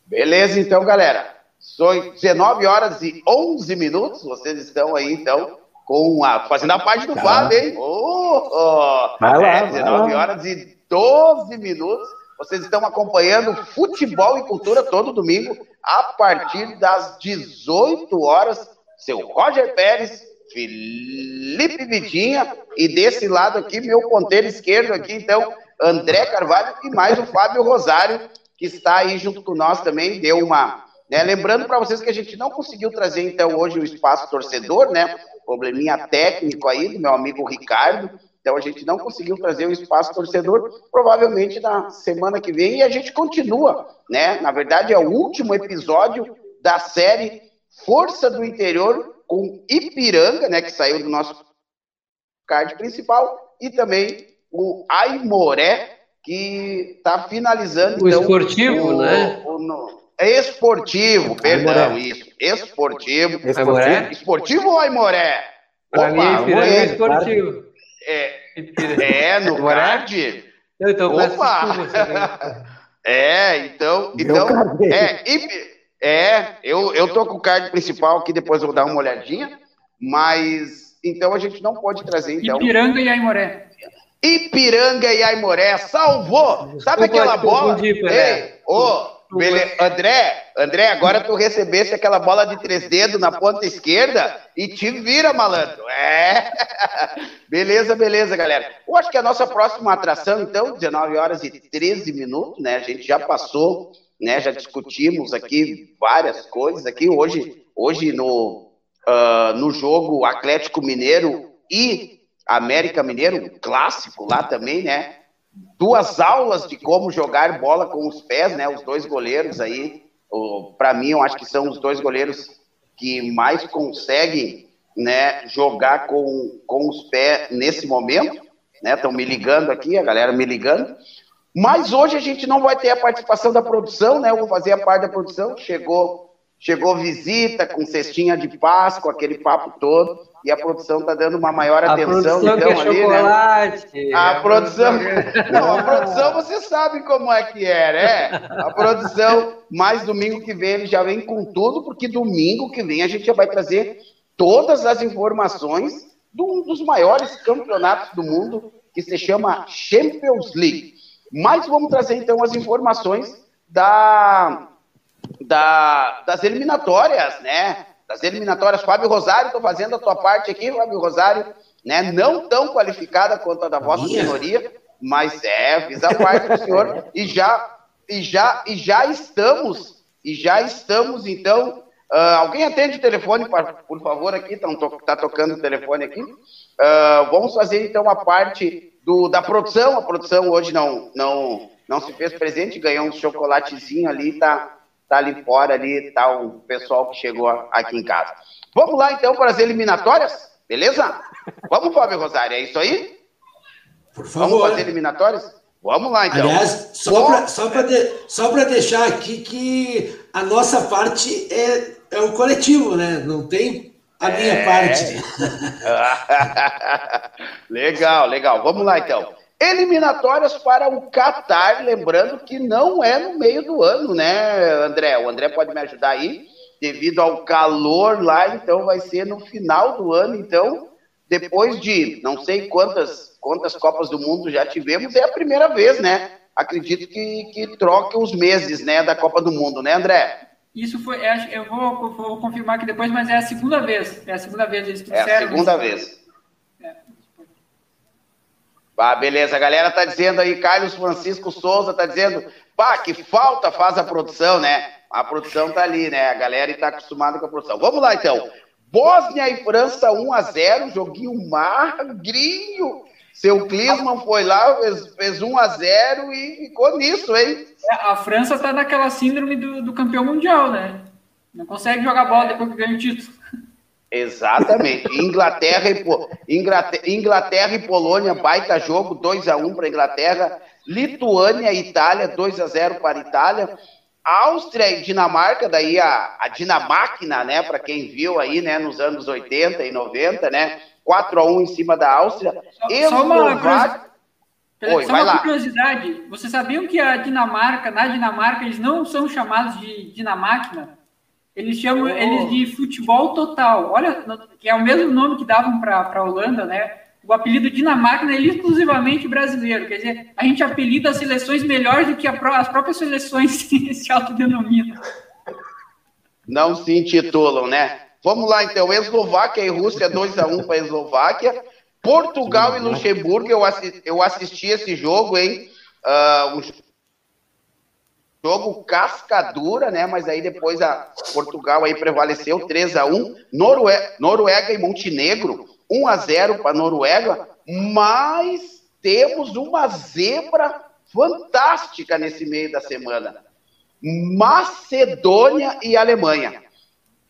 Speaker 5: Beleza, então, galera. São 19 horas e 11 minutos. Vocês estão aí, então, com a, fazendo a parte do Fábio, hein? Oh, oh. Vai lá, é, 19 horas e 12 minutos. Vocês estão acompanhando futebol e cultura todo domingo, a partir das 18 horas. Seu Roger Pérez, Felipe Vitinha, e desse lado aqui, meu ponteiro esquerdo aqui, então, André Carvalho e mais o Fábio Rosário que está aí junto com nós também, deu uma. Né? Lembrando para vocês que a gente não conseguiu trazer, então, hoje o espaço torcedor, né? Probleminha técnico aí do meu amigo Ricardo. Então a gente não conseguiu trazer o espaço torcedor, provavelmente na semana que vem, e a gente continua, né? Na verdade, é o último episódio da série Força do Interior com Ipiranga, né? Que saiu do nosso card principal, e também o Aimoré, que está finalizando.
Speaker 2: O então, esportivo, o, né? O,
Speaker 5: o, é esportivo, perdão, isso. Esportivo. Esportivo, esportivo ou Aimoré?
Speaker 2: Para mim, é esportivo.
Speaker 5: É, é no card?
Speaker 2: Então,
Speaker 5: Opa! é, então, então é, é, eu, eu tô com o card principal que depois eu vou dar uma olhadinha, mas então a gente não pode trazer então.
Speaker 4: Ipiranga e Aimoré.
Speaker 5: Ipiranga e Aimoré salvou. Sabe aquela bola? Ei, ô, André, André, agora tu recebesse aquela bola de três dedos na ponta esquerda e te vira, malandro. É. beleza, beleza, galera. Eu acho que a nossa próxima atração, então, 19 horas e 13 minutos, né? A gente já passou, né? Já discutimos aqui várias coisas aqui. Hoje, hoje no, uh, no jogo Atlético Mineiro e América Mineiro, clássico lá também, né? Duas aulas de como jogar bola com os pés, né? Os dois goleiros aí, para mim, eu acho que são os dois goleiros que mais conseguem, né, jogar com, com os pés nesse momento, né? Estão me ligando aqui, a galera me ligando. Mas hoje a gente não vai ter a participação da produção, né? Eu vou fazer a parte da produção. Chegou, chegou visita com cestinha de Páscoa, aquele papo todo e a produção está dando uma maior a atenção
Speaker 2: então
Speaker 5: é
Speaker 2: ali, né? chocolate,
Speaker 5: né? A, a produção, não, a produção você sabe como é que é, né? A produção, mais domingo que vem ele já vem com tudo, porque domingo que vem a gente já vai trazer todas as informações de um dos maiores campeonatos do mundo que se chama Champions League. Mas vamos trazer então as informações da, da das eliminatórias, né? das eliminatórias. Fábio Rosário, estou fazendo a tua parte aqui, Fábio Rosário, né? Não tão qualificada quanto a da vossa senhoria, mas é, fiz a parte do senhor e já e já e já estamos e já estamos então. Uh, alguém atende o telefone, por favor, aqui, está tá tocando o telefone aqui. Uh, vamos fazer então a parte do, da produção. A produção hoje não, não, não se fez presente, ganhou um chocolatezinho ali, tá, tá ali fora, ali tá o pessoal que chegou aqui em casa. Vamos lá então para as eliminatórias, beleza? Vamos, Fábio Rosário, é isso aí?
Speaker 1: Por favor.
Speaker 5: Vamos para as eliminatórias? Vamos lá então.
Speaker 1: Aliás, só para só de, só deixar aqui que a nossa parte é, é o coletivo, né? Não tem a minha é... parte.
Speaker 5: legal, legal. Vamos lá então. Eliminatórias para o Qatar, lembrando que não é no meio do ano, né, André? O André pode me ajudar aí, devido ao calor lá, então vai ser no final do ano, então, depois de não sei quantas, quantas Copas do Mundo já tivemos, é a primeira vez, né? Acredito que, que troque os meses, né, da Copa do Mundo, né, André?
Speaker 4: Isso foi, é, eu vou, vou confirmar aqui depois, mas é a segunda vez. É a segunda vez eles
Speaker 5: trouxeram. É a segunda vez. Ah, beleza, a galera tá dizendo aí, Carlos Francisco Souza tá dizendo, pá, que falta faz a produção, né? A produção tá ali, né? A galera está acostumada com a produção. Vamos lá, então. Bósnia e França 1 a 0 joguinho magrinho. Seu Klinsmann foi lá, fez, fez 1 a 0 e ficou nisso, hein?
Speaker 4: É, a França tá naquela síndrome do, do campeão mundial, né? Não consegue jogar bola depois que ganha o título.
Speaker 5: Exatamente. Inglaterra e, Inglaterra, Inglaterra e Polônia, baita jogo, 2 a 1 para Inglaterra. Lituânia e Itália, 2 a 0 para a Itália. Áustria e Dinamarca, daí a, a Dinamáquina, né, para quem viu aí, né, nos anos 80 e 90, né, 4 a 1 em cima da Áustria.
Speaker 4: Só, só uma Oi, só uma curiosidade, vocês sabiam que a Dinamarca, na Dinamarca, eles não são chamados de Dinamáquina? Eles chamam oh. eles de futebol total. Olha, que é o mesmo nome que davam para a Holanda, né? O apelido Dinamarca é exclusivamente brasileiro. Quer dizer, a gente apelida as seleções melhores do que as próprias seleções se autodenominam.
Speaker 5: Não se intitulam, né? Vamos lá, então. Eslováquia e Rússia, 2x1 para a Eslováquia. Portugal e Luxemburgo, eu assisti, eu assisti esse jogo, hein? Uh, um jogo cascadura, né? Mas aí depois a Portugal aí prevaleceu 3 a 1 Norue Noruega e Montenegro 1 a 0 para Noruega, mas temos uma zebra fantástica nesse meio da semana. Macedônia e Alemanha.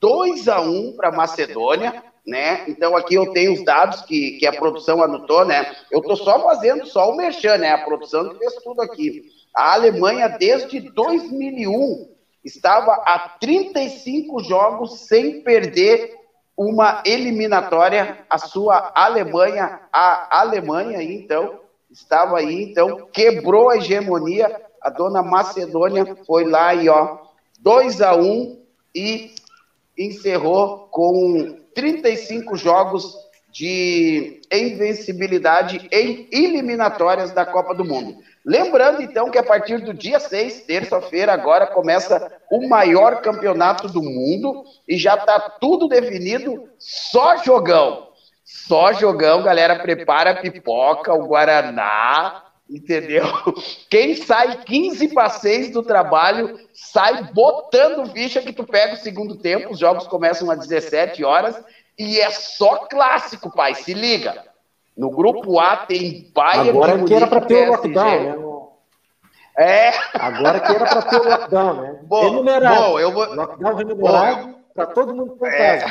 Speaker 5: 2 a 1 para Macedônia, né? Então aqui eu tenho os dados que, que a produção anotou, né? Eu tô só fazendo só o merchan, né? A produção que fez tudo aqui. A Alemanha, desde 2001, estava a 35 jogos sem perder uma eliminatória. A sua Alemanha, a Alemanha, então, estava aí, então, quebrou a hegemonia. A dona Macedônia foi lá e, ó, 2 a 1 e encerrou com 35 jogos de invencibilidade em eliminatórias da Copa do Mundo. Lembrando, então, que a partir do dia 6, terça-feira, agora começa o maior campeonato do mundo e já está tudo definido, só jogão. Só jogão, galera, prepara a pipoca, o Guaraná, entendeu? Quem sai 15 para 6 do trabalho, sai botando ficha que tu pega o segundo tempo, os jogos começam às 17 horas e é só clássico, pai, se liga. No grupo A tem Bayern
Speaker 3: Agora de que era para ter o lockdown, né?
Speaker 5: É.
Speaker 3: Agora que era para ter o lockdown, né?
Speaker 5: Bom, remunerado. Bom, eu vou...
Speaker 3: Lockdown remunerado para todo mundo com é.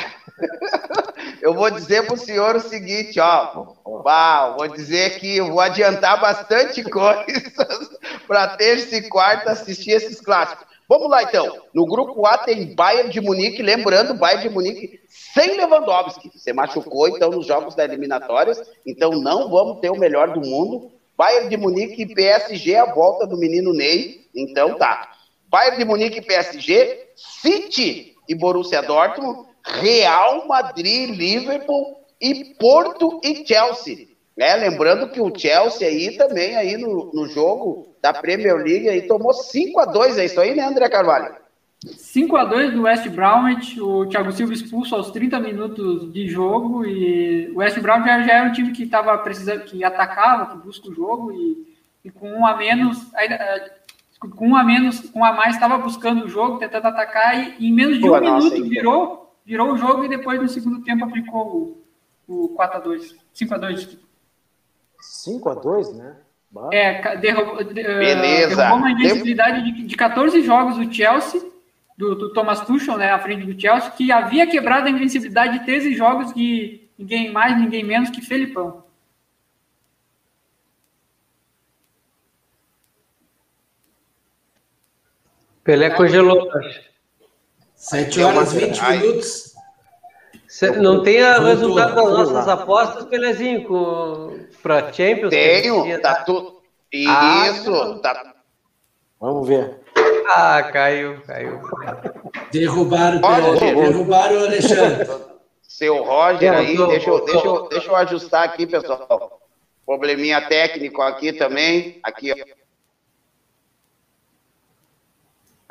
Speaker 5: Eu vou dizer para o senhor o seguinte, ó. Uau, vou dizer que vou adiantar bastante coisas para terça e quarta assistir esses clássicos. Vamos lá, então. No grupo A tem Bayern de Munique, lembrando, Bayern de Munique sem Lewandowski. Você machucou, então, nos jogos da eliminatórias. Então, não vamos ter o melhor do mundo. Bayern de Munique e PSG, a volta do menino Ney. Então, tá. Bayern de Munique e PSG, City e Borussia Dortmund, Real Madrid, Liverpool e Porto e Chelsea. É, lembrando que o Chelsea aí também aí no, no jogo da Premier League aí tomou 5 a 2 é isso aí, né, André Carvalho?
Speaker 4: 5 a 2 do West Bromwich, o Thiago Silva expulso aos 30 minutos de jogo e o West Brom já, já era um time que estava precisando, que atacava, que busca o jogo e, e com um a menos, eh, com um a menos, com um a mais estava buscando o jogo, tentando atacar e, e em menos de Pô, um nossa, minuto virou, virou o jogo e depois no segundo tempo aplicou o, o 4 a 2, 5 a 2.
Speaker 3: 5 a 2, né?
Speaker 4: É, derrubou, eh, Beleza. derrubou uma invencibilidade de, de 14 jogos o Chelsea do, do, Thomas Tuchel, né, à frente do Chelsea, que havia quebrado a invencibilidade de 13 jogos de ninguém mais, ninguém menos que Felipão.
Speaker 2: Pelé congelou.
Speaker 1: 7 horas e 20 minutos.
Speaker 2: Não tem o resultado das nossas apostas, Pelezinho, para Champions?
Speaker 5: Tenho, tá tudo. Isso, ah, tá.
Speaker 3: Vamos ver.
Speaker 2: Ah, caiu, caiu.
Speaker 1: Derrubaram o Roger, derrubaram o Alexandre.
Speaker 5: Seu Roger aí, deixa eu, deixa, eu, deixa eu ajustar aqui, pessoal. Probleminha técnico aqui também. Aqui, ó.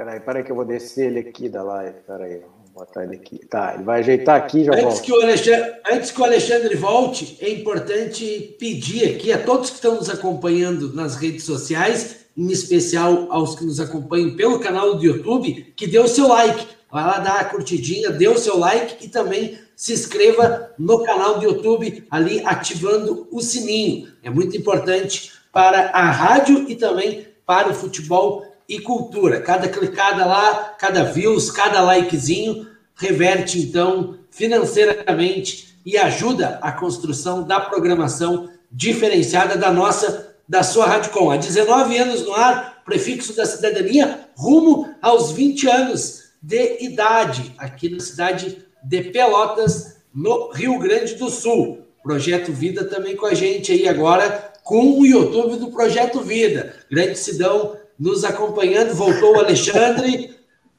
Speaker 3: Peraí, peraí que eu vou descer ele aqui da live. Peraí, vou botar ele aqui. Tá, ele vai ajeitar aqui já
Speaker 1: antes Que o Alexandre, antes que o Alexandre volte, é importante pedir aqui a todos que estão nos acompanhando nas redes sociais em especial aos que nos acompanham pelo canal do YouTube, que dê o seu like. Vai lá dar a curtidinha, dê o seu like e também se inscreva no canal do YouTube, ali ativando o sininho. É muito importante para a rádio e também para o futebol e cultura. Cada clicada lá, cada views, cada likezinho reverte então financeiramente e ajuda a construção da programação diferenciada da nossa, da sua Radicom. Há 19 anos no ar, prefixo da cidadania, rumo aos 20 anos de idade, aqui na cidade de Pelotas, no Rio Grande do Sul. Projeto Vida também com a gente aí agora, com o YouTube do Projeto Vida. Grande Sidão nos acompanhando, voltou o Alexandre,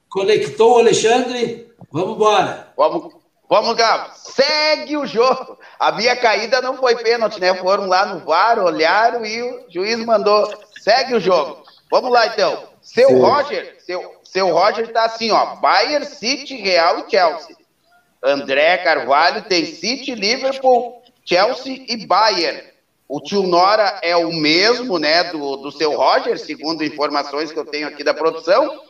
Speaker 1: conectou o Alexandre, vamos embora.
Speaker 5: Vamos, vamos, Gabo. Segue o jogo. A minha caída não foi pênalti, né? Foram lá no VAR, olharam e o juiz mandou. Segue o jogo. Vamos lá, então. Seu Sim. Roger, seu, seu Roger tá assim, ó. Bayern, City, Real e Chelsea. André Carvalho tem City, Liverpool, Chelsea e Bayern. O tio Nora é o mesmo, né, do, do seu Roger, segundo informações que eu tenho aqui da produção.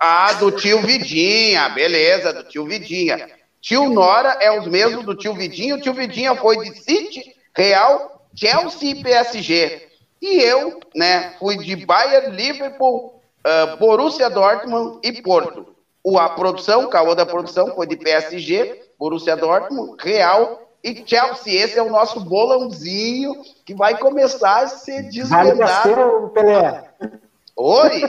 Speaker 5: Ah, do tio Vidinha, beleza, do tio Vidinha. Tio Nora é os mesmos do tio Vidinha. O tio Vidinha foi de City, Real, Chelsea e PSG. E eu, né, fui de Bayern, Liverpool, uh, Borussia Dortmund e Porto. O, a produção, o caô da produção foi de PSG, Borussia Dortmund, Real e Chelsea. Esse é o nosso bolãozinho que vai começar a ser desvendado. Vale Pelé. Oi?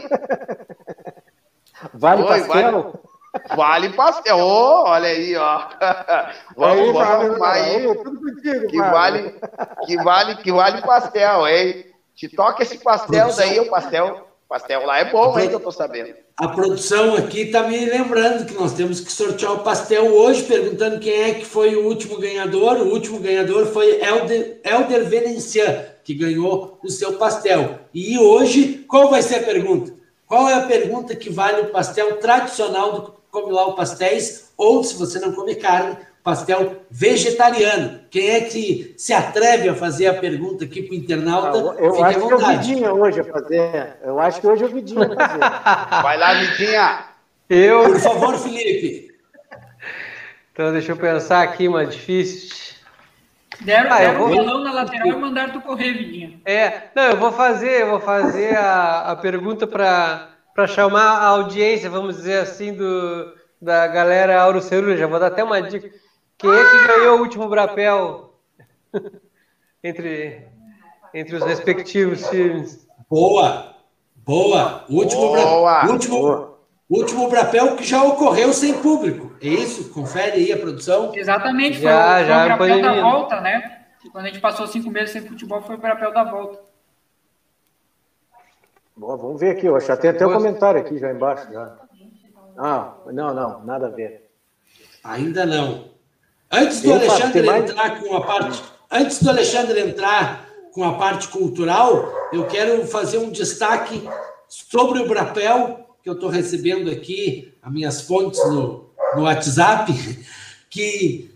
Speaker 3: Vale Oi, pastel? Vale...
Speaker 5: Vale pastel. Oh, olha aí, ó. vamos, aí, vamos arrumar aí. Contigo, que, vale, que, vale, que vale pastel, hein? Te toca esse pastel daí, o pastel. Pastel lá é bom, hein, que eu tô sabendo.
Speaker 1: A produção aqui tá me lembrando que nós temos que sortear o pastel hoje, perguntando quem é que foi o último ganhador. O último ganhador foi Elder, Elder Venencian, que ganhou o seu pastel. E hoje, qual vai ser a pergunta? Qual é a pergunta que vale o pastel tradicional do Come Lá o Pastéis? Ou, se você não come carne, pastel vegetariano. Quem é que se atreve a fazer a pergunta aqui para o internauta?
Speaker 3: Ah, eu acho que é o Vidinha hoje a fazer. Eu acho que hoje é o Vidinha a fazer.
Speaker 5: Vai lá, Vidinha.
Speaker 1: Eu... Por favor, Felipe.
Speaker 2: Então, deixa eu pensar aqui, mas difícil.
Speaker 4: Deram, ah, deram vou... um balão na lateral e mandaram tu correr, Vidinha.
Speaker 2: É, não, eu vou fazer, eu vou fazer a, a pergunta para chamar a audiência, vamos dizer assim, do, da galera Auro Já Vou dar até uma dica. Quem é que ganhou o último Brapel entre, entre os respectivos times?
Speaker 1: Boa! Boa! O último, Boa. Bra... último, Boa. último Brapel que já ocorreu sem público. É isso? Confere aí a produção.
Speaker 4: Exatamente, já, foi, já foi o Brapel da volta, né? Quando a gente passou cinco meses sem futebol, foi o Brapel da volta.
Speaker 3: Boa, vamos ver aqui, eu acho. Tem até o um comentário aqui já embaixo. Já. Ah, não, não, nada a ver.
Speaker 1: Ainda não. Antes do Alexandre mais... entrar com a parte, antes do Alexandre entrar com a parte cultural, eu quero fazer um destaque sobre o Brapel, que eu estou recebendo aqui, as minhas fontes no, no WhatsApp, que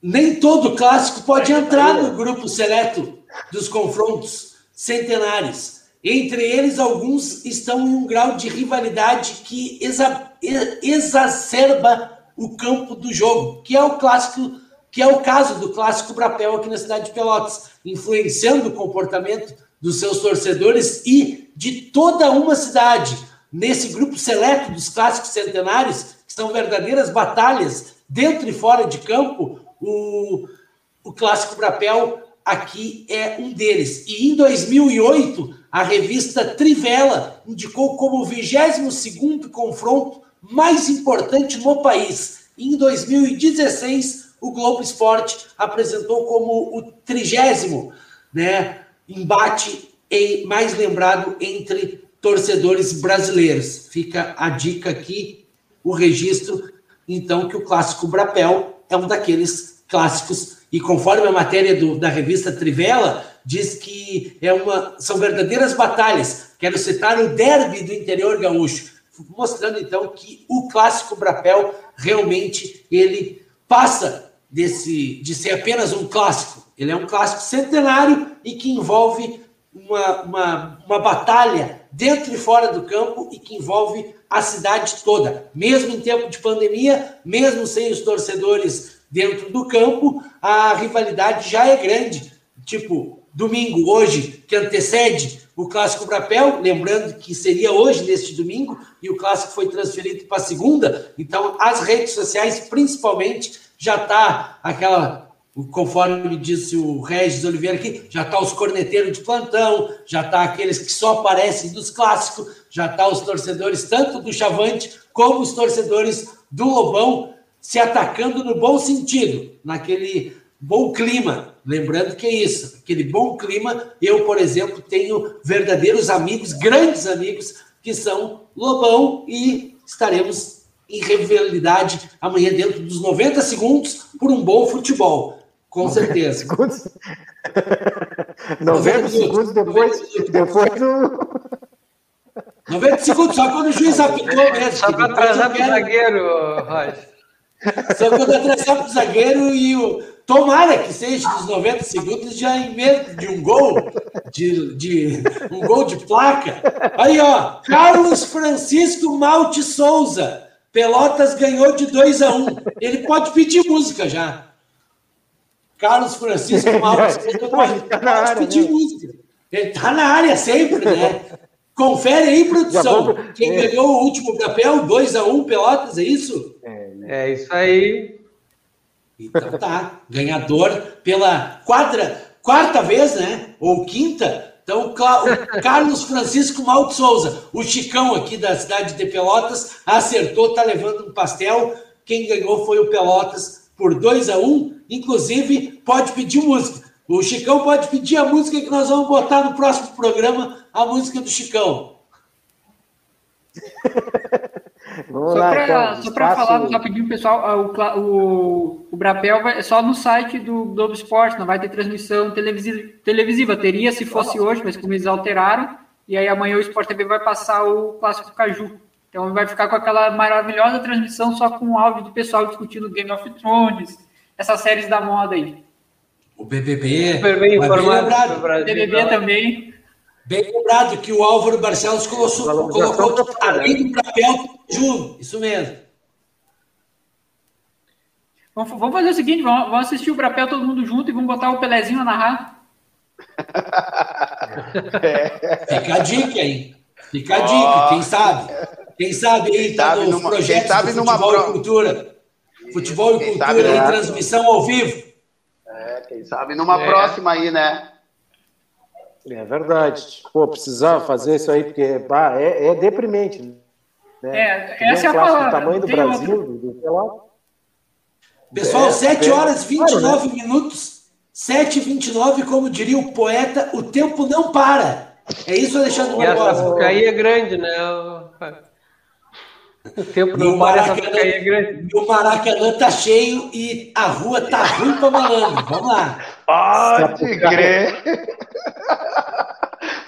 Speaker 1: nem todo clássico pode entrar no grupo seleto dos confrontos centenários. Entre eles, alguns estão em um grau de rivalidade que exa exacerba o campo do jogo, que é o clássico, que é o caso do clássico Brapel aqui na cidade de Pelotas, influenciando o comportamento dos seus torcedores e de toda uma cidade. Nesse grupo seleto dos clássicos centenários, que são verdadeiras batalhas dentro e fora de campo, o, o clássico Brapel aqui é um deles. E em 2008, a revista Trivela indicou como o 22º confronto mais importante no país. Em 2016, o Globo Esporte apresentou como o trigésimo né, embate em, mais lembrado entre torcedores brasileiros. Fica a dica aqui, o registro, então, que o clássico Brapel é um daqueles clássicos. E conforme a matéria do, da revista Trivela, diz que é uma, são verdadeiras batalhas. Quero citar o derby do interior gaúcho mostrando então que o clássico Brapel realmente ele passa desse de ser apenas um clássico. Ele é um clássico centenário e que envolve uma, uma, uma batalha dentro e fora do campo e que envolve a cidade toda, mesmo em tempo de pandemia, mesmo sem os torcedores dentro do campo, a rivalidade já é grande. Tipo, domingo, hoje, que antecede o Clássico Brapel, lembrando que seria hoje, neste domingo, e o Clássico foi transferido para segunda, então as redes sociais, principalmente, já está aquela, conforme me disse o Regis Oliveira aqui, já está os corneteiros de plantão, já está aqueles que só aparecem dos clássicos, já está os torcedores tanto do Chavante como os torcedores do Lobão se atacando no bom sentido, naquele bom clima. Lembrando que é isso, aquele bom clima. Eu, por exemplo, tenho verdadeiros amigos, grandes amigos, que são Lobão e estaremos em rivalidade amanhã dentro dos 90 segundos por um bom futebol. Com certeza.
Speaker 3: Segundos. 90 segundos depois, depois do.
Speaker 1: 90 segundos, só quando o juiz apitou mesmo.
Speaker 2: Só para atrasar para o zagueiro, Roger.
Speaker 1: Só quando atrasar para o zagueiro e o. Tomara que seja dos 90 segundos já em meio de um gol, de, de um gol de placa. Aí, ó, Carlos Francisco Malte Souza. Pelotas ganhou de 2 a 1 um. Ele pode pedir música já. Carlos Francisco Malte Souza pode, pode pedir música. Ele tá na área sempre, né? Confere aí, produção. Quem ganhou o último papel, 2x1 um, Pelotas, é isso?
Speaker 2: É, é isso aí.
Speaker 1: Então tá. Ganhador pela quadra, quarta vez, né? Ou quinta. Então, o Carlos Francisco Malto Souza, o Chicão aqui da cidade de Pelotas, acertou, tá levando um pastel. Quem ganhou foi o Pelotas por 2 a 1 um. Inclusive, pode pedir música. O Chicão pode pedir a música que nós vamos botar no próximo programa, a música do Chicão.
Speaker 4: Vamos só para então, falar rapidinho, pessoal, ah, o, o, o Brapel vai, é só no site do Globo Esporte, não vai ter transmissão televisiva. televisiva. Teria se fosse hoje, mas como eles alteraram, e aí amanhã o Sport TV vai passar o Clássico Caju. Então vai ficar com aquela maravilhosa transmissão só com o áudio do pessoal discutindo Game of Thrones, essas séries da moda aí.
Speaker 1: O BBB.
Speaker 2: Super bem informado.
Speaker 4: O BBB também.
Speaker 1: Bem lembrado que o Álvaro Barcelos colocou, colocou além do papel junto. Isso mesmo.
Speaker 4: Vamos fazer o seguinte: vamos assistir o Brapel todo mundo junto e vamos botar o Pelezinho a narrar.
Speaker 1: Fica a dica aí. Fica a dica, quem sabe? Quem sabe aí, tá nos numa, projetos sabe de futebol numa... e cultura. Futebol e quem cultura em transmissão ao vivo.
Speaker 5: É, quem sabe numa é. próxima aí, né?
Speaker 3: É verdade. Pô, precisava fazer isso aí, porque bah, é, é deprimente.
Speaker 4: Né? É, essa é a palavra.
Speaker 3: O tamanho do Tem Brasil, outro... do, do
Speaker 1: Pessoal, é, 7 horas e 29 claro, né? minutos. 7 e 29 como diria o poeta, o tempo não para. É isso, Alexandre
Speaker 2: Barbosa? E a é grande, né?
Speaker 1: O tempo Maracanã, é o Maracanã tá cheio e a rua tá ruim pra malandro. Vamos lá.
Speaker 5: Pode crer.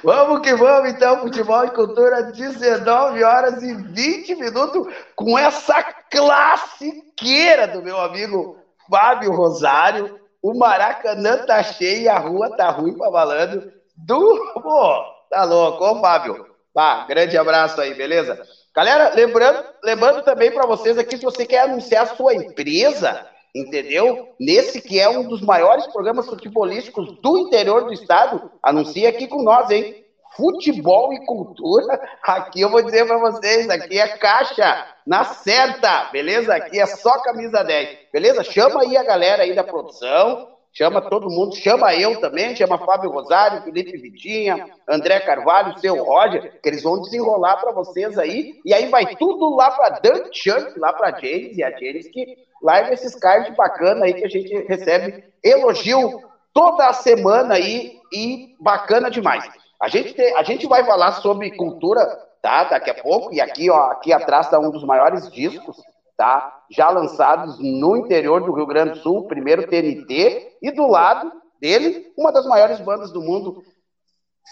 Speaker 5: Vamos que vamos, então, futebol e cultura, 19 horas e 20 minutos, com essa classiqueira do meu amigo Fábio Rosário. O Maracanã tá cheio e a rua tá ruim pra malandro. Do... Pô, tá louco, ô Fábio. Pá, grande abraço aí, beleza? Galera, lembrando, lembrando também para vocês aqui, se você quer anunciar a sua empresa, entendeu? Nesse que é um dos maiores programas futebolísticos do interior do estado, anuncie aqui com nós, hein? Futebol e cultura, aqui eu vou dizer para vocês, aqui é caixa, na certa, beleza? Aqui é só camisa 10, beleza? Chama aí a galera aí da produção, chama todo mundo, chama eu também, chama Fábio Rosário, Felipe Vitinha, André Carvalho, seu Roger, que eles vão desenrolar para vocês aí, e aí vai tudo lá para Dan Chunk, lá para James, e a James que larga esses cards bacana aí que a gente recebe elogio toda a semana aí, e bacana demais. A gente, a gente vai falar sobre cultura, tá, daqui a pouco, e aqui, ó, aqui atrás está um dos maiores discos, tá? Já lançados no interior do Rio Grande do Sul, primeiro TNT, e do lado dele, uma das maiores bandas do mundo,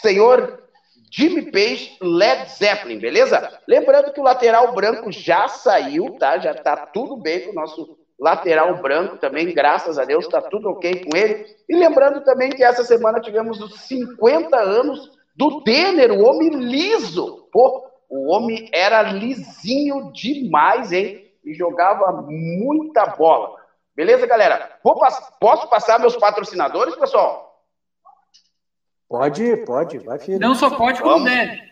Speaker 5: senhor Jimmy Page, Led Zeppelin, beleza? Lembrando que o lateral branco já saiu, tá? Já tá tudo bem com o nosso lateral branco também, graças a Deus, tá tudo ok com ele. E lembrando também que essa semana tivemos os 50 anos do Denner, o homem liso. Pô, o homem era lisinho demais, hein? E jogava muita bola. Beleza, galera? Pass posso passar meus patrocinadores, pessoal?
Speaker 3: Pode, pode, vai, filho.
Speaker 4: Não só pode, como deve.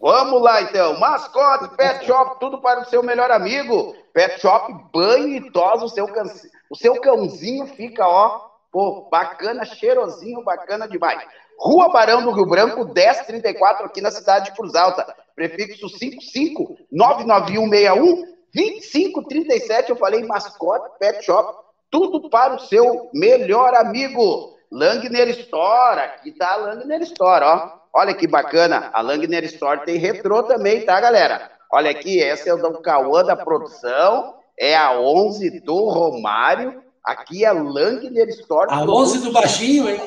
Speaker 5: Vamos lá, então. Mascote, Pet Shop, tudo para o seu melhor amigo. Pet Shop, banho e tosa, o seu, can... o seu cãozinho fica, ó, pô, bacana, cheirosinho, bacana demais. Rua Barão do Rio Branco, 1034, aqui na cidade de Cruz Alta. Prefixo 55 99161 2537. Eu falei mascote, Pet Shop, tudo para o seu melhor amigo. Langner Store, aqui tá a Langner Store, ó. Olha que bacana, a Langner Store tem retrô também, tá, galera? Olha aqui, essa é o do Cauã da produção, é a 11 do Romário, aqui é a Langner Store.
Speaker 1: A 11 do baixinho, hein?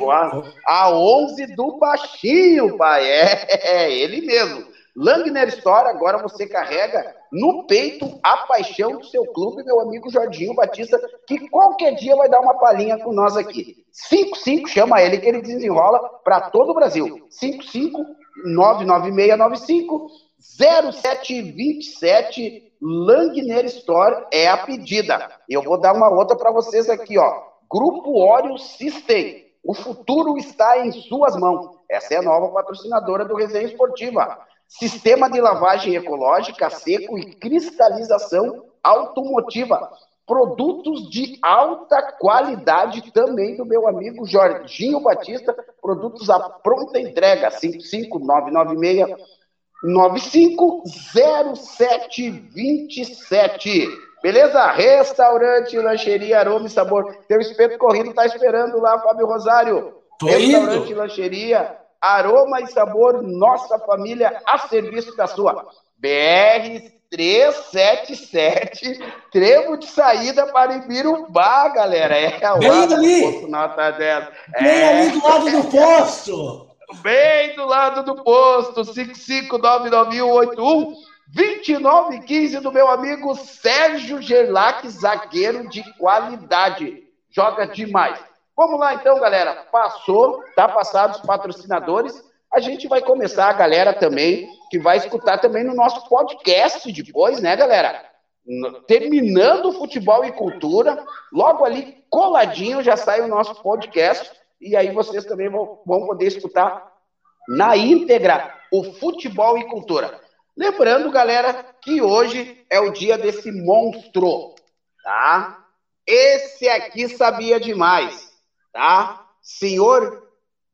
Speaker 5: A 11 do baixinho, pai, é, é ele mesmo. Langner Store, agora você carrega no peito a paixão do seu clube, meu amigo Jordinho Batista, que qualquer dia vai dar uma palhinha com nós aqui. 55, chama ele que ele desenrola para todo o Brasil. 55 99695 0727 Langner Store é a pedida. Eu vou dar uma outra para vocês aqui, ó. Grupo Oreo System. O futuro está em suas mãos. Essa é a nova patrocinadora do Resenha Esportiva sistema de lavagem ecológica, seco e cristalização automotiva. Produtos de alta qualidade também do meu amigo Jorginho Batista, produtos à pronta entrega, 55996 950727. Beleza? Restaurante, lancheria, aroma e sabor. Teu espeto corrido tá esperando lá, Fábio Rosário.
Speaker 1: Tô
Speaker 5: Restaurante,
Speaker 1: indo.
Speaker 5: lancheria, aroma e sabor, nossa família a serviço da sua. BR 377, trevo de saída para Ibirubá, galera. É o
Speaker 1: Bem ali.
Speaker 5: posto nota 10.
Speaker 1: Bem
Speaker 5: É,
Speaker 1: ali do lado do posto.
Speaker 5: bem do lado do posto, 5599181 2915 do meu amigo Sérgio Gerlach, zagueiro de qualidade. Joga demais. Vamos lá então, galera. Passou, tá passado os patrocinadores. A gente vai começar a galera também que vai escutar também no nosso podcast depois, né, galera? Terminando futebol e cultura, logo ali coladinho já sai o nosso podcast e aí vocês também vão poder escutar na íntegra o futebol e cultura. Lembrando, galera, que hoje é o dia desse monstro, tá? Esse aqui sabia demais, tá? Senhor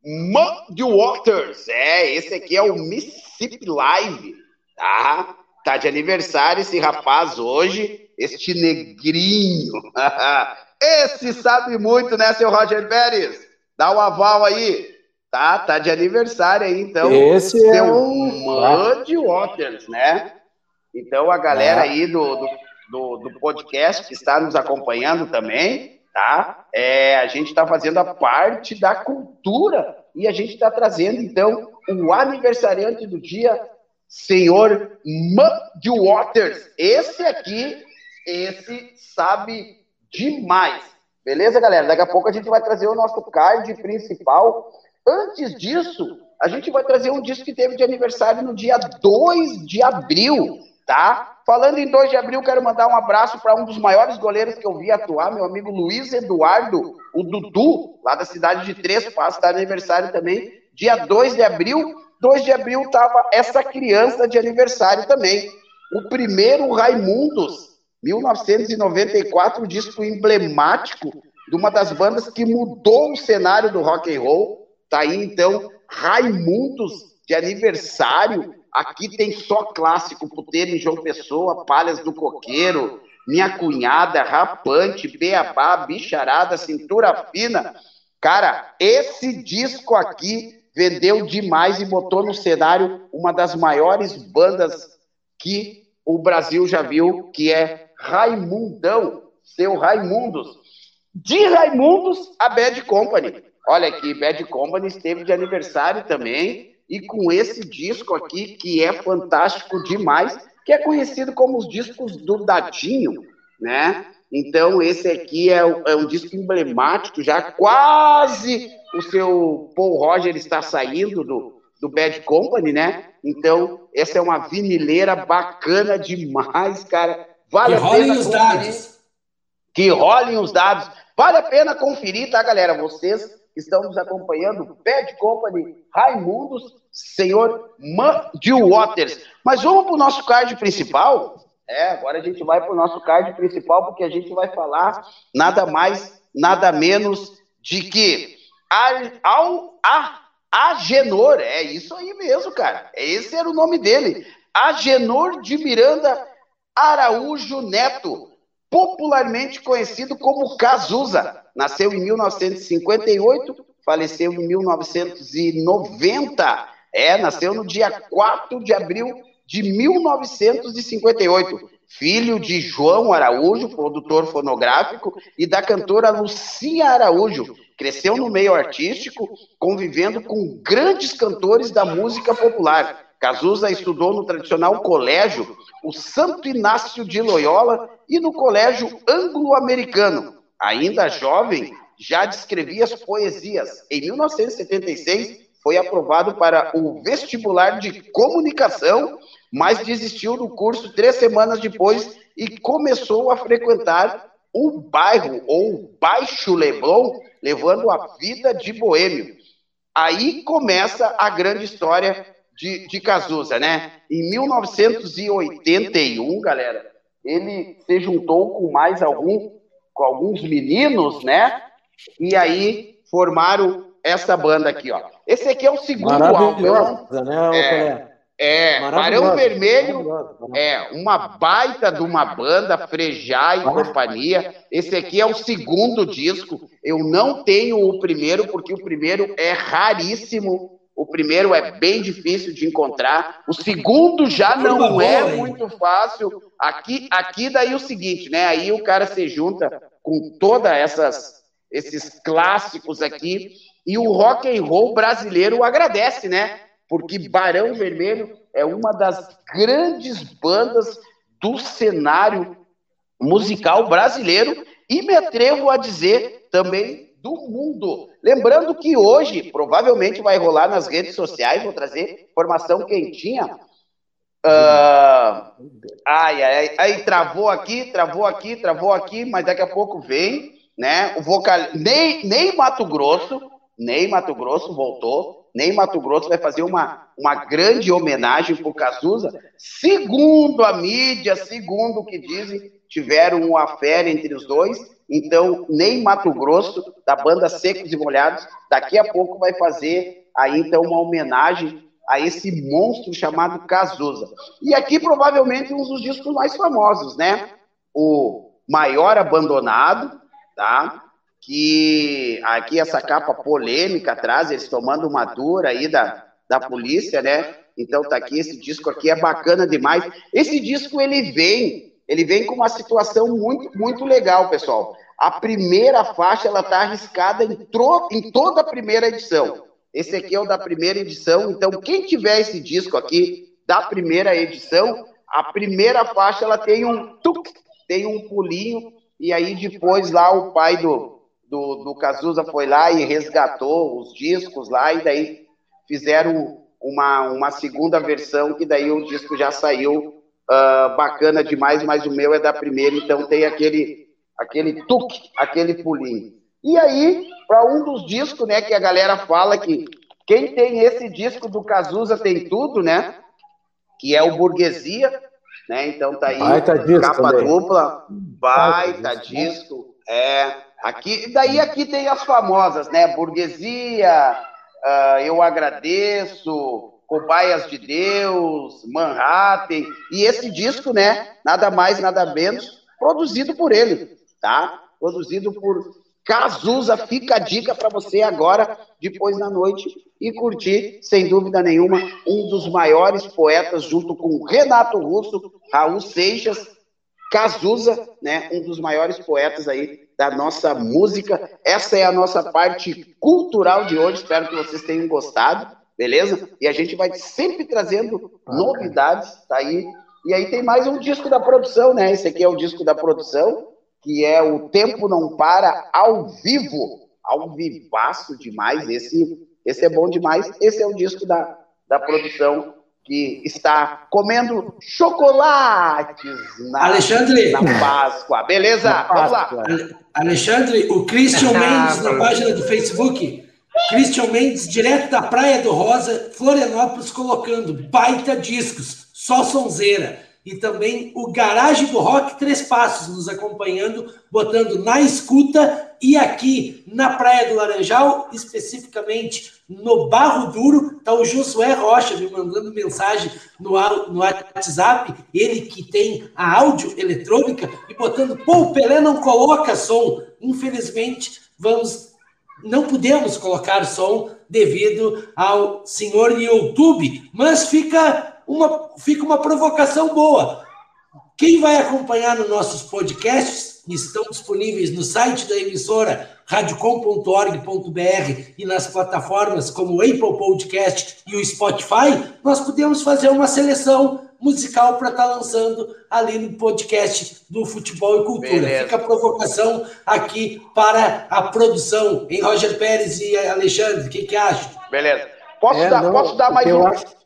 Speaker 5: Muddy Waters, é, esse aqui é o Mississippi Live, tá? Tá de aniversário esse rapaz hoje, este negrinho. esse sabe muito, né, seu Roger Pérez? Dá o aval aí. Tá, tá de aniversário aí, então.
Speaker 3: Esse é um-
Speaker 5: Muddy Waters, né? Então, a galera
Speaker 3: Ah.
Speaker 5: aí do, do, do, do podcast que está nos acompanhando também, tá? É, a gente está fazendo a parte da cultura e a gente está trazendo, então, o aniversariante do dia, senhor Muddy Waters. Esse aqui, esse sabe demais. Beleza, galera? Daqui a pouco a gente vai trazer o nosso card principal. Antes disso, a gente vai trazer um disco que teve de aniversário no dia 2 de abril, tá? Falando em 2 de abril, quero mandar um abraço para um dos maiores goleiros que eu vi atuar, meu amigo Luiz Eduardo, o Dudu, lá da cidade de Três Passos, está aniversário também, dia 2 de abril. 2 de abril tava essa criança de aniversário também. O primeiro Raimundos, 1994, um disco emblemático de uma das bandas que mudou o cenário do rock and roll. Tá aí então Raimundos de aniversário. Aqui tem só clássico, puteiro em João Pessoa, Palhas do Coqueiro, Minha Cunhada, Rapante, Beabá, Bicharada, Cintura Fina. Cara, esse disco aqui vendeu demais e botou no cenário uma das maiores bandas que o Brasil já viu, que é Raimundão, seu Raimundos. De Raimundos a Bad Company. Olha aqui, Bad Company esteve de aniversário também, e com esse disco aqui, que é fantástico demais, que é conhecido como os discos do Dadinho, né? Então, esse aqui é, é um disco emblemático, já quase o seu Paul Roger está saindo do, do Bad Company, né? Então, essa é uma vinileira bacana demais, cara. Vale
Speaker 1: Que
Speaker 5: a
Speaker 1: rolem
Speaker 5: pena
Speaker 1: os
Speaker 5: conferir
Speaker 1: dados.
Speaker 5: que rolem os dados. Vale a pena conferir, tá, galera? Vocês estão nos acompanhando, Bad Company, Raimundos, senhor de Waters. Mas vamos para o nosso card principal? É, agora a gente vai para o nosso card principal, porque a gente vai falar nada mais, nada menos de que ao, Agenor, é isso aí mesmo, cara. Esse era o nome dele. Agenor de Miranda Araújo Neto, popularmente conhecido como Cazuza. Nasceu em 1958, faleceu em 1990. É, nasceu no dia 4 de abril de 1958. Filho de João Araújo, produtor fonográfico, e da cantora Lucia Araújo. Cresceu no meio artístico, convivendo com grandes cantores da música popular. Cazuza estudou no tradicional colégio, o Santo Inácio de Loyola, e no colégio anglo-americano. Ainda jovem, já descrevia as poesias. Em 1976, foi aprovado para o vestibular de comunicação, mas desistiu do curso três semanas depois e começou a frequentar o bairro ou Baixo Leblon, levando a vida de boêmio. Aí começa a grande história de, de Cazuza, né? Em 1981, galera, ele se juntou com mais algum, com alguns meninos, né? E aí formaram essa banda aqui, ó. Esse aqui é o segundo álbum. Né, é, é Barão Vermelho é uma baita de uma banda, Frejá e companhia. Esse aqui é o segundo disco. Eu não tenho o primeiro, porque o primeiro é raríssimo. O primeiro é bem difícil de encontrar. O segundo já não é muito fácil. Aqui, aqui daí o seguinte, né? Aí o cara se junta com todas essas esses clássicos aqui e o rock and roll brasileiro agradece, né? Porque Barão Vermelho é uma das grandes bandas do cenário musical brasileiro e me atrevo a dizer também do mundo. Lembrando que hoje provavelmente vai rolar nas redes sociais, vou trazer informação quentinha. Uh, ai, ai, ai, travou aqui, travou aqui, travou aqui, mas daqui a pouco vem, né? O vocal, nem, nem Mato Grosso, Ney Mato Grosso voltou. Ney Mato Grosso vai fazer uma, uma grande homenagem para o Cazuza. Segundo a mídia, segundo o que dizem, tiveram uma fé entre os dois. Então, Ney Mato Grosso, da banda Secos e Molhados, daqui a pouco vai fazer aí então uma homenagem a esse monstro chamado Cazuza. E aqui provavelmente um dos discos mais famosos, né? O Maior Abandonado, tá? que aqui essa capa polêmica atrás, eles tomando uma dura aí da, da polícia, né? Então tá aqui, esse disco aqui é bacana demais. Esse disco, ele vem, ele vem com uma situação muito, muito legal, pessoal. A primeira faixa, ela tá arriscada em, tro, em toda a primeira edição. Esse aqui é o da primeira edição, então quem tiver esse disco aqui, da primeira edição, a primeira faixa, ela tem um tuc, tem um pulinho, e aí depois lá o pai do, do, do Cazuza foi lá e resgatou os discos lá, e daí fizeram uma, uma segunda versão, que daí o disco já saiu uh, bacana demais, mas o meu é da primeira, então tem aquele, aquele tuque, aquele pulinho. E aí, para um dos discos, né, que a galera fala que quem tem esse disco do Cazuza tem tudo, né? Que é o Burguesia, né? Então tá aí, baita capa também. dupla, baita, baita disco, é Aqui, daí aqui tem as famosas, né? Burguesia, uh, Eu Agradeço, Cobaias de Deus, Manhattan, e esse disco, né? Nada mais, nada menos, produzido por ele, tá? Produzido por Cazuza. Fica a dica para você agora, depois da noite, e curtir, sem dúvida nenhuma, um dos maiores poetas, junto com Renato Russo, Raul Seixas, Cazuza, né? Um dos maiores poetas aí da nossa música. Essa é a nossa parte cultural de hoje. Espero que vocês tenham gostado, beleza? E a gente vai sempre trazendo novidades, tá aí. E aí tem mais um disco da produção, né? Esse aqui é o disco da produção, que é o Tempo Não Para ao vivo, ao vivaço demais. Esse, esse é bom demais. Esse é o disco da, da produção que está comendo chocolates na,
Speaker 1: Alexandre.
Speaker 5: na Páscoa. Beleza?
Speaker 3: Na
Speaker 5: Vamos lá.
Speaker 3: Páscoa.
Speaker 1: Alexandre, o Christian Mendes na página do Facebook. Christian Mendes, direto da Praia do Rosa, Florianópolis, colocando baita discos, só sonzeira. E também o Garagem do Rock Três Passos nos acompanhando, botando na escuta e aqui na Praia do Laranjal, especificamente no Barro Duro, tá o Josué Rocha me mandando mensagem no, no WhatsApp, ele que tem a áudio eletrônica e botando, pô, o Pelé não coloca som. Infelizmente, vamos não pudemos colocar som devido ao senhor YouTube, mas fica uma, fica uma provocação boa. Quem vai acompanhar nos nossos podcasts, estão disponíveis no site da emissora radiocom.org.br e nas plataformas como o Apple Podcast e o Spotify, nós podemos fazer uma seleção musical para estar lançando ali no podcast do Futebol e Cultura.
Speaker 5: Beleza.
Speaker 1: Fica a provocação aqui para a produção, em Roger Pérez e Alexandre, o que, que acham?
Speaker 5: Beleza. Posso,
Speaker 3: É,
Speaker 5: dar,
Speaker 3: não,
Speaker 5: posso dar mais um?
Speaker 3: acho-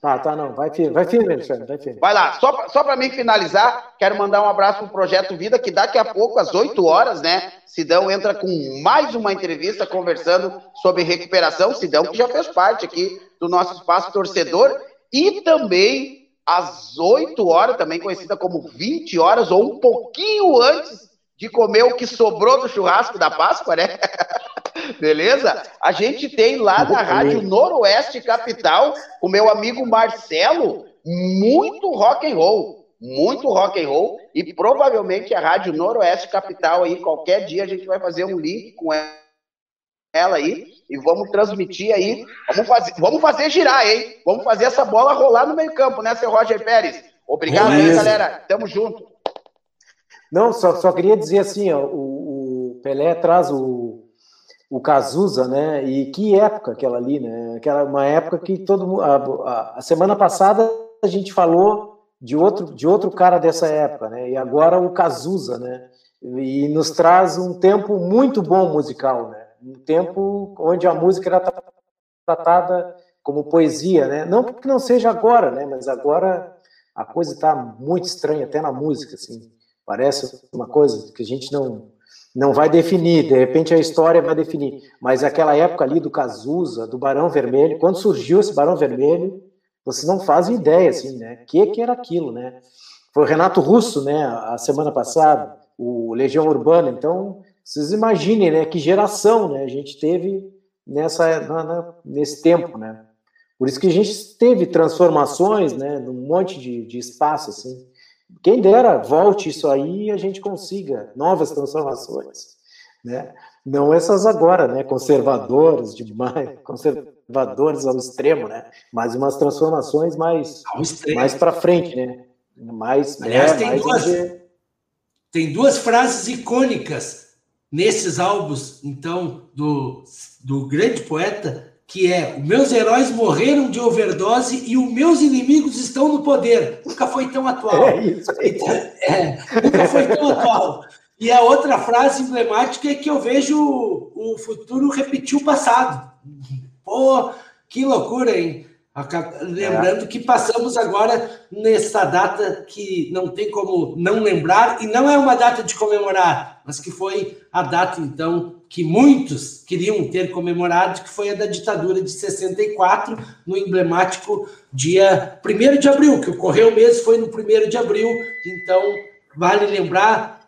Speaker 3: Tá, tá, não. Vai firme, vai firme, Alexandre, vai firme.
Speaker 5: Vai lá, só, só para mim finalizar, quero mandar um abraço para o Projeto Vida, que daqui a pouco, às 8 horas, né? Sidão entra com mais uma entrevista conversando sobre recuperação. Sidão, que já fez parte aqui do nosso espaço torcedor, e também às 8 horas, também conhecida como 20 horas, ou um pouquinho antes de comer o que sobrou do churrasco da Páscoa, né? Beleza? A gente tem lá na Rádio Noroeste Capital o meu amigo Marcelo, muito rock and roll, muito rock and roll e provavelmente a Rádio Noroeste Capital aí qualquer dia a gente vai fazer um link com ela aí e vamos transmitir aí, vamos fazer, vamos fazer girar, hein? Vamos fazer essa bola rolar no meio-campo, né, seu Roger Pérez? Obrigado aí,
Speaker 3: Beleza.
Speaker 5: galera. Tamo junto.
Speaker 3: Não, só, só queria dizer assim, ó, o, o Pelé traz o, o Cazuza, né? E que época aquela ali, né? Aquela uma época que todo mu- a, a, a semana passada a gente falou de outro de outro cara dessa época, né? E agora o Cazuza, né? E nos traz um tempo muito bom musical, né? Um tempo onde a música era tra- tratada como poesia, né? Não que não seja agora, né? Mas agora a coisa está muito estranha até na música, assim. Parece uma coisa que a gente não não vai definir, de repente a história vai definir. Mas aquela época ali do Cazuza, do Barão Vermelho, quando surgiu esse Barão Vermelho, vocês não fazem ideia, assim, né? O que, que era aquilo, né? Foi o Renato Russo, né? A semana passada, o Legião Urbana. Então, vocês imaginem, né? Que geração, né? A gente teve nessa, na- na- nesse tempo, né? Por isso que a gente teve transformações, né? Num monte de, de espaço, assim. Quem dera volte isso aí e a gente consiga novas transformações, né? Não essas agora, né? Conservadoras demais, conservadores ao extremo, né? Mas umas transformações mais mais para frente, né? Mais,
Speaker 1: Aliás,
Speaker 3: é,
Speaker 1: tem
Speaker 3: mais
Speaker 1: duas- Tem duas frases icônicas nesses álbuns, então, do, do grande poeta, que é: Os meus heróis morreram de overdose e os meus inimigos estão no poder. Nunca foi tão atual.
Speaker 3: É isso aí.
Speaker 1: É, nunca foi tão atual. E a outra frase emblemática é que eu vejo o futuro repetir o passado. Pô, que loucura, hein? Aca- Lembrando que passamos agora nessa data que não tem como não lembrar, e não é uma data de comemorar, mas que foi a data, então, que muitos queriam ter comemorado, que foi a da ditadura de 64, no emblemático dia 1 de abril, que ocorreu mesmo, foi no 1 de abril, então vale lembrar,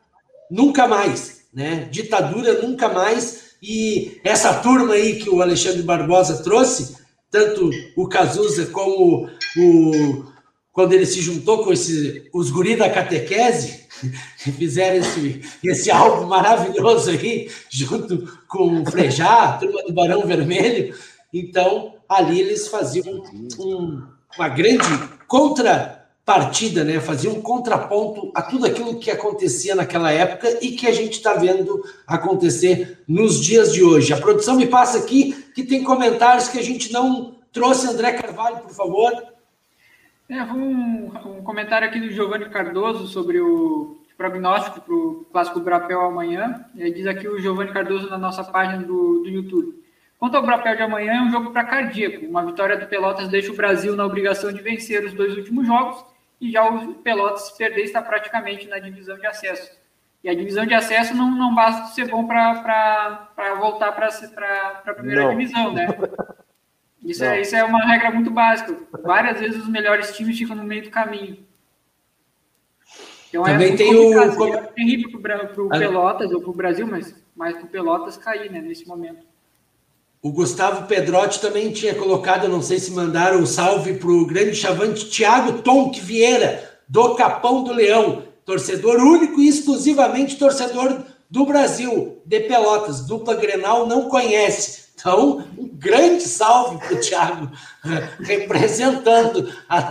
Speaker 1: nunca mais, né? Ditadura nunca mais, e essa turma aí que o Alexandre Barbosa trouxe, tanto o Cazuza como o quando ele se juntou com esse, os guri da catequese, que fizeram esse, esse álbum maravilhoso aí, junto com o Frejá, a turma do Barão Vermelho. Então, ali eles faziam um- uma grande contrapartida, né? faziam um contraponto a tudo aquilo que acontecia naquela época e que a gente está vendo acontecer nos dias de hoje. A produção me passa aqui que tem comentários que a gente não trouxe. André Carvalho, por favor.
Speaker 4: É, um, um comentário aqui do Giovanni Cardoso sobre o prognóstico para o Clássico Brapel amanhã. Ele diz aqui o Giovanni Cardoso na nossa página do, do YouTube. Quanto ao papel de amanhã, é um jogo para cardíaco. Uma vitória do Pelotas deixa o Brasil na obrigação de vencer os dois últimos jogos e já o Pelotas perder está praticamente na divisão de acesso. E a divisão de acesso não, não basta ser bom para voltar para a primeira não. divisão, né? Isso é, isso é uma regra muito básica. Várias vezes os melhores times ficam no meio do caminho.
Speaker 1: Então é Também é tem o.
Speaker 4: É terrível para o Pelotas ou para o Brasil, mas mais para o Pelotas cair né, nesse momento.
Speaker 1: O Gustavo Pedrotti também tinha colocado, não sei se mandaram um salve para o grande chavante Thiago Tonk Vieira, do Capão do Leão, torcedor único e exclusivamente torcedor do Brasil, de Pelotas. Dupla Grenal não conhece. Então, um grande salve para o Thiago, representando a,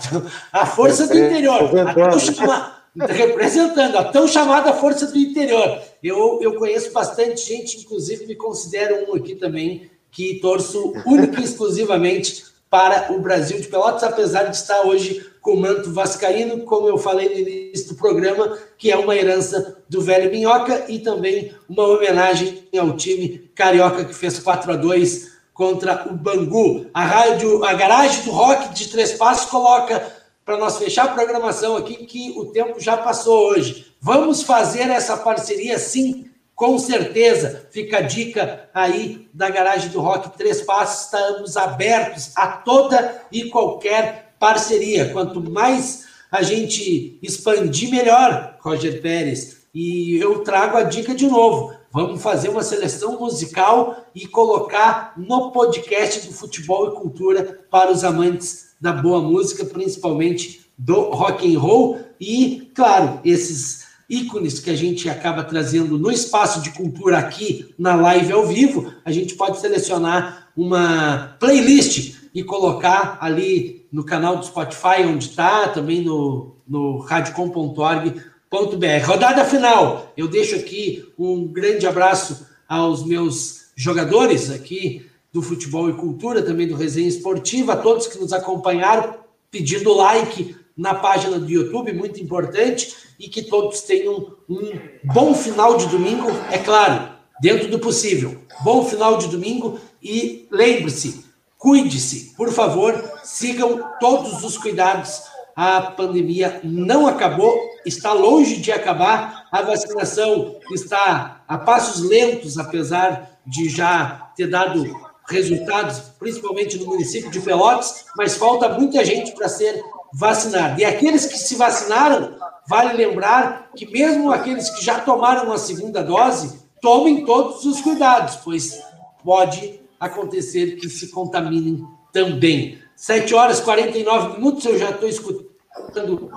Speaker 1: a força do interior. A chama, representando a tão chamada força do interior. Eu, eu conheço bastante gente, inclusive me considero um aqui também, que torço única e exclusivamente para o Brasil de Pelotas, apesar de estar hoje com o manto vascaíno, como eu falei no início do programa, que é uma herança do velho Minhoca e também uma homenagem ao time carioca que fez 4 a 2 contra o Bangu. A rádio, a garagem do rock de Três Passos coloca para nós fechar a programação aqui que o tempo já passou hoje. Vamos fazer essa parceria sim com certeza, fica a dica aí da Garagem do Rock Três Passos, estamos abertos a toda e qualquer parceria. Quanto mais a gente expandir, melhor, Roger Pérez. E eu trago a dica de novo. Vamos fazer uma seleção musical e colocar no podcast do Futebol e Cultura para os amantes da boa música, principalmente do rock and roll e, claro, esses ícones que a gente acaba trazendo no espaço de cultura aqui na live ao vivo, a gente pode selecionar uma playlist e colocar ali no canal do Spotify, onde está, também no, no radiocom.org.br. Rodada final, eu deixo aqui um grande abraço aos meus jogadores aqui do Futebol e Cultura, também do Resenha Esportiva, a todos que nos acompanharam, pedindo like na página do YouTube, muito importante, e que todos tenham um bom final de domingo, é claro, dentro do possível. Bom final de domingo e lembre-se, cuide-se, por favor, sigam todos os cuidados. A pandemia não acabou, está longe de acabar. A vacinação está a passos lentos, apesar de já ter dado resultados, principalmente no município de Pelotas, mas falta muita gente para ser vacinada. E aqueles que se vacinaram Vale lembrar que mesmo aqueles que já tomaram a segunda dose, tomem todos os cuidados, pois pode acontecer que se contaminem também. 7 horas e 49 minutos, eu já estou escutando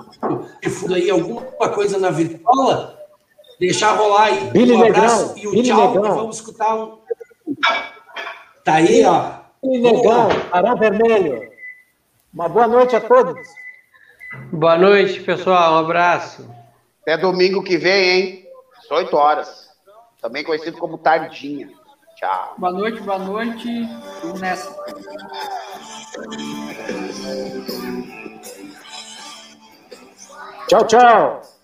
Speaker 1: de fundo aí alguma coisa na virtuola. Deixar rolar aí
Speaker 3: Billy um abraço
Speaker 1: e o Billy tchau. Vamos escutar um. Tá aí, ó.
Speaker 3: Billy Negão, Ará Vermelho. Uma boa noite a todos.
Speaker 2: Boa noite, pessoal. Um abraço.
Speaker 5: Até domingo que vem, hein? 18 horas. Também conhecido como Tardinha. Tchau.
Speaker 4: Boa noite, boa noite. Vamos nessa.
Speaker 3: Tchau, tchau.